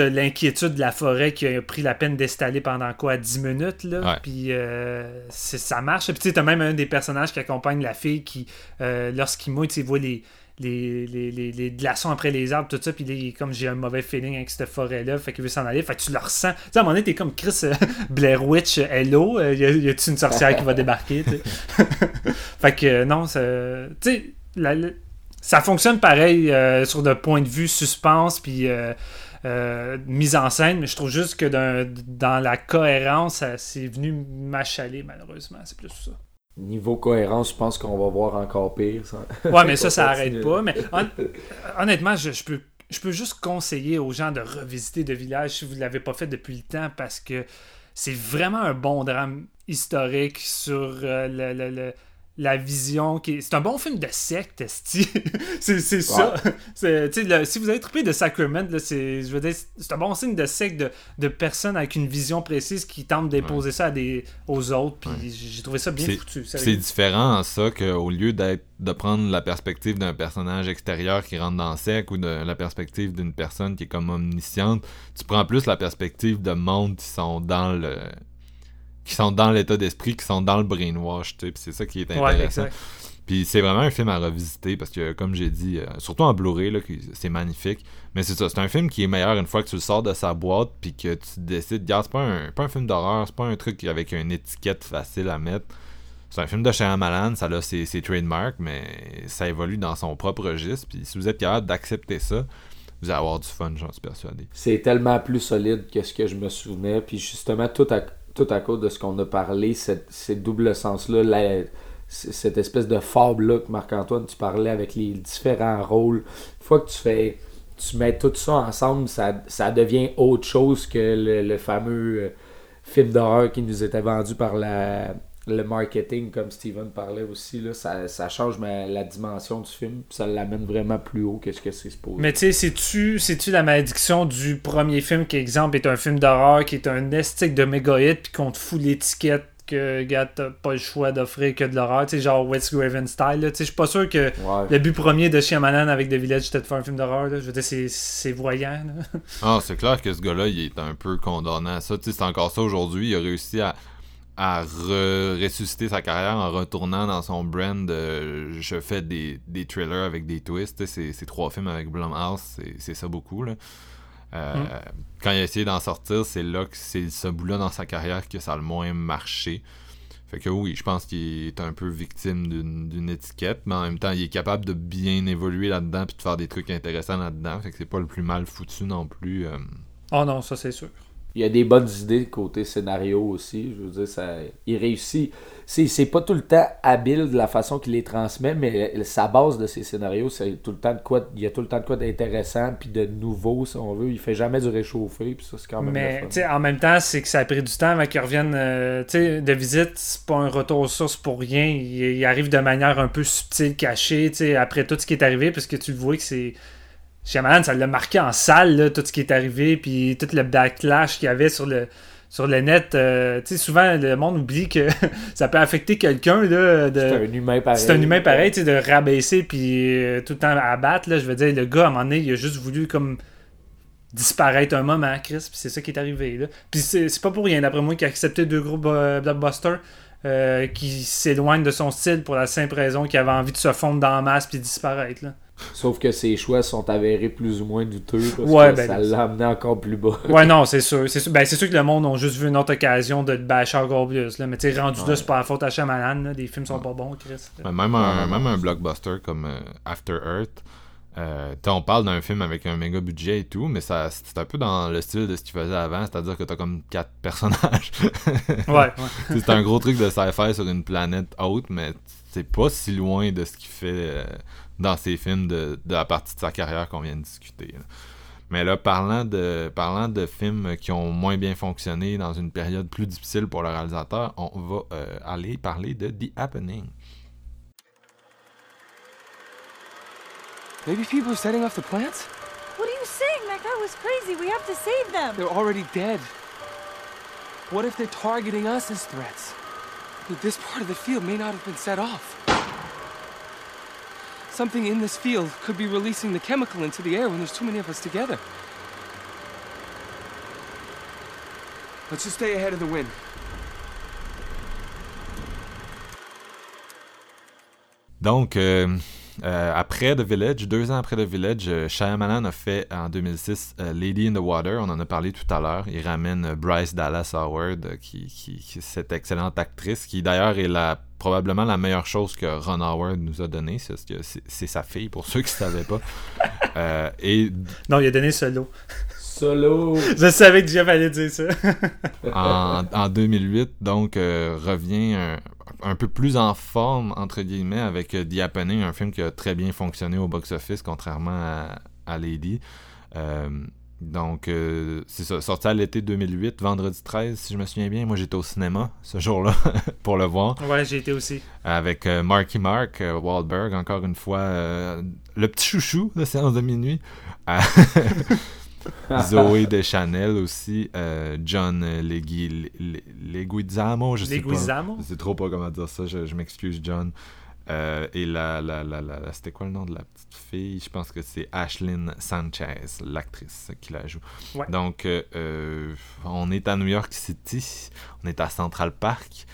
l'inquiétude de la forêt qui a pris la peine d'installer pendant quoi 10 minutes là. Ouais. puis euh, ça marche. Puis tu sais t'as même un des personnages qui accompagne la fille qui euh, lorsqu'il mouille tu voit les les, les, les, les glaçons après les arbres, tout ça, puis est comme j'ai un mauvais feeling avec cette forêt-là, fait qu'il veut s'en aller, fait que tu le ressens. Tu sais, à un moment donné, t'es comme Chris euh, (laughs) Blair Witch, euh, hello, euh, y a-tu une sorcière qui va débarquer, (laughs) fait que euh, non, ça- tu sais, la- la- ça fonctionne pareil euh, sur le point de vue suspense, puis euh, mise en scène, mais je trouve juste que dans, la cohérence, c'est venu m'achaler, malheureusement, c'est plus ça. Niveau cohérence, je pense qu'on va voir encore pire. Ça. Ouais, mais (laughs) ça, ça On arrête continue. pas. Mais hon- honnêtement, je, je peux, je peux juste conseiller aux gens de revisiter de village si vous ne l'avez pas fait depuis le temps parce que c'est vraiment un bon drame historique sur euh, le- le- le- la vision qui est... C'est un bon film de secte, (laughs) c'est c'est ça. (laughs) Le- si vous avez trippé de Sacrament, là, c'est je veux dire, c'est un bon signe de secte de, de personnes avec une vision précise qui tentent d'imposer ça à des, aux autres. Puis Ouais. j'ai trouvé ça bien foutu. C'est différent en ça qu'au lieu d'être de prendre la perspective d'un personnage extérieur qui rentre dans le sec ou de la perspective d'une personne qui est comme omnisciente, tu prends plus la perspective de monde qui sont dans le qui sont dans l'état d'esprit, qui sont dans le brainwash, tu sais, puis c'est ça qui est intéressant. Puis c'est vraiment un film à revisiter parce que, comme j'ai dit, euh, surtout en Blu-ray, c'est magnifique. Mais c'est ça, c'est un film qui est meilleur une fois que tu le sors de sa boîte puis que tu décides, regarde, c'est pas un, pas un film d'horreur, c'est pas un truc avec une étiquette facile à mettre. C'est un film de Shyamalan, ça a ses, ses trademarks, mais ça évolue dans son propre registre. Puis si vous êtes capable d'accepter ça, vous allez avoir du fun, j'en suis persuadé. C'est tellement plus solide que ce que je me souvenais. Puis justement, tout à, tout à cause de ce qu'on a parlé, cette- ces doubles sens-là, cette espèce de fable-là que Marc-Antoine, tu parlais avec les différents rôles. Une fois que tu fais. Tu mets tout ça ensemble, ça, ça devient autre chose que le, le fameux euh, film d'horreur qui nous était vendu par la, le marketing, comme Steven parlait aussi. Là, ça, ça change ma- la dimension du film, puis ça l'amène vraiment plus haut que ce que c'est supposé. Mais tu sais, c'est-tu, la malédiction du premier film qui, exemple, est un film d'horreur, qui est un estique de méga hit, puis qu'on te fout l'étiquette que, gars, t'as pas le choix d'offrir que de l'horreur, tu sais, genre Wes Craven style, là. Tu sais, je suis pas sûr que Ouais. le but premier de Shyamalan avec The Village, c'était de faire un film d'horreur, là. Je veux dire, c'est, c'est voyant, là. Ah, c'est clair que ce gars-là, il est un peu condamné à ça. Tu sais, c'est encore ça aujourd'hui. Il a réussi à, à re- ressusciter sa carrière en retournant dans son brand. euh, je fais des, des trailers avec des twists. C'est trois films avec Blumhouse, c'est- c'est ça beaucoup. Là. Euh, Mm. Quand il a essayé d'en sortir, c'est là que c'est ce bout-là dans sa carrière que ça a le moins marché. Fait que oui, je pense qu'il est un peu victime d'une d'une étiquette, mais en même temps, il est capable de bien évoluer là-dedans puis de faire des trucs intéressants là-dedans. Fait que c'est pas le plus mal foutu non plus. euh. Oh non, ça, c'est sûr. Il y a des bonnes idées côté scénario aussi. Je veux dire, ça, il réussit. C'est, pas tout le temps habile de la façon qu'il les transmet, mais sa base de ses scénarios, c'est tout le temps de quoi. Il y a tout le temps de quoi d'intéressant puis de nouveau, si on veut. Il fait jamais du réchauffé, puis ça, c'est quand même. Mais en même temps, c'est que ça a pris du temps avant qu'ils reviennent euh, de visite. C'est pas un retour aux sources pour rien. Il, il arrive de manière un peu subtile, cachée, après tout ce qui est arrivé, parce que tu le vois que c'est. Shyamalan, ça l'a marqué en salle, là, tout ce qui est arrivé, puis tout le backlash qu'il y avait sur le, sur le net. euh, tu sais, souvent, le monde oublie que (laughs) ça peut affecter quelqu'un, là, de... c'est un humain pareil. C'est un humain pareil, tu sais, de rabaisser puis euh, tout le temps abattre. Là, je veux dire, le gars, à un moment donné, il a juste voulu comme disparaître un moment, Chris, puis c'est ça qui est arrivé. Là. Puis c'est c'est pas pour rien, d'après moi, qu'il a accepté deux groupes euh, blockbusters euh, qui s'éloignent de son style pour la simple raison qu'il avait envie de se fondre dans la masse puis disparaître. Là. Sauf que ses choix sont avérés plus ou moins douteux parce Ouais, que ben, ça l'a amené encore plus bas. Ouais, non, c'est sûr. C'est sûr. Ben, c'est sûr que le monde a juste vu une autre occasion de te bâcher encore plus. Là. Mais tu sais, rendu là, c'est pas la faute à Shyamalan. Là. Des films sont pas bons, Chris. Ouais, Même un, même un blockbuster comme euh, After Earth, euh, on parle d'un film avec un méga budget et tout, mais ça c'est un peu dans le style de ce qu'il faisait avant, c'est-à-dire que t'as comme quatre (laughs) personnages. Ouais, ouais. (laughs) C'est un gros truc de sci-fi sur une planète haute, mais c'est pas si loin de ce qu'il fait euh, dans ses films de, de la partie de sa carrière qu'on vient de discuter. là. Mais là, parlant de, parlant de films qui ont moins bien fonctionné dans une période plus difficile pour le réalisateur, on va euh, aller parler de The Happening. Maybe people are setting off the plants? What are you saying? That guy was crazy. We have to save them. They're already dead. What if they're targeting us as threats? This part of the field may not have been set off. Something in this field could be releasing the chemical into the air when there's too many of us together. Let's just stay ahead of the wind. Donc, euh, euh, après The Village, deux ans après The Village, euh, Shyamalan a fait en 2006 euh, Lady in the Water. On en a parlé tout à l'heure. Il ramène euh, Bryce Dallas Howard, qui, qui, qui- cette excellente actrice, qui d'ailleurs est la, probablement la meilleure chose que Ron Howard nous a donné. C'est, que c'est, c'est sa fille, pour ceux qui ne savaient pas. (laughs) Euh, et Non, il a donné solo. Solo! (laughs) Je savais que Jeff allait dire ça. en, en 2008, donc, euh, revient un, un peu plus en forme, entre guillemets, avec euh, The Happening, un film qui a très bien fonctionné au box-office, contrairement à, à Lady. Euh, donc, euh, c'est ça, sorti à l'été 2008, vendredi 13, si je me souviens bien. Moi, j'étais au cinéma ce jour-là (laughs) pour le voir, Ouais, j'ai été aussi. avec euh, Marky Mark, euh, Wahlberg, encore une fois, le petit chouchou de séance de minuit. (laughs) (laughs) Zoé Deschanel aussi, euh, John Legui- Le- Leguizamo, je sais pas. Leguizamo? Je sais trop pas comment dire ça, je, je m'excuse, John. Euh, et la, la, la, la, la- c'était quoi le nom de la petite fille? Je pense que c'est Ashlyn Sanchez, l'actrice qui la joue. Ouais. Donc, euh, on est à New York City, on est à Central Park.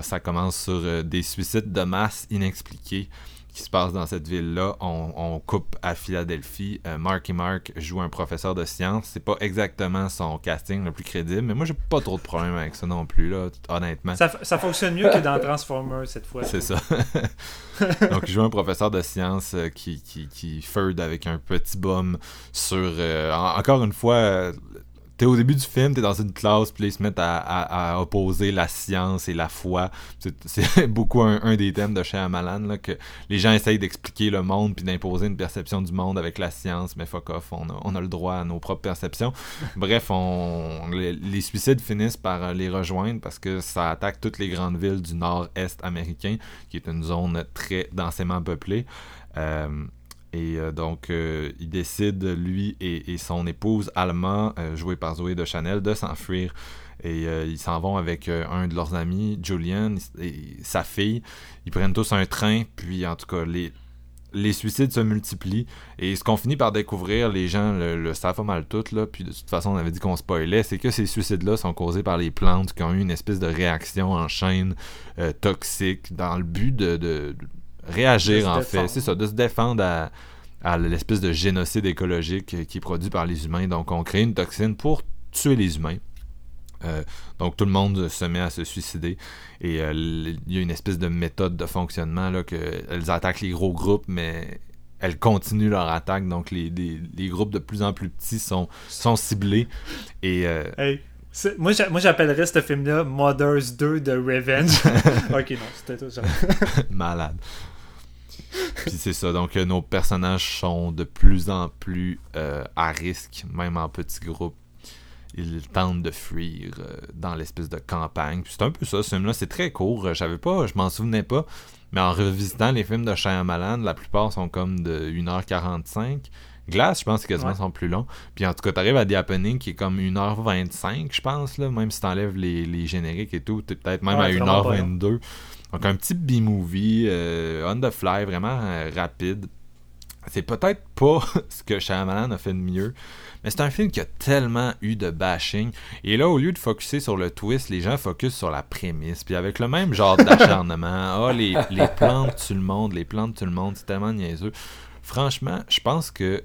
Ça commence sur des suicides de masse inexpliqués qui se passent dans cette ville-là. On, on coupe à Philadelphie. Euh, Marky Mark joue un professeur de sciences. C'est pas exactement son casting le plus crédible, mais moi j'ai pas trop de problème avec ça non plus, là, honnêtement. Ça, ça fonctionne mieux que dans Transformers cette fois. C'est ça. (laughs) Donc, il joue un professeur de sciences euh, qui, qui, qui feud avec un petit bum sur. euh, en- encore une fois, euh, t'es au début du film, t'es dans une classe, puis ils se mettent à, à- à opposer la science et la foi. C'est- (laughs) beaucoup un, un des thèmes de Shyamalan, là, que les gens essayent d'expliquer le monde puis d'imposer une perception du monde avec la science, mais fuck off, on a, on a le droit à nos propres perceptions. (laughs) Bref, on, les, les suicides finissent par les rejoindre parce que ça attaque toutes les grandes villes du nord-est américain, qui est une zone très densément peuplée. Euh, et euh, donc, euh, il décide, lui et, son épouse Alma, euh, jouée par Zoé de Chanel, de s'enfuir. Et ils s'en vont avec un de leurs amis, Julian, et sa fille. Ils prennent tous un train, puis en tout cas, les, les suicides se multiplient. Et ce qu'on finit par découvrir, les gens le, savent pas mal tout, là, puis de toute façon, on avait dit qu'on spoilait, c'est que ces suicides-là sont causés par les plantes qui ont eu une espèce de réaction en chaîne toxique dans le but de réagir, en défendre. fait. C'est ça, de se défendre à, à l'espèce de génocide écologique qui est produit par les humains. Donc, on crée une toxine pour tuer les humains. Euh, donc tout le monde se met à se suicider et euh, il y a une espèce de méthode de fonctionnement là que elles attaquent les gros groupes mais elles continuent leur attaque donc les, les- les groupes de plus en plus petits sont, sont ciblés et euh, Hey. moi, j'appellerais ce film-là Mothers 2 de Revenge. (laughs) ok, non, c'était tout ça. malade. Puis c'est ça, donc euh, nos personnages sont de plus en plus euh, à risque, même en petits groupes. Ils tentent de fuir euh, dans l'espèce de campagne. Puis c'est un peu ça, ce film-là, c'est très court. Je savais pas, je m'en souvenais pas. Mais en revisitant les films de Shyamalan, la plupart sont comme de 1h45. Glace, je pense que quasiment Ouais. sont plus longs. Puis en tout cas, t'arrives à The Happening qui est comme 1h25, je pense, là, même si t'enlèves les, les génériques et tout, t'es peut-être même Ouais, à vraiment pas 1h22. Donc un petit B-movie, euh, on the fly, vraiment euh, rapide. C'est peut-être pas (laughs) ce que Shyamalan a fait de mieux, mais c'est un film qui a tellement eu de bashing. Et là, au lieu de focuser sur le twist, les gens focusent sur la prémisse. Puis avec le même genre d'acharnement, (laughs) ah, les, les plantes tuent le monde, les plantes tuent le monde, c'est tellement niaiseux. franchement, je pense que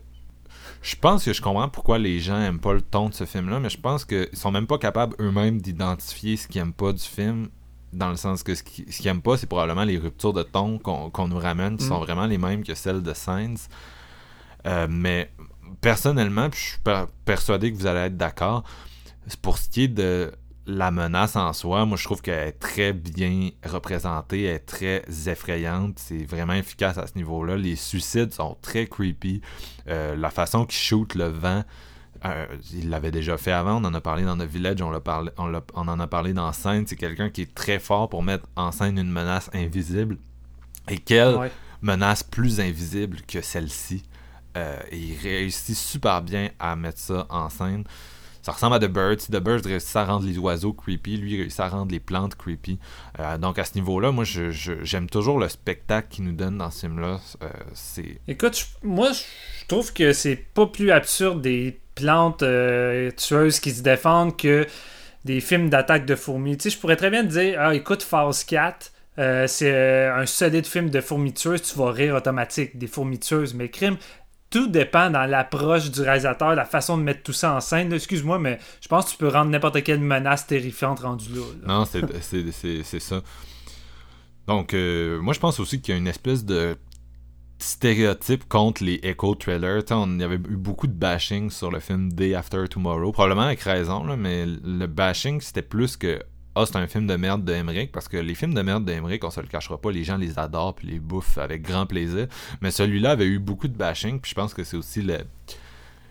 je pense que je comprends pourquoi les gens aiment pas le ton de ce film-là, mais je pense qu'ils sont même pas capables eux-mêmes d'identifier ce qu'ils aiment pas du film, dans le sens que ce qu'ils aiment pas, c'est probablement les ruptures de ton qu'on nous ramène, qui sont Mm. vraiment les mêmes que celles de Sainz. Euh, mais personnellement, puis je suis per- persuadé que vous allez être d'accord, pour ce qui est de la menace en soi, moi je trouve qu'elle est très bien représentée, elle est très effrayante, c'est vraiment efficace à ce niveau-là. Les suicides sont très creepy. Euh, la façon qu'ils shoot le vent, euh, il l'avait déjà fait avant, on en a parlé dans The Village, on, parlé, on, en a parlé dans scène. C'est quelqu'un qui est très fort pour mettre en scène une menace invisible. Et quelle Ouais. menace plus invisible que celle-ci. Euh, et il réussit super bien à mettre ça en scène. Ça ressemble à The Birds. The Birds réussit à rendre les oiseaux creepy. Lui, réussit à rendre les plantes creepy. Euh, donc, à ce niveau-là, moi, je- je- j'aime toujours le spectacle qu'il nous donne dans ce film-là. Euh, Écoute, je- moi, je trouve que c'est pas plus absurde des plantes euh, tueuses qui se défendent que des films d'attaque de fourmis. Tu sais, je pourrais très bien te dire, ah, écoute, Phase 4, euh, c'est euh, un solide film de fourmis tueuses, tu vas rire automatique des fourmis tueuses. Mais crime, tout dépend dans l'approche du réalisateur, la façon de mettre tout ça en scène. Excuse-moi, mais je pense que tu peux rendre n'importe quelle menace terrifiante rendue là. là. Non, c'est, ça. Donc, moi, je pense aussi qu'il y a une espèce de stéréotype contre les echo trailers. On il y avait eu beaucoup de bashing sur le film Day After Tomorrow, probablement avec raison, là, mais le bashing, c'était plus que ah, c'est un film de merde de Emmerich, parce que les films de merde de on se le cachera pas, les gens les adorent puis les bouffent avec grand plaisir. Mais celui-là avait eu beaucoup de bashing, puis je pense que c'est aussi le,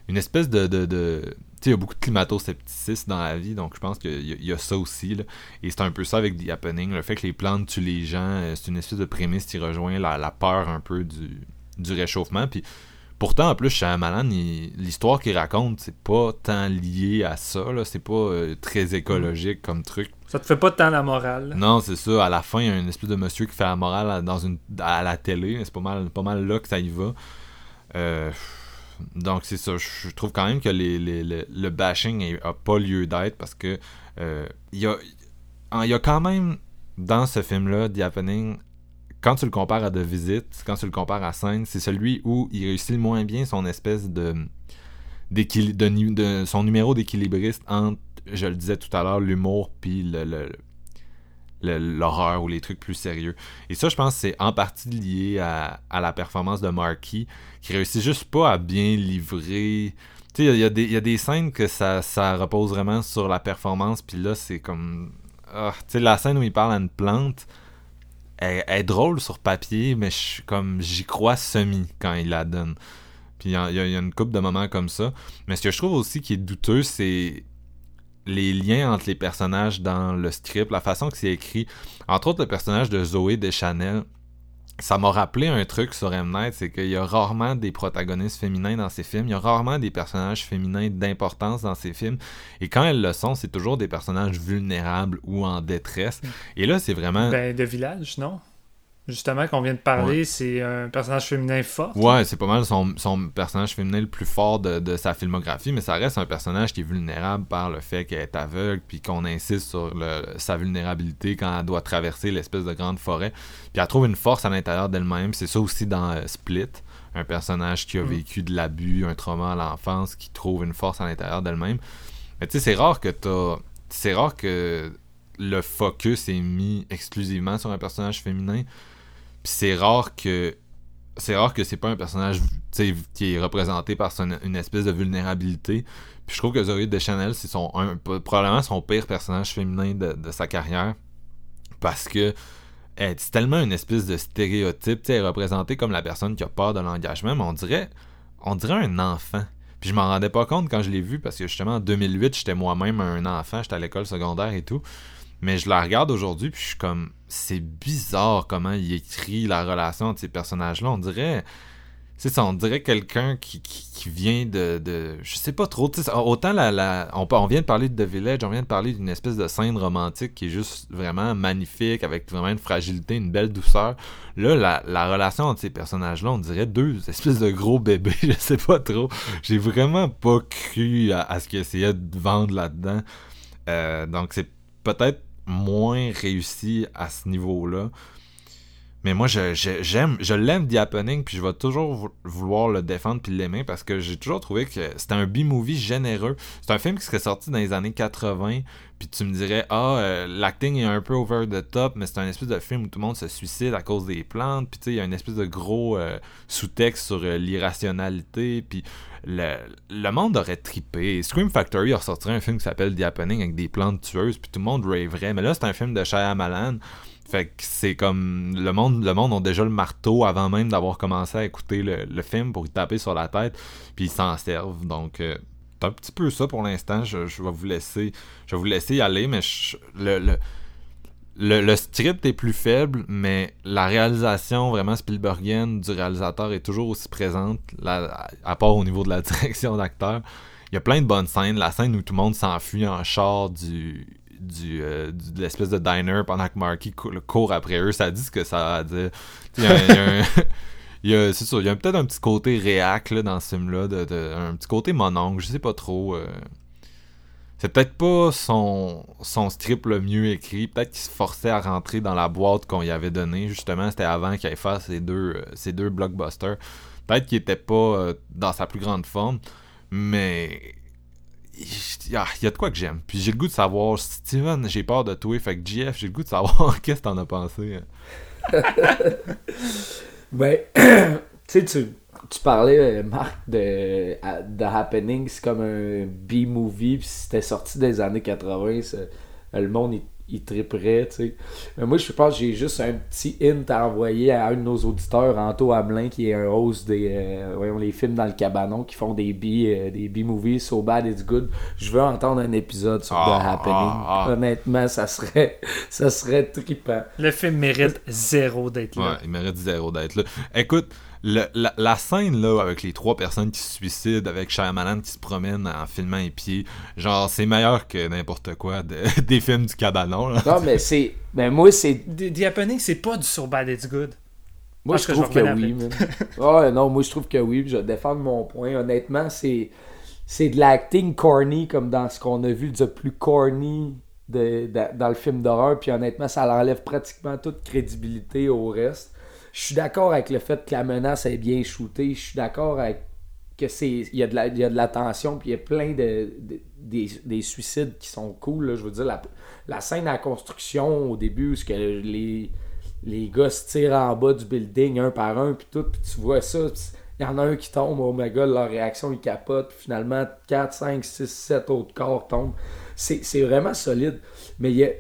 une espèce de. de, de- il y a beaucoup de climato-scepticisme dans la vie, donc je pense qu'il y, a- il y a ça aussi. là. Et c'est un peu ça avec The Happening. Le fait que les plantes tuent les gens, euh, c'est une espèce de prémisse qui rejoint la, la peur un peu du, du réchauffement. Puis pourtant, en plus, Shyamalan, l'histoire qu'il raconte, c'est pas tant lié à ça. C'est pas euh, très écologique comme truc. Ça te fait pas tant la morale. Non, c'est ça. À la fin, il y a une espèce de monsieur qui fait la morale à- dans une, à la télé. C'est pas mal, pas mal là que ça y va. Euh, donc, c'est ça. Je trouve quand même que le- bashing est- a pas lieu d'être parce que euh, il y, a, quand même dans ce film-là, The quand tu le compares à The Visit, quand tu le compares à Scène, c'est celui où il réussit le moins bien son espèce de, son numéro d'équilibriste entre, je le disais tout à l'heure, l'humour puis le- l'horreur ou les trucs plus sérieux. Et ça, je pense c'est en partie lié à, à la performance de Marky, qui réussit juste pas à bien livrer. Tu sais, il y y, a des- scènes que ça, ça repose vraiment sur la performance, puis là, c'est comme. ah, tu sais, la scène où il parle à une plante, elle, est drôle sur papier, mais je comme j'y crois semi quand il la donne. Puis il y, y a une couple de moments comme ça. Mais ce que je trouve aussi qui est douteux, c'est les liens entre les personnages dans le script, la façon que c'est écrit. Entre autres, le personnage de Zoé Deschanel, ça m'a rappelé un truc sur M. Night, c'est qu'il y a rarement des protagonistes féminins dans ces films, il y a rarement des personnages féminins d'importance dans ces films, et quand elles le sont, c'est toujours des personnages vulnérables ou en détresse. Et là, c'est vraiment... Ben, de village, non? Justement, qu'on vient de parler, c'est un personnage féminin fort. Ouais, c'est pas mal son, son personnage féminin le plus fort de, de sa filmographie, mais ça reste un personnage qui est vulnérable par le fait qu'elle est aveugle, puis qu'on insiste sur le- sa vulnérabilité quand elle doit traverser l'espèce de grande forêt. Puis elle trouve une force à l'intérieur d'elle-même. C'est ça aussi dans euh, Split, un personnage qui a Mm. vécu de l'abus, un trauma à l'enfance, qui trouve une force à l'intérieur d'elle-même. Mais tu sais, c'est rare que t'as. C'est rare que le focus est mis exclusivement sur un personnage féminin. C'est rare que c'est rare que c'est pas un personnage qui est représenté par une espèce de vulnérabilité. Puis je trouve que Zoé Deschanel, c'est son probablement son pire personnage féminin de, sa carrière. Parce que c'est tellement une espèce de stéréotype. Elle est représentée comme la personne qui a peur de l'engagement, mais on dirait, on dirait un enfant. Puis je m'en rendais pas compte quand je l'ai vu parce que justement en 2008, j'étais moi-même un enfant, j'étais à l'école secondaire et tout. Mais je la regarde aujourd'hui, puis je suis comme. C'est bizarre comment il écrit la relation entre ces personnages-là. On dirait. C'est ça, on dirait quelqu'un qui, qui, vient de, de. Je sais pas trop. Autant la. la on, on vient de parler de The Village, on vient de parler d'une espèce de scène romantique qui est juste vraiment magnifique, avec vraiment une fragilité, une belle douceur. Là, la, la relation entre ces personnages-là, on dirait deux espèces de gros bébés, (laughs) je sais pas trop. J'ai vraiment pas cru à, ce qu'ils essayaient de vendre là-dedans. Euh, donc c'est peut-être moins réussi à ce niveau-là. Mais moi, je, je- j'aime, je l'aime The Happening, puis je vais toujours vou- vouloir le défendre puis l'aimer parce que j'ai toujours trouvé que c'était un B-movie généreux. C'est un film qui serait sorti dans les années 80, puis tu me dirais, ah, euh, l'acting est un peu over the top, mais c'est un espèce de film où tout le monde se suicide à cause des plantes, puis tu sais, il y a une espèce de gros euh, sous-texte sur euh, l'irrationalité, puis le, le monde aurait trippé. Scream Factory a ressorti un film qui s'appelle The avec des plantes tueuses, puis tout le monde rêverait, mais là, c'est un film de Shyamalan. Fait que c'est comme le monde, le monde ont déjà le marteau avant même d'avoir commencé à écouter le, le film pour y taper sur la tête, puis ils s'en servent. Donc euh, c'est un petit peu ça pour l'instant. Je, je vais vous laisser, je vais vous laisser y aller, mais le, le, le, le script est plus faible, mais la réalisation vraiment Spielbergienne du réalisateur est toujours aussi présente, à part au niveau de la (laughs) direction d'acteur. Il y a plein de bonnes scènes. La scène où tout le monde s'enfuit en char du, euh, de l'espèce de diner pendant que Marky cou- court après eux, ça dit ce que ça a dire. Il y a, c'est sûr, il y a peut-être un petit côté réac là, dans ce film-là, un petit côté mononcle, je sais pas trop. euh. C'est peut-être pas son, son strip le mieux écrit. Peut-être qu'il se forçait à rentrer dans la boîte qu'on y avait donnée. Justement, c'était avant qu'il aille faire ces deux, euh, ces deux blockbusters. Peut-être qu'il était pas dans sa plus grande forme. Mais il y, a, il y a de quoi que j'aime. Puis j'ai le goût de savoir, Steven, j'ai peur de toi. Fait que j'ai le goût de savoir (laughs) qu'est-ce que t'en as pensé? (laughs) Ben, (clears throat) tu sais, tu, parlais, euh, Marc, de The Happening, c'est comme un B-movie, puis c'était sorti des années 80, ça- le monde, il, il triperait, tu sais. Mais moi, je pense que j'ai juste un petit hint à envoyer à un de nos auditeurs, Anto Hamelin, qui est un host des, euh, voyons, les films dans le cabanon, qui font des B, euh, des B-movies, So Bad It's Good. Je veux entendre un épisode sur Ah, The Happening. ah, ah. Honnêtement, ça serait, (laughs) ça serait trippant. Le film mérite zéro d'être là. Ouais, il mérite zéro d'être là. Écoute, le- la, la scène là avec les trois personnes qui se suicident, avec Shyamalan qui se promène en filmant les pieds, genre c'est meilleur que n'importe quoi de- (laughs) des films du cabanon. Là. Non, mais c'est. Moi, c'est The, Happening, c'est pas du So Bad It's Good. Moi, Parce je que trouve je que oui. Ouais, non, moi, je trouve que oui. Je vais défendre mon point. Honnêtement, c'est c'est de l'acting corny comme dans ce qu'on a vu de plus corny de, de- dans le film d'horreur. Puis honnêtement, ça enlève pratiquement toute crédibilité au reste. Je suis d'accord avec le fait que la menace est bien shootée. Je suis d'accord avec que c'est il y a de la il y a de la tension puis il y a plein de, de- des, des suicides qui sont cool je veux dire la, la scène à la construction au début où ce que les les gars se tirent en bas du building un par un puis tout puis tu vois ça il y en a un qui tombe oh my god leur réaction ils capotent puis finalement 4 5 6 7 autres corps tombent. C'est c'est vraiment solide. Mais il y a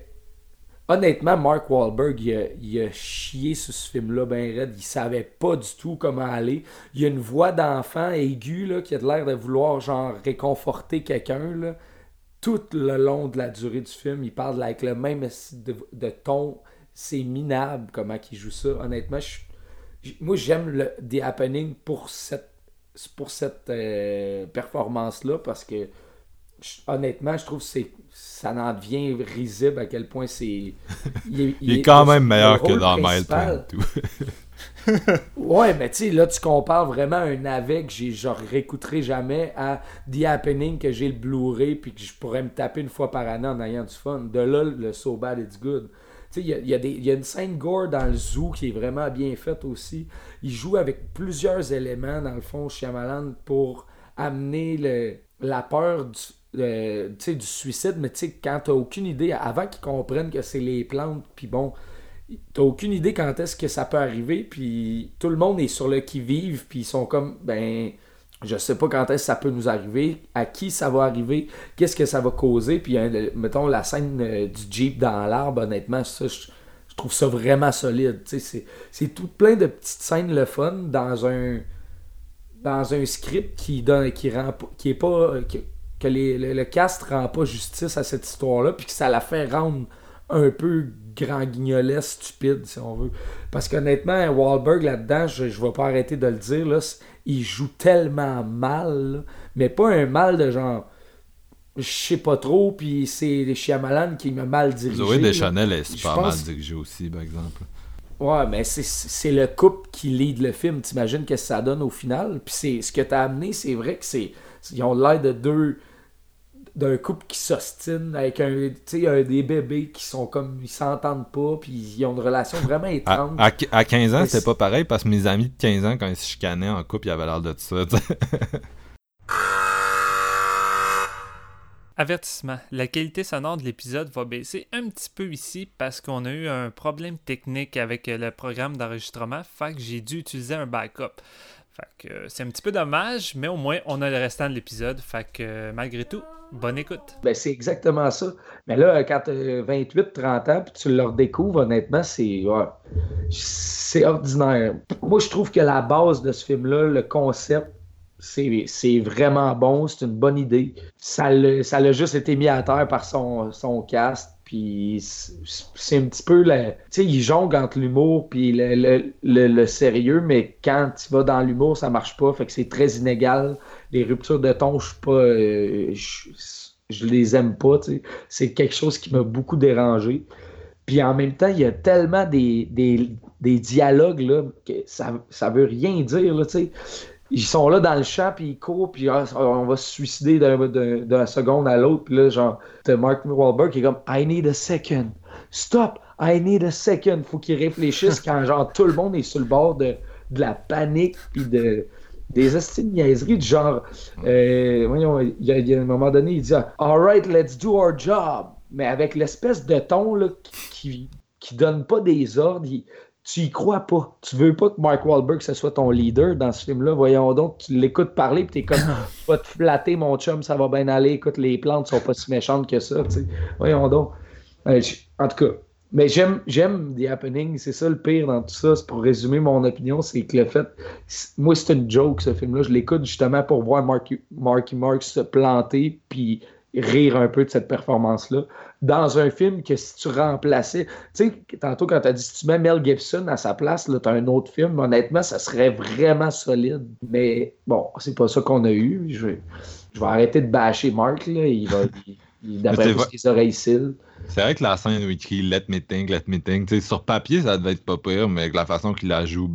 honnêtement, Mark Wahlberg, il a, chié sur ce film-là, ben raide. Il savait pas du tout comment aller. Il y a une voix d'enfant aiguë qui a l'air de vouloir genre réconforter quelqu'un. Tout le long de la durée du film, il parle avec le même de, ton. C'est minable comment il joue ça. Honnêtement, je- moi j'aime le The Happening pour cette, euh, performance-là parce que honnêtement, je trouve que c'est ça en devient risible à quel point c'est. (laughs) Il, est- Il est quand même le meilleur que dans principal- 22. (laughs) Ouais, mais tu sais, là, tu compares vraiment un j'ai, genre, réécouterai jamais à The Happening que j'ai le Blu-ray puis que je pourrais me taper une fois par année en ayant du fun. De là, le So Bad It's Good. Tu sais, il y a, y a une scène gore dans le zoo qui est vraiment bien faite aussi. Il joue avec plusieurs éléments, dans le fond, Shyamalan, pour amener le, la peur du, euh, du suicide, mais quand t'as aucune idée, avant qu'ils comprennent que c'est les plantes, puis bon, t'as aucune idée quand est-ce que ça peut arriver, puis tout le monde est sur le qui-vive, puis ils sont comme, ben, je sais pas quand est-ce que ça peut nous arriver, à qui ça va arriver, qu'est-ce que ça va causer, puis hein, mettons la scène euh, du Jeep dans l'arbre, honnêtement, ça, je, trouve ça vraiment solide, c'est- c'est tout plein de petites scènes le fun dans un dans un script qui donne qui rend qui est pas que les- le, le cast rend pas justice à cette histoire là puis que ça la fait rendre un peu grand guignolet stupide si on veut parce qu'honnêtement Wahlberg là-dedans je, je vais pas arrêter de le dire là, il joue tellement mal là, mais pas un mal de genre je sais pas trop puis c'est Shyamalan qui m'a mal dirigé Zoé. Deschanel est super pense- mal dirigée aussi, par exemple. Ouais, mais c'est- le couple qui lead le film. T'imagines que ça donne au final? Puis c'est ce que t'as amené, c'est vrai que c'est. Ils ont l'air de deux d'un couple qui s'ostine avec un, tu sais, un- des bébés qui sont comme, ils s'entendent pas, puis ils ont une relation vraiment étrange. à, à 15 ans, c'est- pas pareil parce que mes amis de 15 ans, quand ils se chicanaient en couple, ils avaient l'air de ça. tu sais. (laughs) Avertissement, la qualité sonore de l'épisode va baisser un petit peu ici parce qu'on a eu un problème technique avec le programme d'enregistrement, fait que j'ai dû utiliser un backup. Fait que euh, c'est un petit peu dommage, mais au moins on a le restant de l'épisode, fait que euh, malgré tout, bonne écoute. Ben, c'est exactement ça. Mais là, quand tu as 28, 30 ans, puis tu le redécouvres, honnêtement, c'est c'est ordinaire. Moi, je trouve que la base de ce film-là, le concept, c'est vraiment bon, c'est une bonne idée. Ça l'a juste été mis à terre par son, son cast. Puis c'est un petit peu la. Tu sais, il jongle entre l'humour puis le, le- le- sérieux, mais quand tu vas dans l'humour, ça marche pas. Fait que c'est très inégal. Les ruptures de ton, je suis pas. euh, je, les aime pas. tu sais. C'est quelque chose qui m'a beaucoup dérangé. Puis en même temps, il y a tellement des, des, des dialogues là, que ça, ça veut rien dire. Là, tu sais. Ils sont là dans le champ, puis ils courent, puis ah, on va se suicider d'un- d'un- d'une seconde à l'autre. Puis là, genre, t'as Mark Wahlberg qui est comme I need a second. Stop! I need a second. Faut qu'il réfléchisse quand, genre, tout le monde est sur le bord de, de la panique, puis de. Des de niaiseries genre, euh, voyons, il y, a, un moment donné, il dit Alright, let's do our job. Mais avec l'espèce de ton là, qui, qui donne pas des ordres, tu y crois pas. Tu veux pas que Mark Wahlberg ce soit ton leader dans ce film-là. Voyons donc, tu l'écoutes parler puis t'es comme (laughs) tu vas te flatter mon chum, ça va bien aller. Écoute, les plantes sont pas si méchantes que ça. tu sais. Voyons donc. Euh, en tout cas, mais j'aime j'aime The Happening, c'est ça le pire dans tout ça. C'est pour résumer mon opinion, c'est que le fait. Moi, c'est une joke ce film-là. Je l'écoute justement pour voir Marky, Marky Mark se planter puis rire un peu de cette performance-là. Dans un film que si tu remplaçais. Tu sais, tantôt quand tu as dit si tu mets Mel Gibson à sa place, là, tu as un autre film, honnêtement, ça serait vraiment solide. Mais bon, c'est pas ça qu'on a eu. Je vais, je vais arrêter de bâcher Mark. Là. Il va. il- (laughs) D'après ses oreilles. C'est vrai que la scène où il crie Let me think, let me think, tu sais, sur papier, ça devait être pas pire, mais avec la façon qu'il la joue.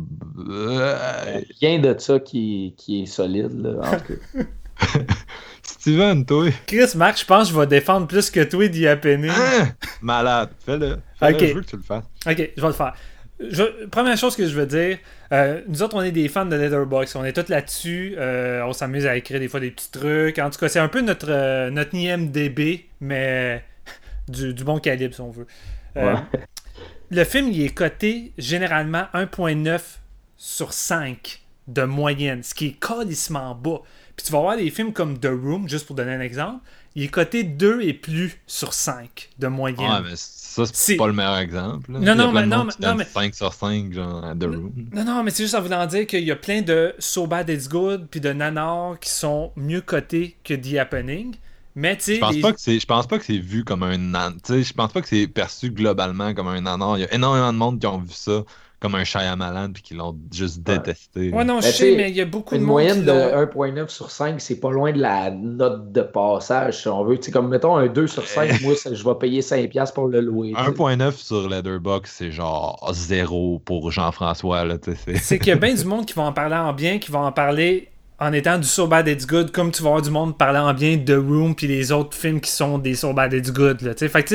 euh, Rien de ça qui, qui est solide. Là, en tout cas. (laughs) Steven, toi. Chris, Marc, je pense que je vais défendre plus que toi d'y Happening. Hein? Malade. Fais-le. Ok. Je veux que tu le fasses. Ok, je vais le faire. Je- première chose que je veux dire, euh, nous autres, on est des fans de Letterboxd. On est tous là-dessus. euh, on s'amuse à écrire des fois des petits trucs. En tout cas, c'est un peu notre, euh, notre IMDB, mais du, du bon calibre, si on veut. Euh, Ouais. Le film, il est coté généralement 1.9 sur 5 de moyenne, ce qui est calissement bas. Puis tu vas voir des films comme The Room, juste pour donner un exemple, il est coté 2 et plus sur 5 de moyenne. Ouais, mais ça, c'est pas le meilleur exemple. là. Non, non, mais- non, mais- qui non, donne mais- 5 sur 5, genre, à The Room. Non, non, mais c'est juste en voulant dire qu'il y a plein de So Bad It's Good puis de Nanar qui sont mieux cotés que The Happening. Mais tu sais, Je pense les- pas que c'est je pense pas que c'est vu comme un nan- tu sais je pense pas que c'est perçu globalement comme un nanar. Il y a énormément de monde qui ont vu ça comme un Shyamalan puis qui l'ont juste détesté. Ouais, non, je sais, t'sais, mais il y a beaucoup de Une moyenne de l'ont- 1.9 sur 5, c'est pas loin de la note de passage, si on veut. C'est comme, mettons, un 2 sur 5, moi, ça- je vais payer 5$ pour le louer. tu sais. 1.9 sur Letterboxd, c'est genre 0 pour Jean-François là, C'est qu'il y a bien du monde qui va en parler en bien, qui va en parler en étant du So Bad It's Good, comme tu vas avoir du monde parler en bien de Room puis les autres films qui sont des So Bad It's Good. Là, t'sais. fait que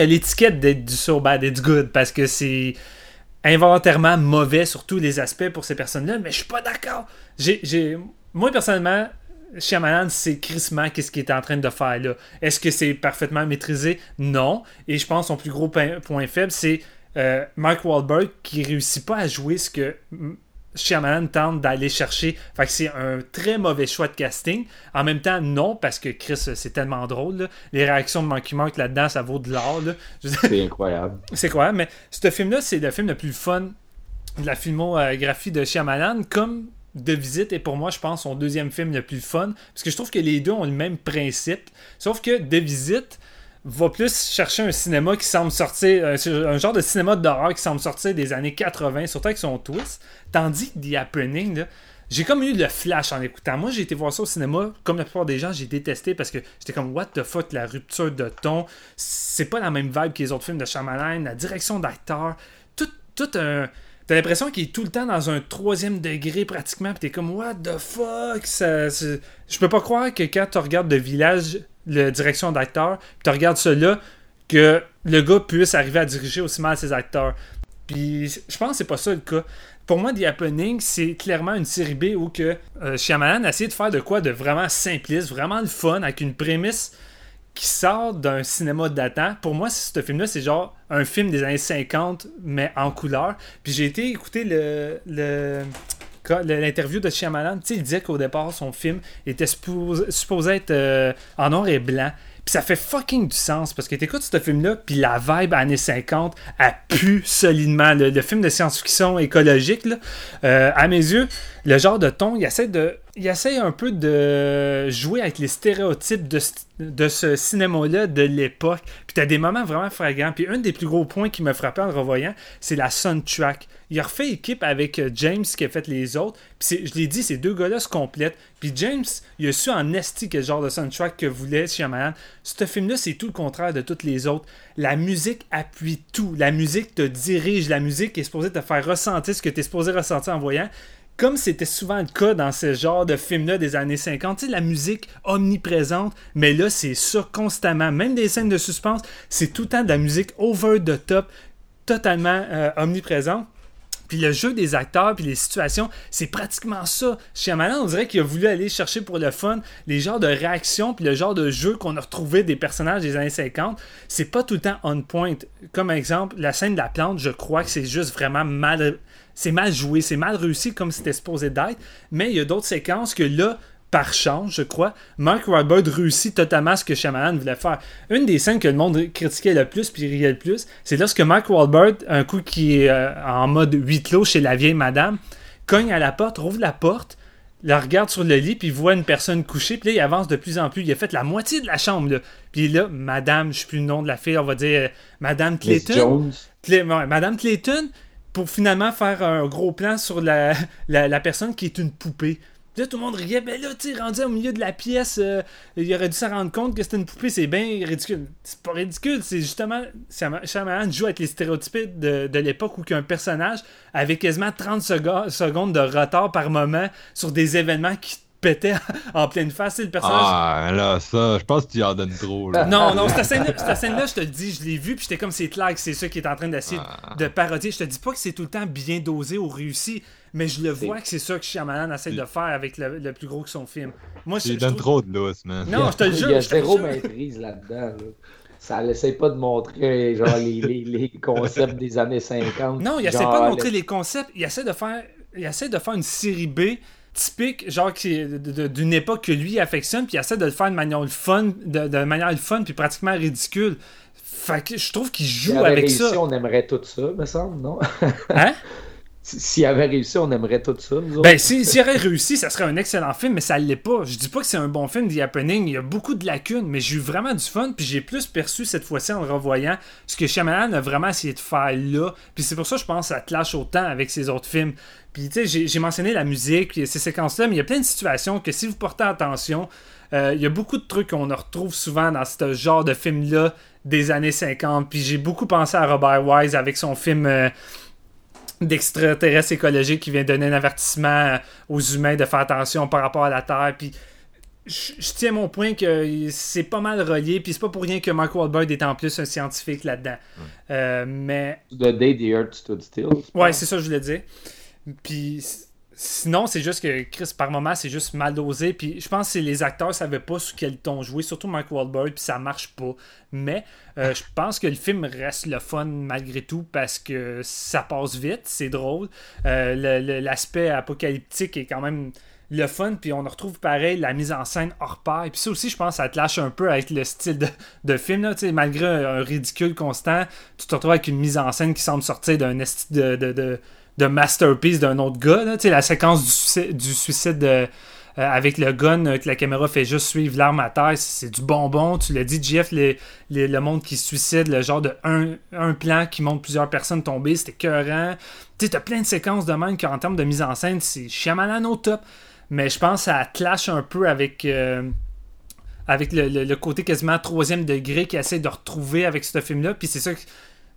a l'étiquette d'être du So Bad It's Good parce que c'est involontairement mauvais sur tous les aspects pour ces personnes-là, mais je suis pas d'accord. Moi, personnellement, Shyamalan, c'est crissement qu'est-ce qu'il est en train de faire là. Est-ce que c'est parfaitement maîtrisé? Non. Et je pense son plus gros point, faible, c'est euh, Mark Wahlberg qui réussit pas à jouer ce que Shyamalan tente d'aller chercher. Fait que c'est un très mauvais choix de casting. En même temps, non, parce que Chris, c'est tellement drôle. là. Les réactions de Monkey Mark là-dedans, ça vaut de l'or. C'est incroyable. (laughs) c'est quoi, mais ce film-là, c'est le film le plus fun de la filmographie de Shyamalan, comme De Visite est pour moi, je pense, son deuxième film le plus fun, parce que je trouve que les deux ont le même principe, sauf que De Visite va plus chercher un cinéma qui semble sortir, un, un genre de cinéma d'horreur qui semble sortir des années 80, surtout avec son twist, tandis que The Happening, j'ai comme eu le flash en écoutant. Moi, j'ai été voir ça au cinéma. Comme la plupart des gens, j'ai détesté parce que j'étais comme, what the fuck, la rupture de ton. C'est pas la même vibe que les autres films de Shyamalan. La direction d'acteur. Tout, tout un. T'as l'impression qu'il est tout le temps dans un troisième degré pratiquement, pis t'es comme What the fuck? Ça, je peux pas croire que quand tu regardes de village, la direction d'acteur, pis tu regardes cela, que le gars puisse arriver à diriger aussi mal ses acteurs. Puis je pense que c'est pas ça le cas. Pour moi, The Happening, c'est clairement une série B où que euh, Shyamalan a essayé de faire de quoi de vraiment simpliste, vraiment le fun, avec une prémisse qui sort d'un cinéma datant. Pour moi, ce film-là, c'est genre un film des années 50, mais en couleur. Puis j'ai été écouter le, le- l'interview de Shyamalan. Il disait qu'au départ, son film était supposé, être euh, en noir et blanc. Puis ça fait fucking du sens parce que t'écoutes ce film-là, puis la vibe années 50, elle pue solidement. Le, film de science-fiction écologique, euh, à mes yeux, le genre de ton, il essaie de. Il essaie un peu de jouer avec les stéréotypes de, de ce cinéma-là de l'époque. Puis t'as des moments vraiment flagrants. Puis un des plus gros points qui me frappait en le revoyant, c'est la soundtrack. Il a refait équipe avec euh, James qui a fait les autres. Puis je l'ai dit, ces deux gars-là se complètent. Puis James, il a su en esti quel genre de soundtrack que voulait Shyamalan. Ce film-là, c'est tout le contraire de toutes les autres. La musique appuie tout. La musique te dirige. La musique est supposée te faire ressentir ce que tu es supposé ressentir en voyant. Comme c'était souvent le cas dans ce genre de film-là des années 50, tu sais, la musique omniprésente, mais là, c'est ça constamment. Même des scènes de suspense, c'est tout le temps de la musique over the top, totalement euh, omniprésente. Puis le jeu des acteurs, puis les situations, c'est pratiquement ça. Shyamalan, on dirait qu'il a voulu aller chercher pour le fun les genres de réactions, puis le genre de jeu qu'on a retrouvé des personnages des années 50. C'est pas tout le temps on point. Comme exemple, la scène de la plante, je crois que c'est juste vraiment mal. C'est mal joué, c'est mal réussi comme c'était supposé d'être. Mais il y a d'autres séquences que là, par chance, je crois, Mark Wahlberg réussit totalement ce que Shyamalan voulait faire. Une des scènes que le monde critiquait le plus puis riait le plus, c'est lorsque Mark Wahlberg, un coup qui est euh, en mode huit clos chez la vieille madame, cogne à la porte, rouvre la porte, la regarde sur le lit, puis voit une personne couchée, puis là, il avance de plus en plus. Il a fait la moitié de la chambre, là. Puis là, madame, je sais plus le nom de la fille, on va dire euh, Madame Clayton. Jones. Clé- ouais, Madame Clayton, pour finalement faire un gros plan sur la, (laughs) la, la personne qui est une poupée. Là, tout le monde riait, ben là, tu rendu au milieu de la pièce, euh, il aurait dû s'en rendre compte que c'était une poupée, c'est bien ridicule. C'est pas ridicule, c'est justement, Shyam- Shyamalan joue avec les stéréotypes de, de l'époque où qu'un personnage avait quasiment 30 sego- secondes de retard par moment sur des événements qui pétaient (laughs) en pleine face. Tu sais, Le personnage, Ah, là, ça, je pense que tu y en donnes trop, là. non, non, (laughs) cette scène-là, je te le dis, je l'ai vue, puis j'étais comme c'est clair que c'est ça qui est en train d'essayer Ah. de parodier. Je te dis pas que c'est tout le temps bien dosé ou réussi, mais je le vois que c'est ça que Shyamalan essaie de faire avec le, le plus gros que son film. Moi, je, Tu je donnes trouve- trop de lousse, man. Non, je te le Il jure. y a zéro maîtrise là-dedans. là. Ça n'essaie pas de montrer genre les, les- les concepts des années 50. Non, il essaie Genre, pas de montrer les concepts, il essaie de faire, il essaie de faire une série B typique, genre d'une époque que lui affectionne, puis il essaie de le faire de manière le fun, de, de manière le fun, puis pratiquement ridicule. Fait que je trouve qu'il joue avec réussi, ça. on aimerait tout ça, me semble, non? Hein? (laughs) Si- S'il avait réussi, on aimerait tout ça, nous. Ben, si- s'il aurait réussi, ça serait un excellent film, mais ça l'est pas. Je dis pas que c'est un bon film, The Happening. Il y a beaucoup de lacunes, mais j'ai eu vraiment du fun, puis j'ai plus perçu cette fois-ci en le revoyant ce que Shyamalan a vraiment essayé de faire là. Puis c'est pour ça que je pense que ça clash autant avec ses autres films. Puis tu sais, j'ai- j'ai mentionné la musique, puis ces séquences-là, mais il y a plein de situations que si vous portez attention, euh, il y a beaucoup de trucs qu'on retrouve souvent dans ce genre de film-là des années 50. Puis j'ai beaucoup pensé à Robert Wise avec son film. euh, d'extraterrestres écologiques qui vient donner un avertissement aux humains de faire attention par rapport à la Terre. Puis je je tiens mon point que c'est pas mal relié, puis c'est pas pour rien que Mark Wahlberg est en plus un scientifique là-dedans. Euh, mais The Day the Earth Stood Still. Ouais, c'est ça que je voulais dire. Puis sinon, c'est juste que Chris, par moment, c'est juste mal dosé. Puis je pense que les acteurs savaient pas sur quel ton jouer, surtout Mark Wahlberg, puis ça marche pas. Mais euh, je pense que le film reste le fun malgré tout parce que ça passe vite, c'est drôle. Euh, L'aspect apocalyptique est quand même le fun, puis on retrouve pareil la mise en scène hors pair. Puis ça aussi, je pense, ça te lâche un peu avec le style de, film. Là, malgré un, ridicule constant, tu te retrouves avec une mise en scène qui semble sortir d'un de, de, de masterpiece d'un autre gars. Là. La séquence du suicide, du suicide de- euh, avec le gun, euh, que la caméra fait juste suivre l'arme à terre, c'est du bonbon. Tu l'as dit, Jeff, le monde qui se suicide, le genre de un, un plan qui montre plusieurs personnes tomber, c'était écœurant. Tu t'as plein de séquences de même qu'en termes de mise en scène, c'est Shyamalan au top. Mais je pense que ça clash un peu avec, euh, avec le, le- le côté quasiment troisième degré qu'il essaie de retrouver avec ce film-là. Puis c'est ça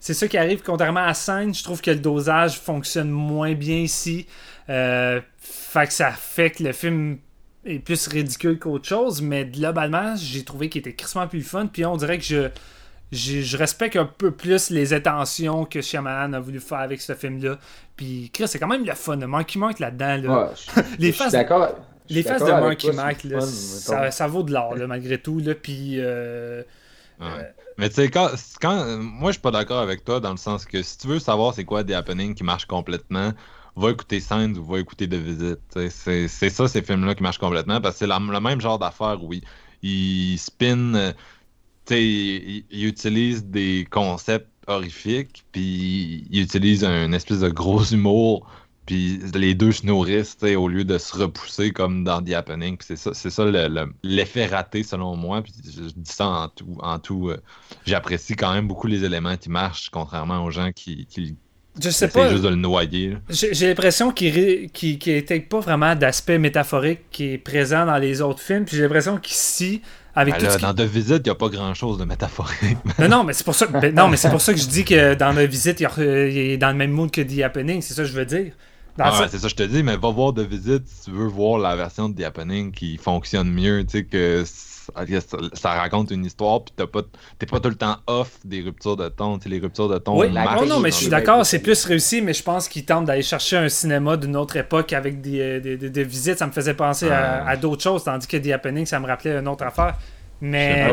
c'est ça qui arrive. Contrairement à scène, je trouve que le dosage fonctionne moins bien ici. Euh, fait que ça fait que le film est plus ridicule qu'autre chose, mais globalement, j'ai trouvé qu'il était crissement plus fun. Puis on dirait que je, je, je respecte un peu plus les intentions que Shyamalan a voulu faire avec ce film-là. Puis Chris, c'est quand même le fun. Le Monkey Mark là-dedans. Là. Ouais, je- (laughs) les je suis faces, d'accord. les faces de Monkey fun, ça, ça vaut de l'or, là, malgré tout. Là. Puis. euh, Ouais. Mais tu sais, quand, quand, moi, je suis pas d'accord avec toi dans le sens que si tu veux savoir c'est quoi des happenings qui marchent complètement, va écouter Signs ou va écouter The Visit. C'est ça, ces films-là qui marchent complètement parce que c'est le même genre d'affaire où ils, ils spin, euh, sais, ils, ils utilisent des concepts horrifiques, puis ils utilisent un espèce de gros humour. Puis les deux se nourrissent, au lieu de se repousser comme dans The Happening. C'est ça, c'est ça le- le- l'effet raté selon moi. Puis je, je dis ça en tout. En tout euh, J'apprécie quand même beaucoup les éléments qui marchent, contrairement aux gens qui, qui je sais pas. juste de le noyer. J'ai l'impression qu'il qu'il qu'il était pas vraiment d'aspect métaphorique qui est présent dans les autres films. Puis j'ai l'impression qu'ici, avec Ben tout qui- dans The Visit, il n'y a pas grand-chose de métaphorique. (laughs) Non, non, mais c'est pour ça. ben, non, mais c'est pour ça que je dis que dans il, re- il est dans le même mood que The Happening. C'est ça que je veux dire. Dans Ah ça- ouais, c'est ça que je te dis, mais va voir The Visit si tu veux voir la version de The Happening qui fonctionne mieux, tu sais, que ça, ça raconte une histoire, puis t'as pas, t'es pas tout le temps off des ruptures de ton, tu sais, les ruptures de ton Oui, non, non, mais je suis d'accord, c'est plus réussi, mais je pense qu'il tente d'aller chercher un cinéma d'une autre époque avec des, euh, des, des- des visites. Ça me faisait penser à, à d'autres choses, tandis que The Happening, ça me rappelait une autre affaire. Je Mais.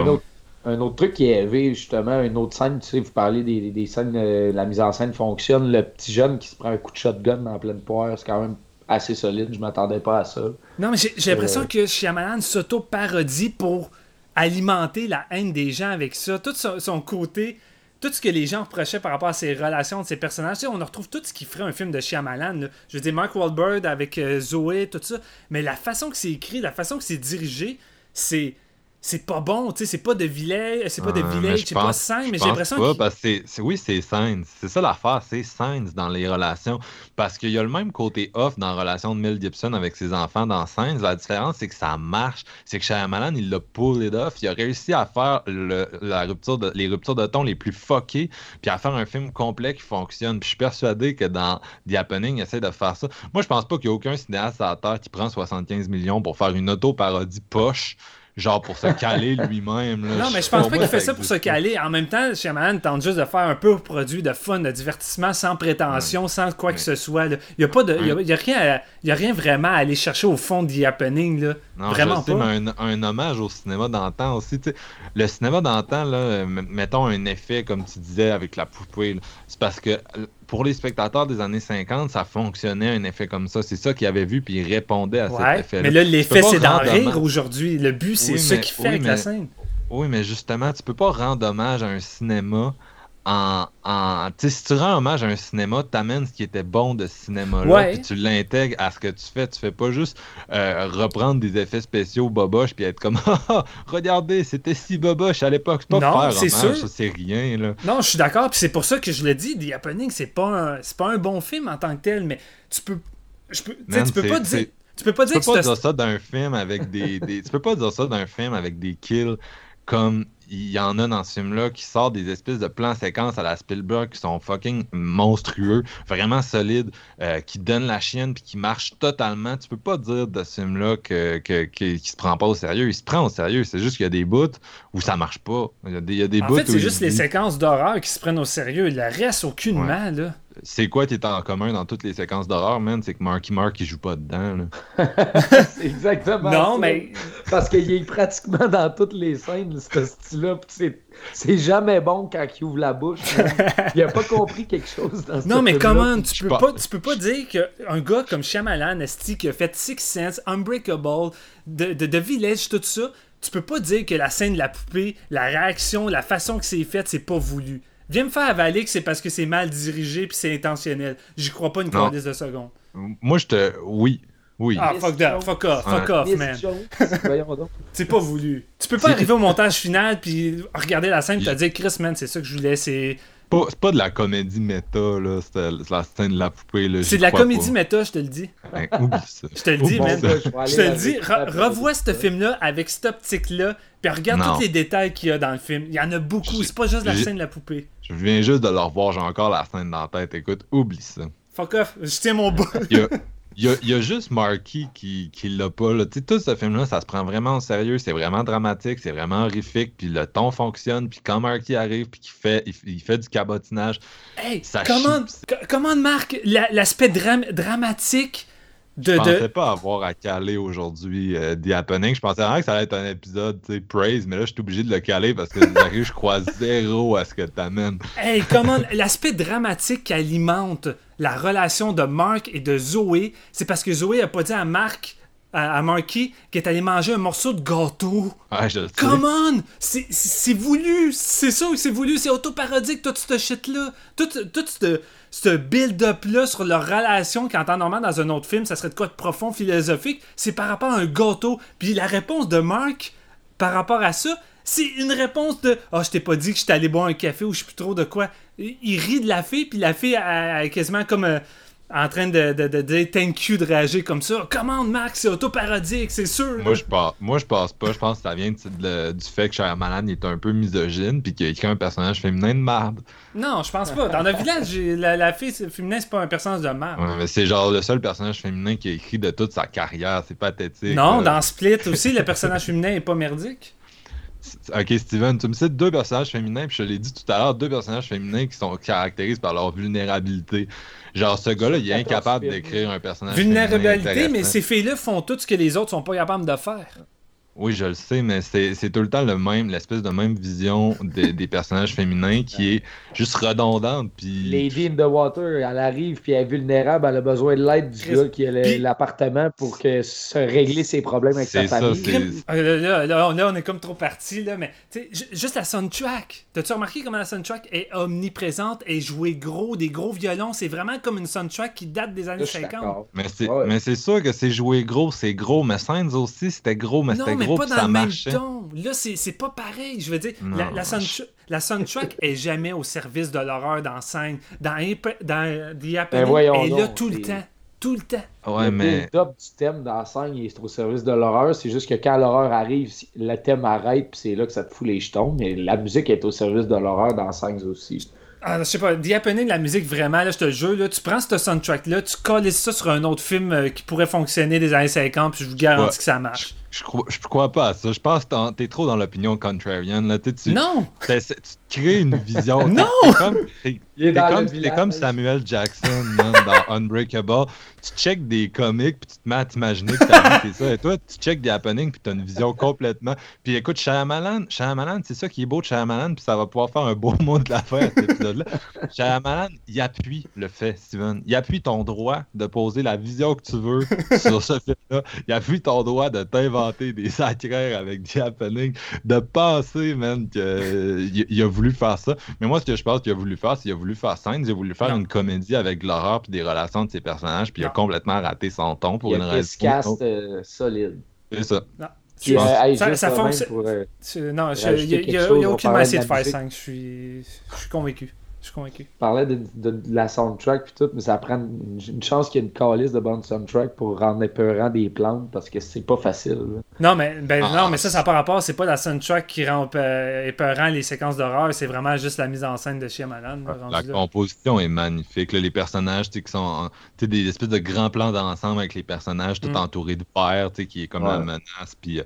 Un autre, truc qui est élevé, justement, une autre scène, tu sais, vous parlez des, des scènes, euh, la mise en scène fonctionne, le petit jeune qui se prend un coup de shotgun en pleine poire, c'est quand même assez solide, je m'attendais pas à ça. Non, mais j'ai l'impression Euh. que Shyamalan s'auto-parodie pour alimenter la haine des gens avec ça. Tout son, son côté, tout ce que les gens reprochaient par rapport à ses relations de ses personnages, tu sais, on retrouve tout ce qui ferait un film de Shyamalan. là. Je veux dire, Mark Wahlberg avec euh, Zoé, tout ça. Mais la façon que c'est écrit, la façon que c'est dirigé, c'est... C'est pas bon, tu sais, c'est pas de village, c'est pas de mais village, c'est pas sain, mais j'ai l'impression parce que c'est- oui, c'est Sainz. C'est ça l'affaire, c'est Sainz dans les relations. Parce qu'il y a le même côté off dans la relation de Mel Gibson avec ses enfants dans Sainz. La différence, c'est que ça marche. C'est que Shyamalan, il l'a pull it off. Il a réussi à faire le- la rupture de- les ruptures de ton les plus fuckées, puis à faire un film complet qui fonctionne. Puis je suis persuadé que dans The Happening, il essaie de faire ça. Moi, je pense pas qu'il y a aucun cinéaste à la Terre qui prend 75 millions pour faire une auto-parodie poche. Genre pour se caler lui-même. là. Non, mais je pense pas qu'il fait ça pour se caler. En même temps, Shyamalan tente juste de faire un peu produit de fun, de divertissement, sans prétention, sans quoi que ce soit. Il y a pas de, y a, rien, y a rien vraiment à aller chercher au fond du happening là. Non, vraiment pas. mais un, un hommage au cinéma d'antan aussi. Le cinéma d'antan, mettons un effet, comme tu disais, avec la poupée. là. C'est parce que pour les spectateurs des années 50, ça fonctionnait un effet comme ça. C'est ça qu'ils avaient vu, puis ils répondaient à cet effet-là. mais là, l'effet, c'est d'en rire aujourd'hui. Le but, c'est Oui, ce qu'il fait oui, avec la scène. Oui, mais justement, tu peux pas rendre hommage à un cinéma en. en tu si tu rends hommage à un cinéma, t'amènes ce qui était bon de ce cinéma-là, Ouais. puis tu l'intègres à ce que tu fais. Tu fais pas juste euh, reprendre des effets spéciaux boboches puis être comme (laughs) Ah, ah, regardez, c'était si boboche à l'époque. C'est pas Non, faire c'est hommage, sûr. ça, c'est rien, là. Non, je suis d'accord, puis c'est pour ça que je le dis, The Happening, c'est pas un, c'est pas un bon film en tant que tel, mais tu peux, je peux, tu Man, tu peux pas dire, tu peux pas Tu dire peux que pas c'est dire ça d'un film avec des, des- Tu peux pas dire ça d'un film avec des kills comme il y en a dans ce film-là qui sort des espèces de plans séquences à la Spielberg qui sont fucking monstrueux, vraiment solides, euh, qui donnent la chienne puis qui marchent totalement. Tu peux pas dire de ce film-là que, que, que- qu'il se prend pas au sérieux. Il se prend au sérieux. C'est juste qu'il y a des bouts où ça marche pas. Il y a des, il y a des En bouts fait, c'est il juste les séquences d'horreur qui se prennent au sérieux. Le reste, aucunement, là. C'est quoi qui est en commun dans toutes les séquences d'horreur, man? C'est que Marky Mark, il joue pas dedans. (laughs) c'est exactement Non, ça. mais Parce qu'il est pratiquement dans toutes les scènes, ce style-là, pis c'est, c'est jamais bon quand il ouvre la bouche. man. Il a pas compris quelque chose dans ce Non, mais comment tu peux pas, tu peux pas dire qu'un gars comme Shyamalan, Esti, qui a fait Six Sense, Unbreakable, de, de, de Village, tout ça, tu peux pas dire que la scène de la poupée, la réaction, la façon que c'est fait, c'est pas voulu. Viens me faire avaler que c'est parce que c'est mal dirigé puis c'est intentionnel. J'y crois pas une quinzaine de secondes. Moi, je te. Oui. Oui. Ah, fuck that, fuck off, fuck Ouais. off, Miss man. (laughs) C'est pas voulu. Tu peux pas arriver au montage final puis regarder la scène et te dire, Chris, man, c'est ça que je voulais, c'est. Pas- C'est pas de la comédie méta, là. C'est la scène de la poupée, là. C'est de la comédie pas. méta, je te le dis. Ben, oublie ça. Je te le dis, man. je te le dis, re- revois ce film-là avec cette optique-là, puis regarde Non. tous les détails qu'il y a dans le film. Il y en a beaucoup, c'est pas juste la scène de la poupée. Je viens juste de le revoir, j'ai encore la scène dans la tête. Écoute, oublie ça. Fuck off, je tiens mon bout. Il y a, (laughs) il y a- il y a juste Marky qui, qui l'a pas. là. Tout ce film-là, ça se prend vraiment au sérieux. C'est vraiment dramatique, c'est vraiment horrifique. Puis le ton fonctionne. Puis quand Marky arrive, puis qu'il fait, il, il fait du cabotinage. Hey, Ça comment, comment Marc, la- l'aspect dram- dramatique de. Je pensais de... pas avoir à caler aujourd'hui euh, The Happening. Je pensais vraiment que ça allait être un épisode, praise, mais là, je suis obligé de le caler parce que je crois zéro à ce que t'amènes. Hey, comment l'aspect dramatique qui alimente la relation de Mark et de Zoé, c'est parce que Zoé a pas dit à Mark, à, à Marky, qu'elle est allée manger un morceau de gâteau. Ouais, je. Come on! C'est- voulu! C'est que c'est voulu, c'est autoparodique, tout ce shit-là. Tout, tout ce, ce build-up-là sur leur relation qu'en temps normal dans un autre film, ça serait de quoi de profond, philosophique, c'est par rapport à un gâteau. Puis la réponse de Mark par rapport à ça, c'est une réponse de « Ah, je t'ai pas dit que j'étais allé boire un café ou je sais plus trop de quoi. » Il rit de la fille, puis la fille est quasiment comme... euh, en train de, de, de dire thank you de réagir comme ça. Comment, Marc, c'est autoparodique, c'est sûr. Moi je, pense, moi, je pense pas. Je pense que ça vient de- du fait que Shyamalan est un peu misogyne puis qu'il a écrit un personnage féminin de merde. Non, je pense pas. Dans le village, la, la fille c'est- féminin, c'est pas un personnage de merde. Ouais, mais c'est genre le seul personnage féminin qui a écrit de toute sa carrière. C'est pathétique. non, là. dans Split aussi, le personnage (laughs) féminin est pas merdique. Ok, Steven, tu me cites deux personnages féminins, puis je l'ai dit tout à l'heure, deux personnages féminins qui sont caractérisés par leur vulnérabilité. Genre, ce gars-là, il est incapable d'écrire un personnage féminin Vulnérabilité, mais ces filles-là font tout ce que les autres sont pas capables de faire. Oui, je le sais, mais c'est tout le temps le même, l'espèce de même vision des- des personnages féminins qui est juste redondante. Puis Lady in the Water, elle arrive puis elle est vulnérable, elle a besoin de l'aide du Chris. gars qui a l'appartement pour que se régler ses problèmes avec sa ça, famille. c'est. Ah, Là, là, là, on- est comme trop parti, là, mais tu sais, ju- juste la soundtrack. T'as-tu remarqué comment la soundtrack est omniprésente et jouée gros, des gros violons? C'est vraiment comme une soundtrack qui date des années Là, je suis 50. d'accord. Mais c'est Ouais. mais c'est sûr que c'est joué gros, c'est gros, mais Sainz aussi, c'était gros, mais c'était mais pas dans ça le même marchait. ton. Là, c'est c'est pas pareil. Je veux dire, la, soundtrack (laughs) est jamais au service de l'horreur dans scène. Dans, Imp- dans The Happening, Ben elle est là tout le temps. Tout le temps. Ouais, le mais. build-up du thème dans la scène, il est au service de l'horreur. C'est juste que quand l'horreur arrive, le thème arrête, puis c'est là que ça te fout les jetons. Mais la musique est au service de l'horreur dans scène aussi. Ah, je sais pas, The Happening, la musique, vraiment, là, je te le jure, là, tu prends ce soundtrack-là, tu colles ça sur un autre film euh, qui pourrait fonctionner des années 50, puis je vous garantis Ouais. que ça marche. Je crois, je crois pas à ça. Je pense que t'es trop dans l'opinion contrarian. Là. Tu, Non! tu te crées une vision. (laughs) Non! T'es comme, (laughs) comme, Samuel Jackson man, dans Unbreakable. Tu check des comics puis tu te mets à t'imaginer que ta vie c'est ça. Et toi, tu check des happenings puis t'as une vision complètement. Puis écoute, Shyamalan, Shyamalan, c'est ça qui est beau de Shyamalan puis ça va pouvoir faire un beau (laughs) mot de l'affaire cet épisode-là. Shyamalan, il appuie le fait, Steven. Il appuie ton droit de poser la vision que tu veux sur ce film-là. Il appuie ton droit de t'inventer des sacrères avec The Happening, de penser, man, qu'il il a voulu faire ça. Mais moi, ce que je pense qu'il a voulu faire, c'est qu'il a voulu faire scène, il a voulu faire Non. une comédie avec l'horreur puis des relations de ses personnages, puis il a Non. complètement raté son ton pour Il une raison. Cast euh, solide. C'est ça. Puis, euh, ça, fonctionne. pour, euh, Non, il n'y a, y a- y aucune de faire la musique. 5. Je suis, je suis convaincu. Je suis convaincu. parlais de, de- de la soundtrack puis tout, mais ça prend une, une chance qu'il y ait une calice de bonne soundtrack pour rendre épeurant des plantes parce que c'est pas facile. là. Non, mais, ben, Ah. non, mais ça, ça n'a pas rapport. C'est pas la soundtrack qui rend euh, épeurant les séquences d'horreur. C'est vraiment juste la mise en scène de Shyamalan. rendu La là. composition est magnifique. là. Les personnages, tu sais, qui sont en- tu sais, des espèces de grands plans d'ensemble avec les personnages tout Mm. entourés de sais, qui est comme la menace. Puis, euh,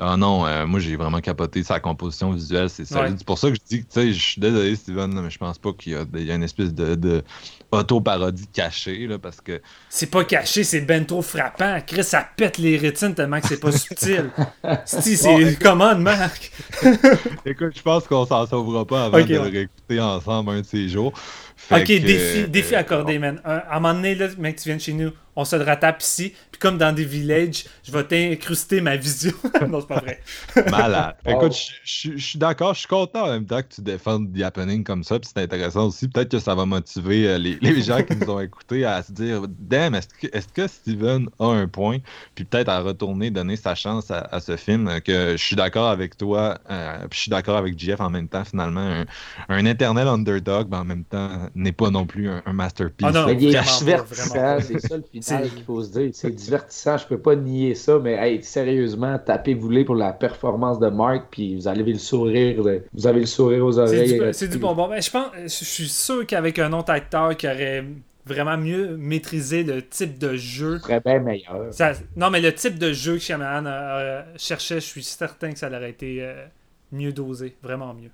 ah non, euh, moi j'ai vraiment capoté sa composition visuelle, c'est solide. Ouais. C'est pour ça que je dis que, tu sais, je suis désolé, Steven, mais je pense pas qu'il y y a une espèce de, de auto-parodie cachée, là, parce que C'est pas caché, c'est ben trop frappant. Chris, ça pète les rétines tellement que c'est pas subtil. (laughs) Sti, c'est comment, Marc? (laughs) Écoute, je pense qu'on s'en sauvera pas avant de le réécouter ensemble un de ces jours. Fait Ok, que, défi, euh, défi accordé, man. Un- à un moment donné, là, mec, tu viens de chez nous, on se le rattrape ici, puis comme dans des villages, je vais t'incruster ma vision. (laughs) non, c'est pas vrai. (laughs) Malade. Wow. (laughs) Écoute, je- je je suis d'accord, je suis content en même temps que tu défendes The Happening comme ça, puis c'est intéressant aussi. Peut-être que ça va motiver euh, les, les gens qui nous ont écoutés à se dire Damn, est-ce que, est que Steven a un point? Puis peut-être à retourner, donner sa chance à, à ce film, euh, que je suis d'accord avec toi, euh, puis je suis d'accord avec JF en même temps, finalement. Un, un éternel underdog, mais en même temps, n'est pas non plus un, un masterpiece. Ah non, Mais il est vraiment ça le C'est- final qu'il faut se dire. C'est divertissant, je peux pas nier ça, mais hey, sérieusement, tapez-vous les pour la performance de Mark, puis vous avez le sourire, de- vous avez le sourire aux oreilles. euh, c'est du bonbon. Ben, je pense, je suis sûr qu'avec un autre acteur qui aurait vraiment mieux maîtrisé le type de jeu. serait bien meilleur. ça- non, mais le type de jeu que Shyamalan euh, cherchait, je suis certain que ça aurait été euh, mieux dosé, vraiment mieux.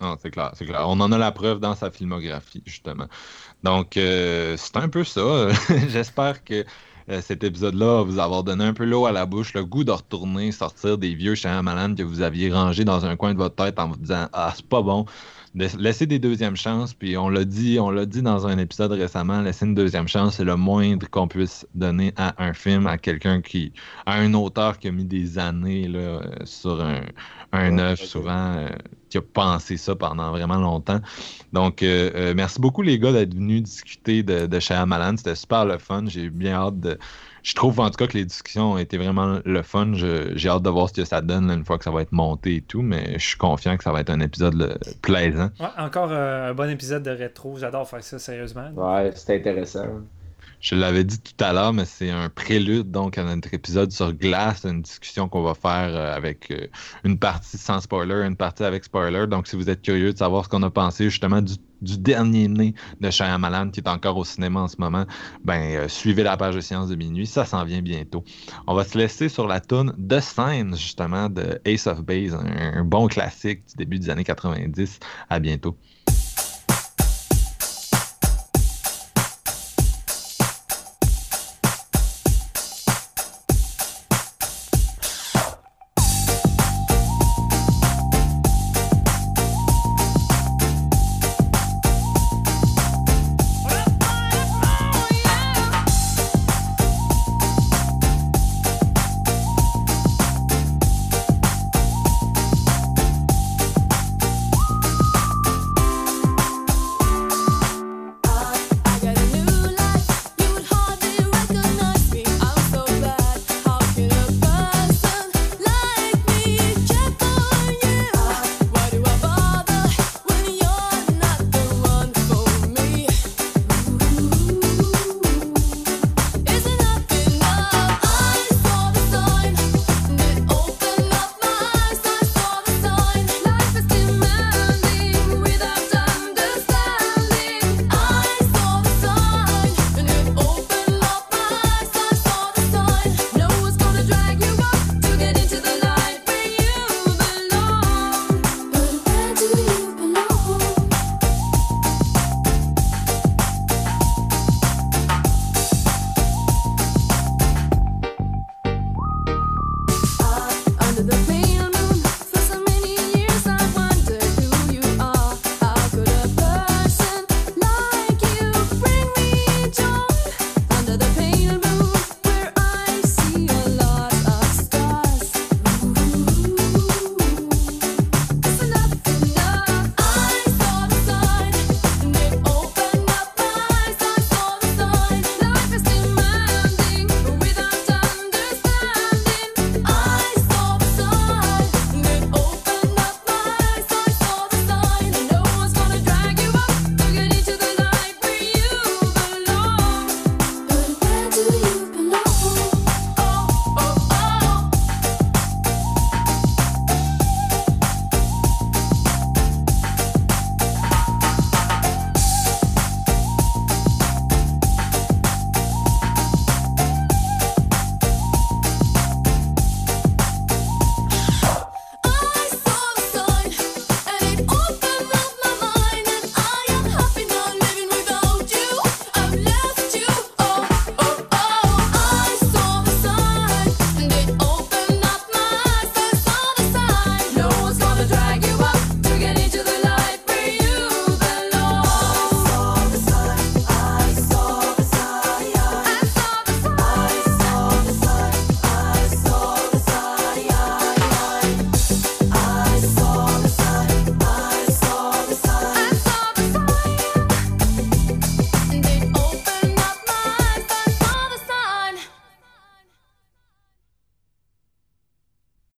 Ah, c'est clair, c'est clair. On en a la preuve dans sa filmographie, justement. Donc, euh, c'est un peu ça. (laughs) J'espère que euh, cet épisode-là va vous avoir donné un peu l'eau à la bouche, le goût de retourner sortir des vieux Shyamalan que vous aviez rangés dans un coin de votre tête en vous disant Ah, c'est pas bon. Laisse- Laissez des deuxièmes chances, puis on l'a dit, on l'a dit dans un épisode récemment, laisser une deuxième chance, c'est le moindre qu'on puisse donner à un film, à quelqu'un qui, à un auteur qui a mis des années là, sur un, un œuvre, souvent, euh, qui a pensé ça pendant vraiment longtemps. Donc, euh, euh, merci beaucoup les gars d'être venus discuter de, de Shyamalan. C'était super le fun. J'ai bien hâte de. Je trouve en tout cas que les discussions ont été vraiment le fun. J'ai hâte de voir ce que ça donne là, une fois que ça va être monté et tout, mais je suis confiant que ça va être un épisode là, plaisant. Ouais, encore euh, un bon épisode de rétro. J'adore faire ça, sérieusement. Ouais, c'est intéressant. Je l'avais dit tout à l'heure, mais c'est un prélude donc à notre épisode sur glace, une discussion qu'on va faire euh, avec euh, une partie sans spoiler, une partie avec spoiler. Donc si vous êtes curieux de savoir ce qu'on a pensé justement du, dernier né de Shyamalan qui est encore au cinéma en ce moment, ben euh, suivez la page de Science de minuit, ça s'en vient bientôt. On va se laisser sur la tune de scène justement de Ace of Base, un bon classique du début des années 90. À bientôt.